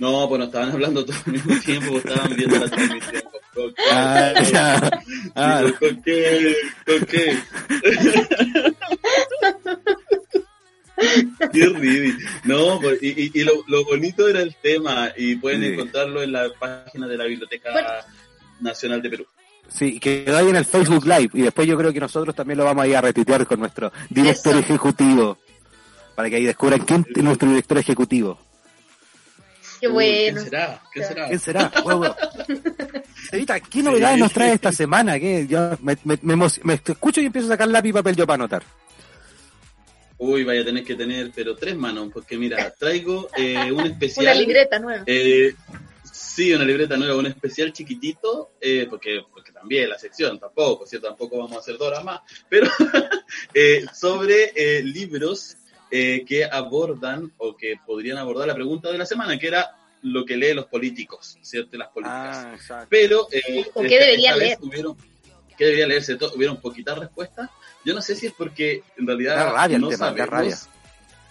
Speaker 8: No, pues no estaban hablando todo al mismo tiempo, pues estaban viendo la transmisión. ¿Con qué?
Speaker 2: Ah, ya. Ah,
Speaker 8: ¿Con qué? ¿Con qué? Qué ridículo. No, pues, y, y, y lo, lo bonito era el tema, y pueden
Speaker 2: Sí.
Speaker 8: encontrarlo en la página de la Biblioteca
Speaker 3: Bueno.
Speaker 8: Nacional de Perú.
Speaker 2: Sí, quedó ahí en el Facebook Live y después yo creo que nosotros también lo vamos a ir a retuitear con nuestro director
Speaker 3: Eso.
Speaker 2: ejecutivo para que ahí descubran quién es nuestro director ejecutivo.
Speaker 3: Qué
Speaker 8: Uy,
Speaker 3: bueno.
Speaker 8: ¿Quién será? ¿Quién será?
Speaker 2: ¿Quién será? ¿qué novedades nos trae esta semana? ¿Qué? Yo me, me, me emo- me escucho y empiezo a sacar lápiz y papel yo para anotar.
Speaker 8: Uy, vaya a tener que tener, pero tres manos, porque mira, traigo eh, un
Speaker 3: Una
Speaker 8: especial.
Speaker 3: libreta nueva.
Speaker 8: Eh, Sí, una libreta nueva, un especial chiquitito, eh, porque, porque también la sección tampoco, ¿cierto? Tampoco vamos a hacer dos horas más, pero eh, sobre eh, libros eh, que abordan o que podrían abordar la pregunta de la semana, que era lo que leen los políticos, ¿cierto? Las políticas.
Speaker 2: Ah, exacto.
Speaker 8: Pero, eh,
Speaker 3: ¿O qué
Speaker 8: esta-
Speaker 3: debería
Speaker 8: esta vez
Speaker 3: leer?
Speaker 8: Hubieron, ¿Qué debería leerse? To- Hubieron poquitas respuestas. Yo no sé si es porque en realidad
Speaker 2: Da rabia el
Speaker 8: no
Speaker 2: tema, da
Speaker 8: sabemos.
Speaker 2: rabia.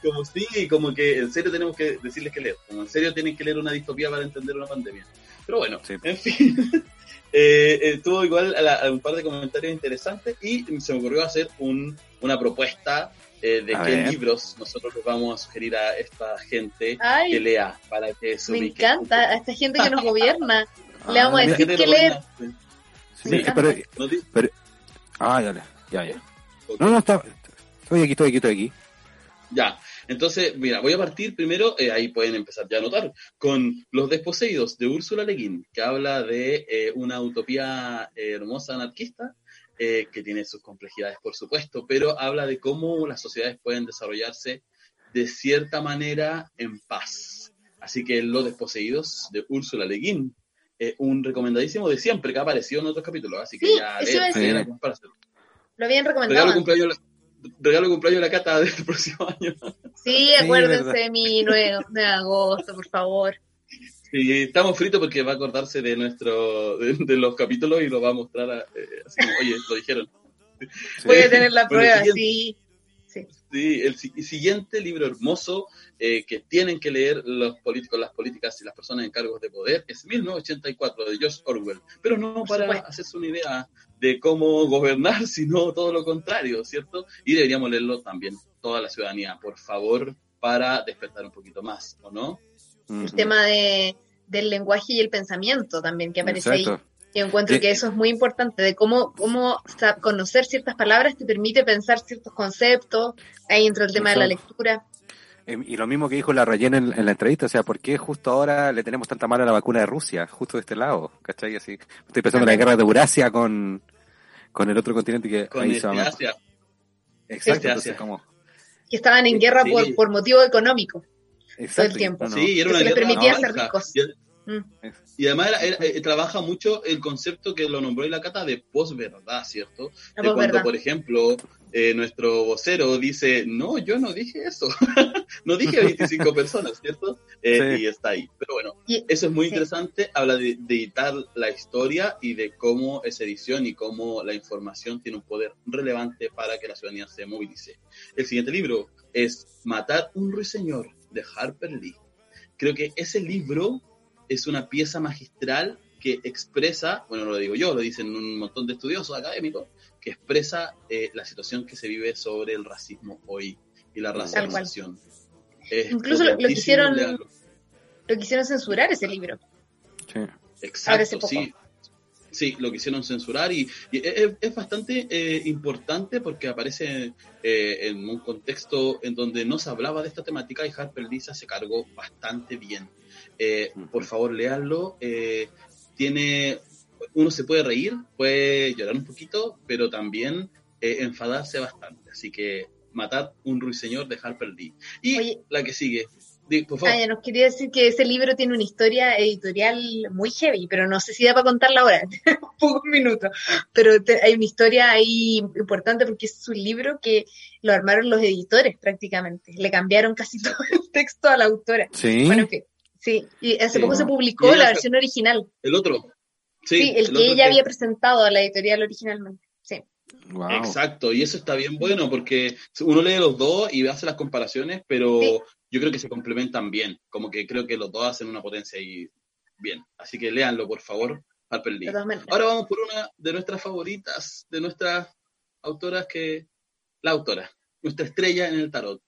Speaker 8: Como sí, como que en serio tenemos que decirles que leer. Como en serio tienen que leer una distopía para entender una pandemia. Pero bueno,
Speaker 2: Sí.
Speaker 8: en fin. Eh, eh, tuvo igual a la- a un par de comentarios interesantes y se me ocurrió hacer un, una propuesta eh, de
Speaker 2: A
Speaker 8: qué
Speaker 2: ver.
Speaker 8: libros nosotros les vamos a sugerir a esta gente
Speaker 3: Ay,
Speaker 8: que lea para que se
Speaker 3: me
Speaker 8: ubique.
Speaker 3: encanta a esta gente que nos gobierna. Le vamos a
Speaker 2: Ah,
Speaker 3: decir que leer.
Speaker 2: sí,
Speaker 3: encanta.
Speaker 2: pero- ah, ya, ya. No, no, está, estoy aquí, estoy aquí, estoy aquí.
Speaker 8: Ya, entonces, mira, voy a partir primero, eh, ahí pueden empezar ya a notar, con Los Desposeídos de Úrsula Le Guin, que habla de eh, una utopía eh, hermosa anarquista, eh, que tiene sus complejidades, por supuesto, pero habla de cómo las sociedades pueden desarrollarse de cierta manera en paz. Así que Los Desposeídos de Úrsula Le Guin, eh, un recomendadísimo de siempre que ha aparecido en otros capítulos, así que
Speaker 3: Sí,
Speaker 8: ya
Speaker 3: eso. Lo habían
Speaker 8: Regalo
Speaker 3: recomendado.
Speaker 8: cumpleaños, la- regalo cumpleaños la cata del próximo año.
Speaker 3: Sí, acuérdense de mi 9 de agosto, por favor.
Speaker 8: Sí, estamos fritos porque va a acordarse de nuestro de, de los capítulos y lo va a mostrar a- eh, así como, oye, lo dijeron.
Speaker 3: Voy a tener la prueba,
Speaker 8: siguiente.
Speaker 3: sí.
Speaker 8: Sí, el si- siguiente libro hermoso eh, que tienen que leer los políticos, las políticas y las personas en cargos de poder es 1984 de George Orwell, pero no
Speaker 3: Por
Speaker 8: para
Speaker 3: supuesto.
Speaker 8: hacerse una idea de cómo gobernar, sino todo lo contrario, ¿cierto? Y deberíamos leerlo también toda la ciudadanía, por favor, para despertar un poquito más, ¿o no?
Speaker 3: El tema de, del lenguaje y el pensamiento también que aparece ahí. Yo encuentro
Speaker 2: Sí.
Speaker 3: que eso es muy importante, de cómo, cómo conocer ciertas palabras te permite pensar ciertos conceptos. Ahí entra el tema de la lectura.
Speaker 2: Eh, Y lo mismo que dijo la Rayen en, en la entrevista, o sea, ¿por qué justo ahora le tenemos tanta mala la vacuna de Rusia? Justo de este lado, ¿cachai? Así, estoy pensando en la guerra de Eurasia con, con el otro continente que
Speaker 8: Con
Speaker 2: ahí
Speaker 8: este
Speaker 2: se va a-
Speaker 8: Asia.
Speaker 2: Exacto,
Speaker 8: este
Speaker 2: entonces
Speaker 8: Asia.
Speaker 2: como...
Speaker 3: Que estaban en guerra
Speaker 8: sí.
Speaker 3: por, por motivo económico.
Speaker 2: Exacto,
Speaker 3: tiempo.
Speaker 2: no, no.
Speaker 8: Sí, y era una
Speaker 3: les permitía ser ricos.
Speaker 8: Y-
Speaker 3: Mm.
Speaker 8: Y además era- era- eh, trabaja mucho el concepto que lo nombró en la cata de posverdad, ¿cierto?
Speaker 3: La
Speaker 8: de cuando, por ejemplo, eh, nuestro vocero dice, no, yo no dije eso, no dije 25 personas, ¿cierto? Eh,
Speaker 2: Sí.
Speaker 8: Y está ahí. Pero bueno,
Speaker 3: Y-
Speaker 8: eso es muy
Speaker 3: sí.
Speaker 8: interesante, habla de, de editar la historia y de cómo esa edición y cómo la información tiene un poder relevante para que la ciudadanía se movilice. El siguiente libro es Matar un ruiseñor de Harper Lee. Creo que ese libro es una pieza magistral que expresa, bueno, no lo digo yo, lo dicen un montón de estudiosos académicos, que expresa eh, la situación que se vive sobre el racismo hoy y la racialización.
Speaker 3: Incluso lo- quisieron-. Lo quisieron censurar ese libro.
Speaker 2: Sí.
Speaker 8: Exacto,
Speaker 3: poco.
Speaker 8: sí. Sí, lo quisieron censurar y, y es, es bastante eh, importante porque aparece eh, en un contexto en donde no se hablaba de esta temática y Harper Lee se hace cargo bastante bien. Eh, por favor, léanlo. eh, tiene, uno se puede reír, puede llorar un poquito, pero también eh, enfadarse bastante. Así que matar un ruiseñor de Harper Lee. Y
Speaker 3: Oye.
Speaker 8: la que sigue, Di- por favor.
Speaker 3: Ah, ya nos quería decir que ese libro tiene una historia editorial muy heavy, pero no sé si da para contarla ahora, pocos minutos. Pero te- hay una historia ahí importante porque es un libro que lo armaron los editores prácticamente. Le cambiaron casi todo el texto a la autora.
Speaker 2: Sí.
Speaker 3: Bueno, en fin, sí. Y hace
Speaker 8: Sí.
Speaker 3: poco se publicó la versión original.
Speaker 8: El otro. Sí,
Speaker 3: Sí, el,
Speaker 8: otro
Speaker 3: que ella había presentado a la editorial originalmente. Sí.
Speaker 2: Wow.
Speaker 8: Exacto, y eso está bien bueno porque uno lee los dos y hace las comparaciones, pero
Speaker 3: Sí.
Speaker 8: Yo creo que se complementan bien, como que creo que los dos hacen una potencia y bien. Así que léanlo, por favor, Harper Lee. Ahora vamos por una de nuestras favoritas, de nuestras autoras que... La autora, nuestra estrella en el tarot,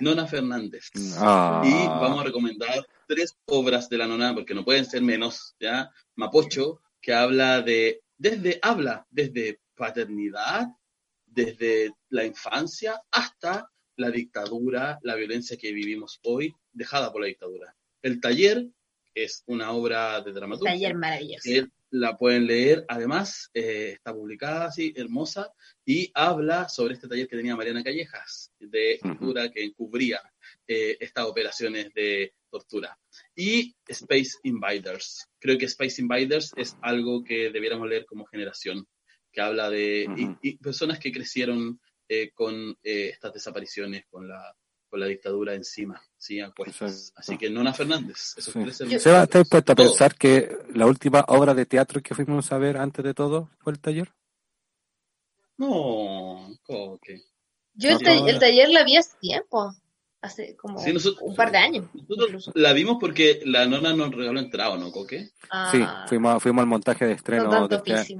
Speaker 8: Nona Fernández.
Speaker 2: Ah.
Speaker 8: Y vamos a recomendar tres obras de la nona, porque no pueden ser menos, ¿ya? Mapocho, que habla de, desde, habla desde paternidad, desde la infancia, hasta la dictadura, la violencia que vivimos hoy, dejada por la dictadura. El taller es una obra de dramaturgia.
Speaker 3: Taller maravilloso.
Speaker 8: que la pueden leer, además, eh, está publicada así, hermosa, y habla sobre este taller que tenía Mariana Callejas, de escritura que encubría eh, estas operaciones de tortura. Y Space Invaders. Creo que Space Invaders es algo que debiéramos leer como generación, que habla de y personas que crecieron eh, con eh, estas desapariciones, con la, con la dictadura encima, ¿sí? Así que Nona Fernández, esos
Speaker 2: Sí.
Speaker 8: tres
Speaker 3: Yo-.
Speaker 2: Seba, ¿estás dispuesto a pensar que la última obra de teatro que fuimos a ver antes de todo fue el taller?
Speaker 8: No, ¿cómo que?
Speaker 3: Yo el, ta- taller la vi hace tiempo, hace como
Speaker 8: Sí, nosotros-
Speaker 3: un par de años.
Speaker 8: Nosotros la vimos porque la nona nos regaló entrada, ¿no, Coque?
Speaker 3: Ah,
Speaker 2: Sí, fuimos, fuimos al montaje de
Speaker 3: no
Speaker 2: estreno de este,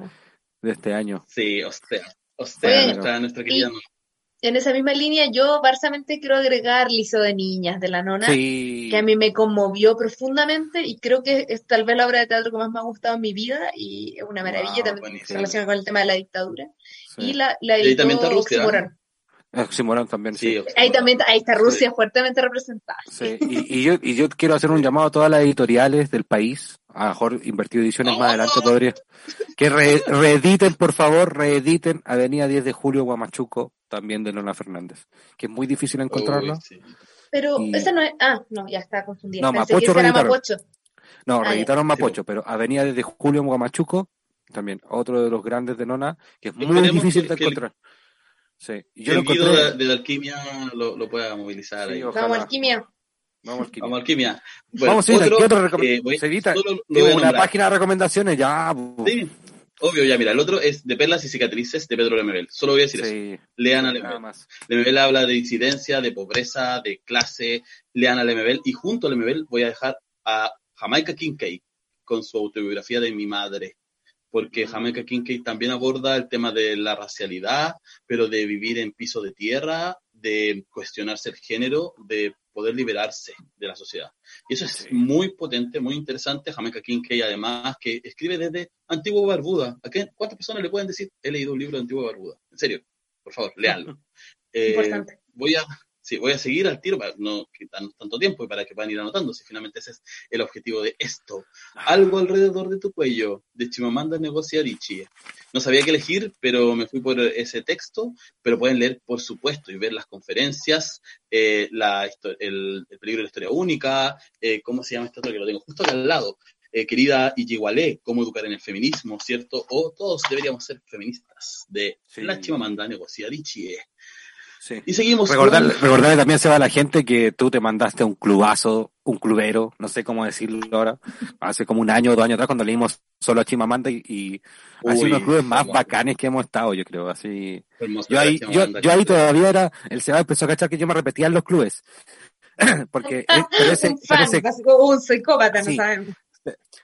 Speaker 2: de este año.
Speaker 8: Sí, o sea, o sea,
Speaker 3: Bueno,
Speaker 8: nuestra, nuestra querida
Speaker 3: y-
Speaker 8: nona.
Speaker 3: En esa misma línea, yo barsamente quiero agregar Lizo de Niñas de la nona,
Speaker 2: Sí.
Speaker 3: que a mí me conmovió profundamente y creo que es tal vez la obra de teatro que más me ha gustado en mi vida y es una maravilla
Speaker 8: Wow,
Speaker 3: también
Speaker 8: buenísimo.
Speaker 3: se relaciona con el tema de la dictadura.
Speaker 2: sí.
Speaker 3: Y la, la
Speaker 8: Y ahí también
Speaker 3: editó
Speaker 8: está Rusia,
Speaker 3: Oxymoron.
Speaker 2: Morán también, sí.
Speaker 8: Sí,
Speaker 3: Ahí también ahí está Rusia fuertemente representada.
Speaker 2: Sí, y, y yo, y yo quiero hacer un llamado a todas las editoriales del país, a lo mejor invertido ediciones más adelante podría, que re- reediten, por favor, reediten Avenida 10 de Julio Guamachuco, también de Lona Fernández, que es muy difícil encontrarlo.
Speaker 8: uy, sí.
Speaker 3: Pero
Speaker 2: Y-
Speaker 3: esa no es. Ah, no, ya está confundida.
Speaker 2: No,
Speaker 3: Pensé
Speaker 2: Mapocho
Speaker 3: que esa era
Speaker 2: reeditaron.
Speaker 3: Mapocho.
Speaker 2: No,
Speaker 3: Ah,
Speaker 2: reeditaron Mapocho, pero Avenida 10 de Julio Guamachuco, también otro de los grandes de Nona, que es muy difícil de
Speaker 8: el-
Speaker 2: encontrar. Sí, yo lo
Speaker 8: el guido
Speaker 2: encontré.
Speaker 8: de, de la alquimia lo, lo pueda movilizar
Speaker 2: Sí,
Speaker 8: ahí.
Speaker 3: Vamos, alquimia.
Speaker 2: Vamos, Alquimia.
Speaker 8: Vamos, alquimia. Bueno,
Speaker 2: Vamos, sí,
Speaker 8: otro,
Speaker 2: ¿qué otro
Speaker 8: eh,
Speaker 2: una
Speaker 8: nombrar.
Speaker 2: página de recomendaciones, ya.
Speaker 8: Sí, obvio, ya, mira, el otro es de perlas y cicatrices de Pedro Lemebel. Solo voy a decir eso. Lean a Lemebel.
Speaker 2: más.
Speaker 8: Lemebel habla de incidencia, de pobreza, de clase. Lean a Lemebel. Y junto a Lemebel voy a dejar a Jamaica Kincaid con su autobiografía de mi madre. Porque Jamaica Kincaid también aborda el tema de la racialidad, pero de vivir en piso de tierra, de cuestionarse el género, de poder liberarse de la sociedad. Y eso es
Speaker 2: Sí.
Speaker 8: muy potente, muy interesante. Jamaica Kincaid, además, que escribe desde Antiguo Barbuda. ¿A qué- ¿Cuántas personas le pueden decir, he leído un libro de Antiguo Barbuda? En serio, por favor, léanlo. Eh,
Speaker 3: Importante.
Speaker 8: voy a sí, voy a seguir al tiro para no quitarnos tanto tiempo y para que puedan ir anotando, si finalmente ese es el objetivo de esto. Algo alrededor de tu cuello, de Chimamanda Ngozi Adichie. No sabía qué elegir, pero me fui por ese texto, pero pueden leer, por supuesto, y ver las conferencias, eh, la, el, el peligro de la historia única, eh, ¿cómo se llama este otro que lo tengo justo acá al lado? Eh, querida Iyigualé, cómo educar en el feminismo, ¿cierto? O todos deberíamos ser feministas, de
Speaker 2: Sí.
Speaker 8: la Chimamanda Ngozi Adichie.
Speaker 2: Sí.
Speaker 8: Y seguimos
Speaker 2: Recordarle,
Speaker 8: con-
Speaker 2: recordarle también se va a la gente que tú te mandaste un clubazo, un clubero, no sé cómo decirlo ahora, hace como un año o dos años atrás cuando leímos solo a Chimamanda y, y ha sido
Speaker 8: Uy,
Speaker 2: uno de los clubes más bacanes que hemos estado, yo creo, así. Yo ahí, yo, yo ahí todavía era, el Seba empezó a cachar que yo me repetía en los clubes. Porque, eh, pero ese,
Speaker 3: un fan, básico, un psicópata,
Speaker 2: Sí.
Speaker 3: no sabemos.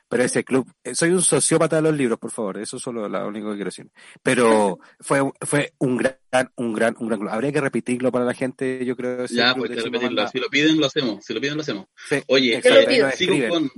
Speaker 2: Pero ese club, eh, soy un sociópata de los libros, por favor, eso es solo lo único que quiero decir. Pero fue, fue un gran, un gran, un gran club. Habría que repetirlo para la gente, yo creo. ese
Speaker 8: Ya, pues hay que repetirlo. Si lo piden, lo hacemos. Si lo piden, lo hacemos.
Speaker 2: Sí,
Speaker 8: Oye, sigo con.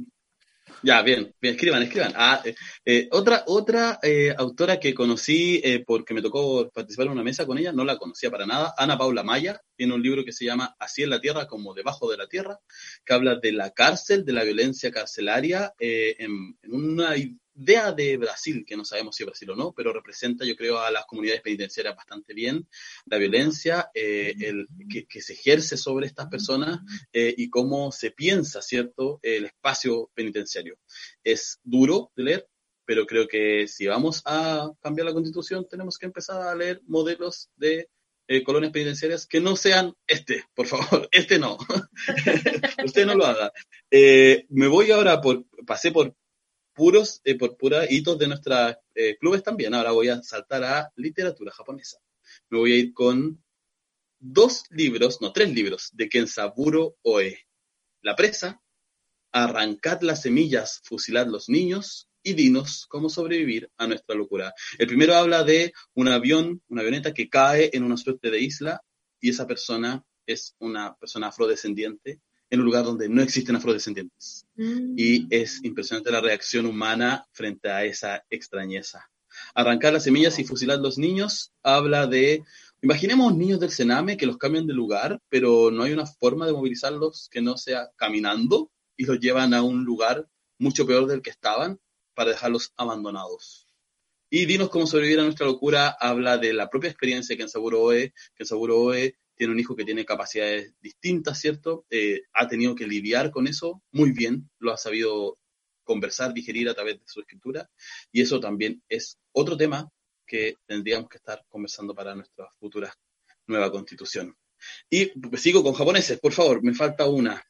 Speaker 8: Ya, bien, bien, escriban, escriban. Ah, eh, eh, otra otra eh, autora que conocí eh, porque me tocó participar en una mesa con ella, no la conocía para nada, Ana Paula Maya, tiene un libro que se llama Así en la Tierra como debajo de la Tierra, que habla de la cárcel, de la violencia carcelaria, eh, en, en una idea de Brasil, que no sabemos si es Brasil o no, pero representa, yo creo, a las comunidades penitenciarias bastante bien, la violencia eh, el, que, se ejerce sobre estas personas eh, y cómo se piensa, ¿cierto?, el espacio penitenciario. Es duro de leer, pero creo que si vamos a cambiar la constitución, tenemos que empezar a leer modelos de eh, colonias penitenciarias que no sean este, por favor, este no. Usted no lo haga. Me voy ahora por, pasé por puros, eh, por puras hitos de nuestros clubes también. Ahora voy a saltar a literatura japonesa. Me voy a ir con dos libros, no, tres libros, de Kensaburo Oe. La presa, Arrancad las semillas, fusilad los niños y dinos cómo sobrevivir a nuestra locura. El primero habla de un avión, una avioneta que cae en una suerte de isla y esa persona es una persona afrodescendiente en un lugar donde no existen afrodescendientes.
Speaker 3: Mm.
Speaker 8: Y es impresionante la reacción humana frente a esa extrañeza. Arrancar las semillas y fusilar los niños habla de, imaginemos niños del Sename que los cambian de lugar, pero no hay una forma de movilizarlos que no sea caminando y los llevan a un lugar mucho peor del que estaban para dejarlos abandonados. Y Dinos cómo sobrevivir a nuestra locura habla de la propia experiencia que en Saburo Oe, que en Saburo Oe tiene un hijo que tiene capacidades distintas, ¿cierto? Eh, ha tenido que lidiar con eso muy bien, lo ha sabido conversar, digerir a través de su escritura, y eso también es otro tema que tendríamos que estar conversando para nuestra futura nueva constitución. Y pues, sigo con japoneses, por favor, me falta una,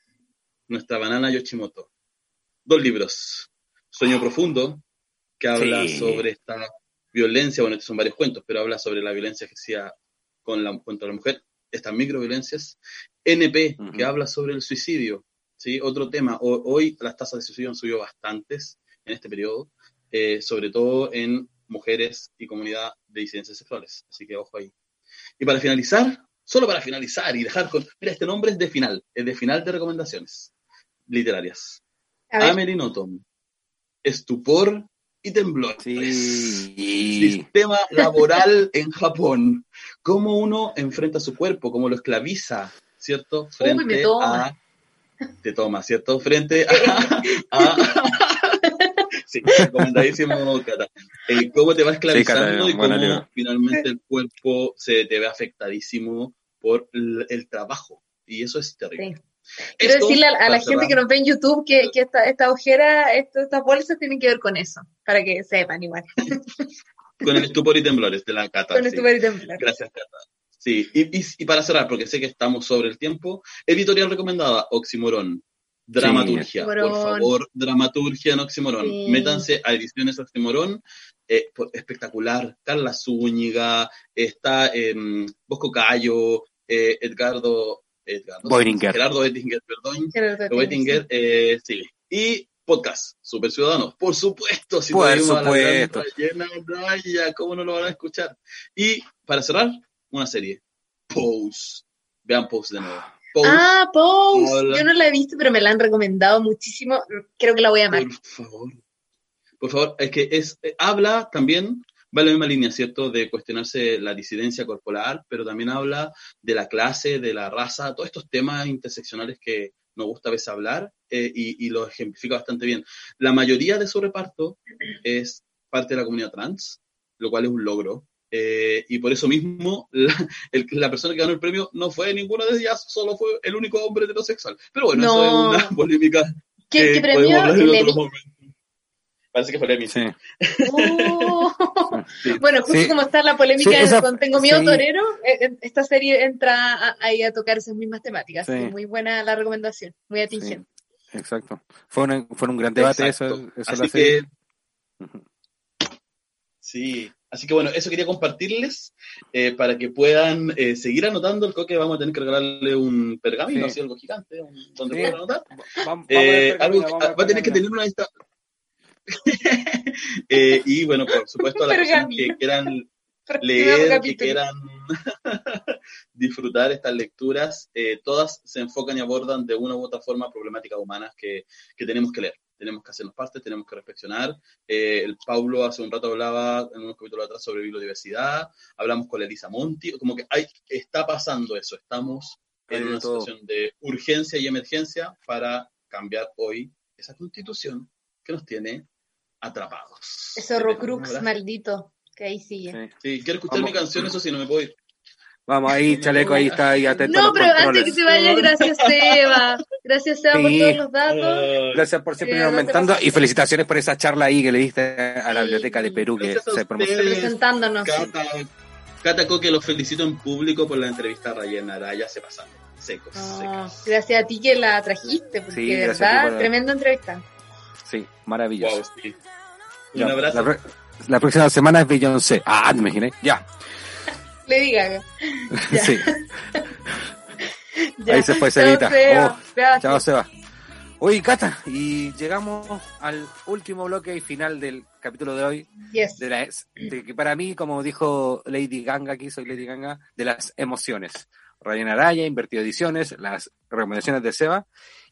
Speaker 8: nuestra banana Yoshimoto. Dos libros, Sueño Profundo, que habla
Speaker 2: Sí.
Speaker 8: sobre esta violencia, bueno, estos son varios cuentos, pero habla sobre la violencia ejercida con la, contra la mujer, estas microviolencias. NP,
Speaker 2: Ujú.
Speaker 8: que habla sobre el suicidio, ¿sí? Otro tema, Ho- hoy las tasas de suicidio han subido bastantes en este periodo, eh, sobre todo en mujeres y comunidad de disidencias sexuales, así que ojo ahí. Y para finalizar, solo para finalizar y dejar con, mira, este nombre es de final, es de final de recomendaciones literarias.
Speaker 3: A ver,
Speaker 8: Amelie Nothomb, estupor y temblor.
Speaker 2: Sí.
Speaker 8: Sistema laboral en Japón. Cómo uno enfrenta su cuerpo, cómo lo esclaviza, ¿cierto? Frente
Speaker 3: me toma.
Speaker 8: a. Te toma, ¿cierto? Frente a. a- sí, recomendadísimo, Cata. Eh, cómo te va esclavizando
Speaker 2: Cata,
Speaker 8: y cómo finalmente el cuerpo se te ve afectadísimo por el, el trabajo. Y eso es terrible.
Speaker 3: Sí. Quiero
Speaker 8: Esto,
Speaker 3: decirle a, a la gente
Speaker 8: cerrar,
Speaker 3: que nos ve en YouTube que, que esta, esta ojera, esto- estas bolsas tienen que ver con eso, para que sepan igual.
Speaker 8: Con el estupor y temblores de la Cata.
Speaker 3: con
Speaker 8: sí.
Speaker 3: esto y templar.
Speaker 8: Gracias, Cata. Sí, y, y- y para cerrar, porque sé que estamos sobre el tiempo, editorial recomendada, Oximorón. Dramaturgia, por
Speaker 3: Oxímoron.
Speaker 8: favor, dramaturgia en Oximorón.
Speaker 3: Sí.
Speaker 8: Métanse a Ediciones Oximorón, eh, por- espectacular. Carla Zúñiga, está em, Bosco Cayo, eh, Edgardo, Edgardo
Speaker 2: Boiringer.
Speaker 8: Gerardo Ettinger, perdón.
Speaker 3: Gerardo Ettinger,
Speaker 8: Oettinger, eh, sí. Y podcast, Super Ciudadanos, por supuesto, si
Speaker 2: Por
Speaker 8: tuvimos a la gran
Speaker 2: supuesto.
Speaker 8: Rayena Raya, ¿cómo no lo van a escuchar? Y para cerrar, una serie, Pose. Vean Pose de nuevo. Pose,
Speaker 3: Ah, Pose.
Speaker 8: Hola.
Speaker 3: Yo no la he visto, pero me la han recomendado muchísimo. Creo que la voy a amar.
Speaker 8: por favor. Por favor, es que es, eh, habla también, va en la misma línea, ¿cierto? De cuestionarse la disidencia corporal, pero también habla de la clase, de la raza, todos estos temas interseccionales que nos gusta a veces hablar eh, y, y lo ejemplifica bastante bien. La mayoría de su reparto es parte de la comunidad trans, lo cual es un logro. eh, y por eso mismo la, el- la persona que ganó el premio no fue ninguna de ellas, solo fue el único hombre heterosexual. Pero bueno,
Speaker 3: No.
Speaker 8: eso es una polémica
Speaker 3: ¿Qué,
Speaker 8: que
Speaker 3: qué premio? El.
Speaker 8: Parece que fue.
Speaker 2: Sí.
Speaker 3: Oh.
Speaker 8: Sí.
Speaker 3: Bueno, justo
Speaker 2: Sí.
Speaker 3: como está la polémica
Speaker 2: Sí, esa-
Speaker 3: con Tengo Miedo
Speaker 2: sí.
Speaker 3: Torero, eh, eh, esta serie entra ahí a tocar esas mismas temáticas. Muy buena la recomendación, muy atingente.
Speaker 2: Exacto. Fue un, fue un gran debate
Speaker 8: Exacto.
Speaker 2: eso. eso
Speaker 8: Así
Speaker 2: la serie.
Speaker 8: que, sí. Así que bueno, eso quería compartirles eh, para que puedan eh, seguir anotando. El coque vamos a tener que regalarle un pergamino,
Speaker 2: Sí.
Speaker 8: así algo gigante, un- donde
Speaker 2: Sí.
Speaker 8: puedan anotar.
Speaker 2: Vamos- vamos
Speaker 8: Eh,
Speaker 2: al
Speaker 8: algo
Speaker 2: pergamino,
Speaker 8: que-
Speaker 2: vamos al
Speaker 8: va a tener que tener una lista. Eh, y bueno, por supuesto, a las personas que quieran leer, que quieran disfrutar estas lecturas, eh, todas se enfocan y abordan de una u otra forma problemáticas humanas que, que tenemos que leer. Tenemos que hacernos parte, tenemos que reflexionar. Eh, el Paulo hace un rato hablaba en unos capítulos atrás sobre biodiversidad, hablamos con la Elisa Monti, como que hay, está pasando eso, estamos
Speaker 2: Hay
Speaker 8: en una
Speaker 2: todo.
Speaker 8: situación de urgencia y emergencia para cambiar hoy esa constitución que nos tiene atrapados.
Speaker 3: Ese
Speaker 8: ¿Un
Speaker 3: Horrocrux
Speaker 8: abrazo?
Speaker 3: maldito, que ahí sigue.
Speaker 2: Sí.
Speaker 8: Sí, quiero escuchar
Speaker 2: Vamos.
Speaker 8: mi canción, eso sí, no me puedo ir.
Speaker 2: Vamos ahí, chaleco, ahí está, ahí atento a
Speaker 3: No,
Speaker 2: los
Speaker 3: pero antes que se vaya, gracias Seba. Gracias Seba por
Speaker 2: Sí.
Speaker 3: todos los datos.
Speaker 2: Gracias por siempre
Speaker 3: Eh,
Speaker 2: aumentando y felicitaciones por esa charla ahí que le diste a la
Speaker 3: Sí.
Speaker 2: Biblioteca de Perú que
Speaker 8: Gracias
Speaker 2: se promocionó.
Speaker 8: ustedes.
Speaker 3: Presentándonos.
Speaker 8: Cata, Cata Coque, los felicito en público por la entrevista a Rayen Araya, se pasaron. Secos,
Speaker 3: No,
Speaker 8: secos.
Speaker 3: gracias a ti que la trajiste, porque
Speaker 2: Sí,
Speaker 3: de verdad,
Speaker 2: por-
Speaker 3: tremenda entrevista.
Speaker 2: Sí, maravilloso.
Speaker 8: Wow, sí.
Speaker 2: Ya,
Speaker 8: Un abrazo.
Speaker 2: La, próxima semana es Beyoncé. Ah, te imaginé. Ya.
Speaker 3: Le diga. Ya.
Speaker 2: Sí.
Speaker 3: Ya.
Speaker 2: Ahí se fue
Speaker 3: Chao,
Speaker 2: Cevita.
Speaker 3: Seba.
Speaker 2: Oh. Chao, Seba. Oye, Cata, y llegamos al último bloque y final del capítulo de hoy,
Speaker 3: Yes.
Speaker 2: de, la, de que para mí, como dijo Lady Ganga, aquí soy Lady Ganga, de las emociones. Ryan Araya, Invertido Ediciones, las recomendaciones de Seba,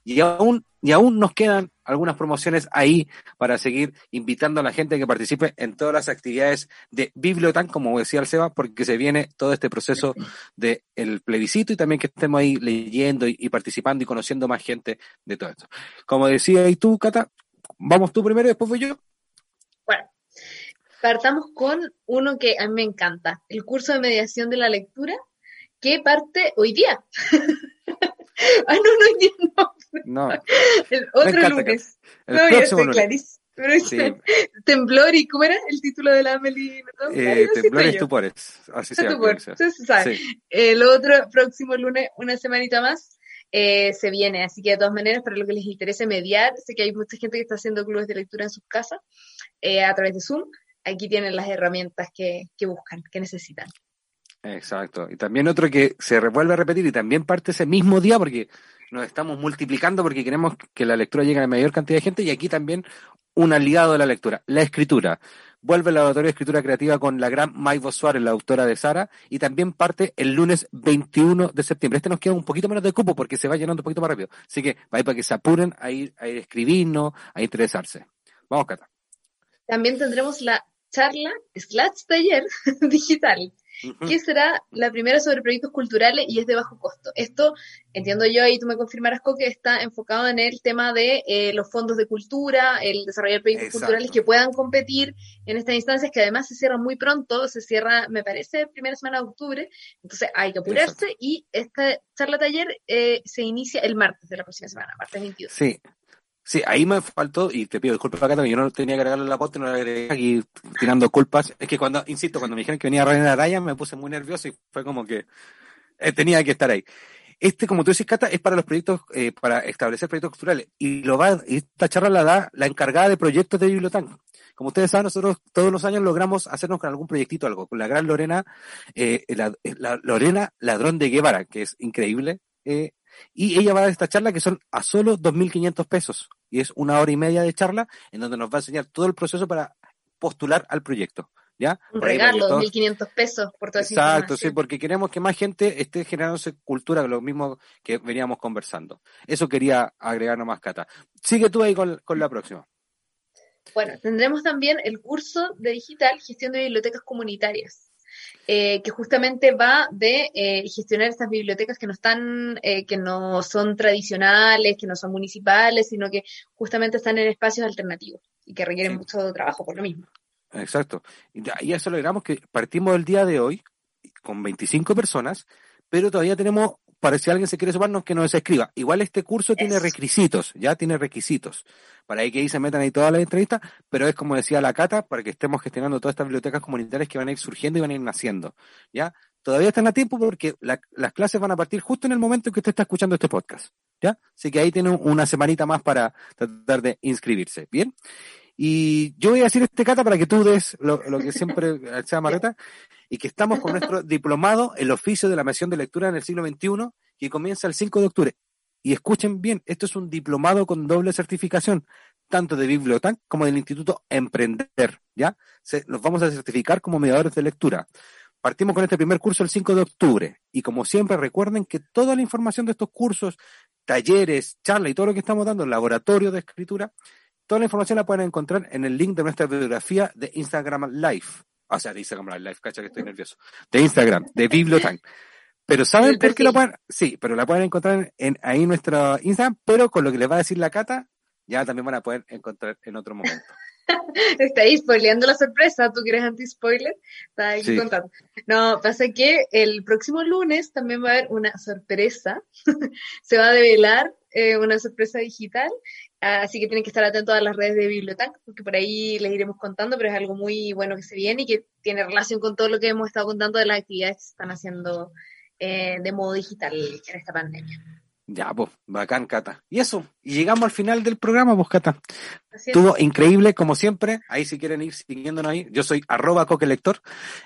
Speaker 2: y aún, y aún nos quedan algunas promociones ahí para seguir invitando a la gente que participe en todas las actividades de Bibliotan, como decía el Seba, porque se viene todo este proceso del el plebiscito y también que estemos ahí leyendo y, participando y conociendo más gente de todo esto. Como decía y tú, Cata, vamos tú primero y después voy yo.
Speaker 3: Bueno, partamos con uno que a mí me encanta, el curso de mediación de la lectura, que parte hoy día. ah, no, no, no.
Speaker 2: No,
Speaker 3: El otro lunes.
Speaker 2: el
Speaker 3: no,
Speaker 2: próximo
Speaker 3: estoy
Speaker 2: lunes.
Speaker 3: clarísimo. Pero
Speaker 2: Sí.
Speaker 3: Temblor y ¿cómo era el título de la Amelie? Nothomb?
Speaker 2: Eh,
Speaker 3: estoy yo.
Speaker 2: estupores. Así se llama. Sí.
Speaker 3: El otro próximo lunes, una semanita más, eh, se viene. Así que de todas maneras, para lo que les interese mediar, sé que hay mucha gente que está haciendo clubes de lectura en sus casas eh, a través de Zoom. Aquí tienen las herramientas que, que buscan, que necesitan.
Speaker 2: Exacto. Y también otro que se vuelve a repetir y también parte ese mismo día porque nos estamos multiplicando porque queremos que la lectura llegue a la mayor cantidad de gente y aquí también un aliado de la lectura, la escritura. Vuelve el laboratorio de escritura creativa con la gran Maivo Suárez, la autora de Sara, y también parte el lunes 21 de septiembre. Este nos queda un poquito menos de cupo porque se va llenando un poquito más rápido. Así que va para que se apuren a ir a ir escribirnos, a interesarse. Vamos, Cata.
Speaker 3: También tendremos la charla slash taller digital. Que será la primera sobre proyectos culturales y es de bajo costo. Esto, entiendo yo, y tú me confirmarás, que está enfocado en el tema de eh, los fondos de cultura, el desarrollar proyectos
Speaker 2: Exacto.
Speaker 3: culturales que puedan competir en estas instancias, que además se cierran muy pronto, se cierra, me parece, primera semana de octubre, entonces hay que apurarse y esta charla taller eh, se inicia el martes de la próxima semana, martes 22.
Speaker 2: Sí. Sí, ahí me faltó, y te pido disculpas acá también, yo no tenía que agregarle la posta, no la agregué aquí tirando culpas. Es que cuando, insisto, cuando me dijeron que venía Reina Araya, me puse muy nervioso y fue como que eh, tenía que estar ahí. Este, como tú dices, Cata, es para los proyectos, eh, para establecer proyectos culturales. Y lo va, esta charla la da la encargada de proyectos de biblioteca. Como ustedes saben, nosotros todos los años logramos hacernos con algún proyectito algo, con la gran Lorena, eh, la, la Lorena Ladrón de Guevara, que es increíble, eh, y ella va a dar esta charla que son a solo 2.500 pesos. Y es una hora y media de charla en donde nos va a enseñar todo el proceso para postular al proyecto. ¿Ya?
Speaker 3: Un
Speaker 2: Por
Speaker 3: regalo,
Speaker 2: todos-
Speaker 3: 2.500 pesos por esa
Speaker 2: Exacto, sí, porque queremos que más gente esté generándose cultura, lo mismo que veníamos conversando. Eso quería agregar nomás, Cata. Sigue tú ahí con, con la próxima.
Speaker 3: Bueno, tendremos también el curso de digital Gestión de Bibliotecas Comunitarias, eh, que justamente va de eh, gestionar estas bibliotecas que no están, eh, que no son tradicionales, que no son municipales, sino que justamente están en espacios alternativos y que requieren
Speaker 2: Sí.
Speaker 3: mucho trabajo por lo mismo.
Speaker 2: Exacto. Y ya- y eso logramos que partimos el día de hoy con 25 personas, pero todavía tenemos, para si alguien se quiere sumarnos, que nos escriba. Igual este curso tiene requisitos, ya tiene requisitos. Para ahí que ahí se metan ahí todas las entrevistas, pero es como decía la Cata, para que estemos gestionando todas estas bibliotecas comunitarias que van a ir surgiendo y van a ir naciendo. ¿Ya? Todavía están a tiempo porque la- las clases van a partir justo en el momento en que usted está escuchando este podcast. ¿Ya? Así que ahí tiene una semanita más para tratar de inscribirse. ¿Bien? Y yo voy a decir este cata para que tú des lo, lo que siempre sea Marreta, y que estamos con nuestro diplomado, el oficio de la mención de lectura en el siglo XXI, que comienza el 5 de octubre. Y escuchen bien, esto es un diplomado con doble certificación, tanto de Bibliotac como del Instituto Emprender, ¿ya? Se, los vamos a certificar como mediadores de lectura. Partimos con este primer curso el 5 de octubre. Y como siempre, recuerden que toda la información de estos cursos, talleres, charlas y todo lo que estamos dando, laboratorio de escritura, Toda la información la pueden encontrar en el link de nuestra bibliografía de Instagram Live. O sea, de Instagram Live, cacha que estoy nervioso. De Instagram, de Bibliotank. Pero ¿saben por qué la pueden? Sí, pero la pueden encontrar en, ahí en nuestro Instagram, pero con lo que les va a decir la Cata, ya también van a poder encontrar en otro momento.
Speaker 3: Está ahí spoileando la sorpresa, tú que eres anti-spoiler, está ahí
Speaker 2: Sí.
Speaker 3: contando. No, pasa que el próximo lunes también va a haber una sorpresa, se va a develar eh, una sorpresa digital, así que tienen que estar atentos a las redes de Bibliotac, porque por ahí les iremos contando, pero es algo muy bueno que se viene y que tiene relación con todo lo que hemos estado contando de las actividades que se están haciendo eh, de modo digital en esta pandemia.
Speaker 2: Ya, pues, bacán, Cata. Y eso, y llegamos al final del programa, pues, Cata.
Speaker 3: Así es.
Speaker 2: Estuvo increíble, como siempre. Ahí si quieren ir siguiéndonos ahí. Yo soy arroba coquelector.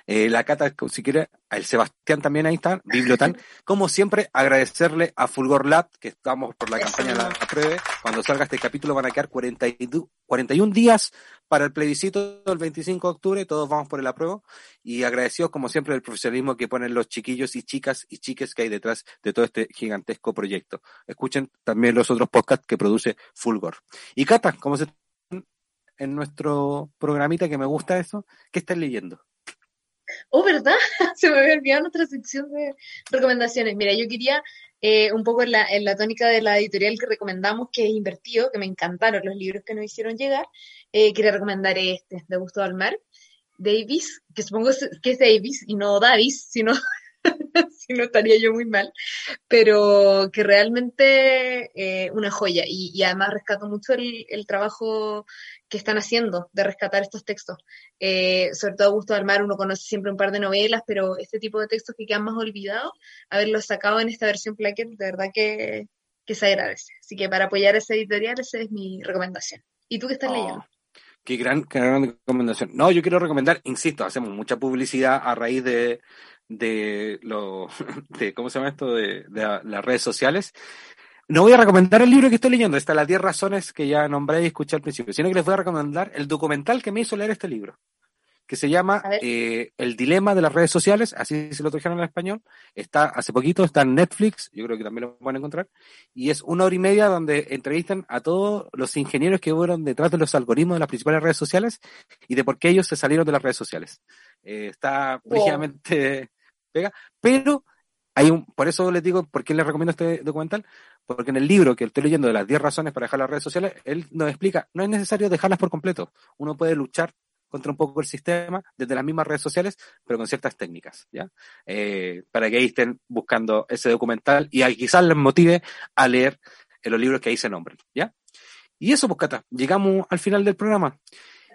Speaker 2: Eh, la Cata, si quiere, el Sebastián también ahí está, Bibliotan. Como siempre, agradecerle a Fulgor Lab, que estamos por la
Speaker 3: Eso.
Speaker 2: campaña de la pruebe. Cuando salga este capítulo van a quedar 42 41 días para el plebiscito del 25 de octubre. Todos vamos por el apruebo. Y agradecidos, como siempre, del profesionalismo que ponen los chiquillos y chicas y chiques que hay detrás de todo este gigantesco proyecto. Escuchen también los otros podcasts que produce Fulgor. Y Cata, como se en nuestro programita que me gusta eso, ¿qué estás leyendo?
Speaker 3: Oh, ¿verdad? Se me había olvidado nuestra sección de recomendaciones. Mira, yo quería eh, un poco en la, en la tónica de la editorial que recomendamos, que es Invertido, que me encantaron los libros que nos hicieron llegar. Eh, quería recomendar este, de Gusto al Mar, Davis, que supongo que es Davis y no Davis, sino si no estaría yo muy mal, pero que realmente eh, una joya y, y además rescato mucho el, el trabajo que están haciendo de rescatar estos textos. Eh, sobre todo Augusto del Mar, uno conoce siempre un par de novelas, pero este tipo de textos que quedan más olvidados, haberlos sacado en esta versión plaquet, de verdad que, que se agradece. Así que para apoyar esa editorial, esa es mi recomendación. ¿Y tú qué estás
Speaker 2: Oh,
Speaker 3: leyendo?
Speaker 2: Qué gran, qué gran recomendación. No, yo quiero recomendar, insisto, hacemos mucha publicidad a raíz de, de lo, de, ¿cómo se llama esto? De, de la- las redes sociales. No voy a recomendar el libro que estoy leyendo, está Las 10 razones que ya nombré y escuché al principio, sino que les voy a recomendar el documental que me hizo leer este libro, que se llama
Speaker 3: A
Speaker 2: eh, El dilema de las redes sociales, así se lo trajeron en español, está hace poquito, está en Netflix, yo creo que también lo pueden encontrar, y es una hora y media donde entrevistan a todos los ingenieros que fueron detrás de los algoritmos de las principales redes sociales y de por qué ellos se salieron de las redes sociales. Eh, está
Speaker 3: Wow.
Speaker 2: Pega, pero hay un, por eso les digo, ¿por qué les recomiendo este documental? Porque en el libro que estoy leyendo de las 10 razones para dejar las redes sociales, él nos explica, no es necesario dejarlas por completo. Uno puede luchar contra un poco el sistema desde las mismas redes sociales, pero con ciertas técnicas, ¿ya? Eh, para que ahí estén buscando ese documental y quizás les motive a leer eh, los libros que ahí se nombran, ¿ya? Y eso, pues, Cata, llegamos al final del programa.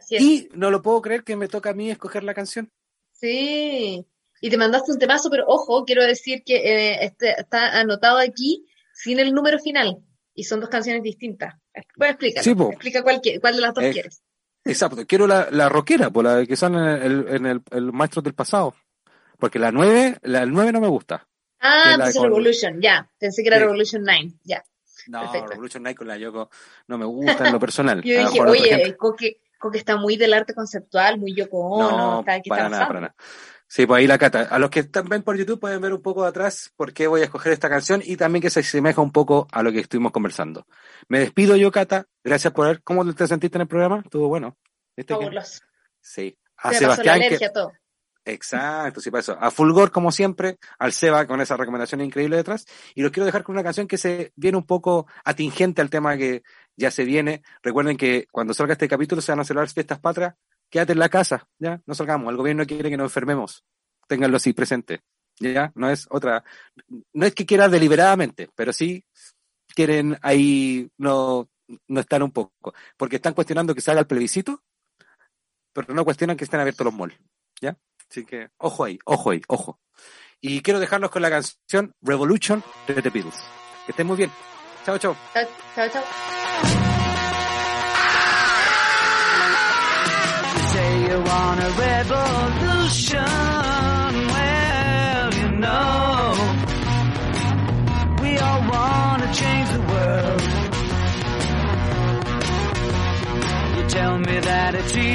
Speaker 2: Y no lo puedo creer que me toca a mí escoger la canción.
Speaker 3: Sí. Y te mandaste un temazo, pero ojo, quiero decir que eh, este, está anotado aquí sin el número final. Y son dos canciones distintas. Bueno, explícalo.
Speaker 2: Sí, po.
Speaker 3: Explica cuál, cuál de las dos
Speaker 2: Eh,
Speaker 3: quieres.
Speaker 2: Exacto, quiero la, la rockera, por la que son en el, en el, el Maestro del Pasado. Porque la 9, la 9 no me gusta.
Speaker 3: Ah,
Speaker 2: con-
Speaker 3: Revolution, ya. Pensé que era
Speaker 2: Sí.
Speaker 3: Revolution 9, ya.
Speaker 2: No,
Speaker 3: Perfecto.
Speaker 2: Revolution Night con la Yoko no me gusta en lo personal.
Speaker 3: Yo
Speaker 2: A
Speaker 3: dije,
Speaker 2: a
Speaker 3: oye, Coque, Coque está muy del arte conceptual, muy Yoko Ono,
Speaker 2: no,
Speaker 3: está, ¿qué
Speaker 2: para nada, para nada. Sí, pues ahí la cata. A los que están ven por YouTube pueden ver un poco de atrás por qué voy a escoger esta canción y también que se asemeja un poco a lo que estuvimos conversando. Me despido yo, Cata. Gracias por ver. ¿Cómo te sentiste en el programa? Estuvo bueno. ¿Viste
Speaker 3: Fabuloso.
Speaker 2: Sí. A
Speaker 3: Se me pasó la
Speaker 2: Sebastián, que,
Speaker 3: todo.
Speaker 2: Exacto, sí, para eso. A Fulgor, como siempre, al Seba con esa recomendación increíble detrás. Y los quiero dejar con una canción que se viene un poco atingente al tema que ya se viene. Recuerden que cuando salga este capítulo se van a celebrar fiestas patrias. Quédate en la casa, ya, no salgamos. El gobierno quiere que nos enfermemos. Ténganlo así presente. Ya, no es otra. No es que quiera deliberadamente, pero sí quieren ahí no, no estar un poco. Porque están cuestionando que se haga el plebiscito, pero no cuestionan que estén abiertos los malls. ¿Ya? Así que, ojo ahí, ojo ahí, ojo. Y quiero dejarlos con la canción Revolution de The Beatles. Que estén muy bien. Chao, chao.
Speaker 3: Chao, chao,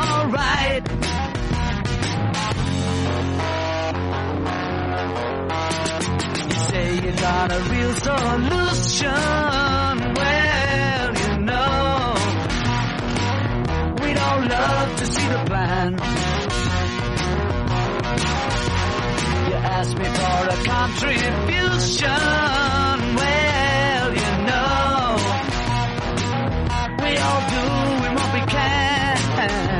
Speaker 9: Alright. You say you got a real solution. Well, you know, we'd all love to see the plan. You asked me for a contribution. Well, you know, we all doing what we can.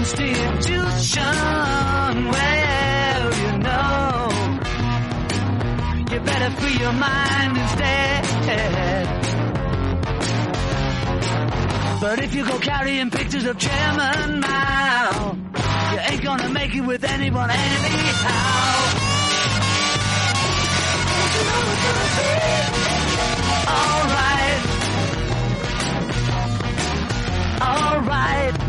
Speaker 9: Institution. Well, you know, you better free your mind instead. But if you go carrying pictures of Chairman Mao, you ain't gonna make it with anyone anyhow. Alright. Alright.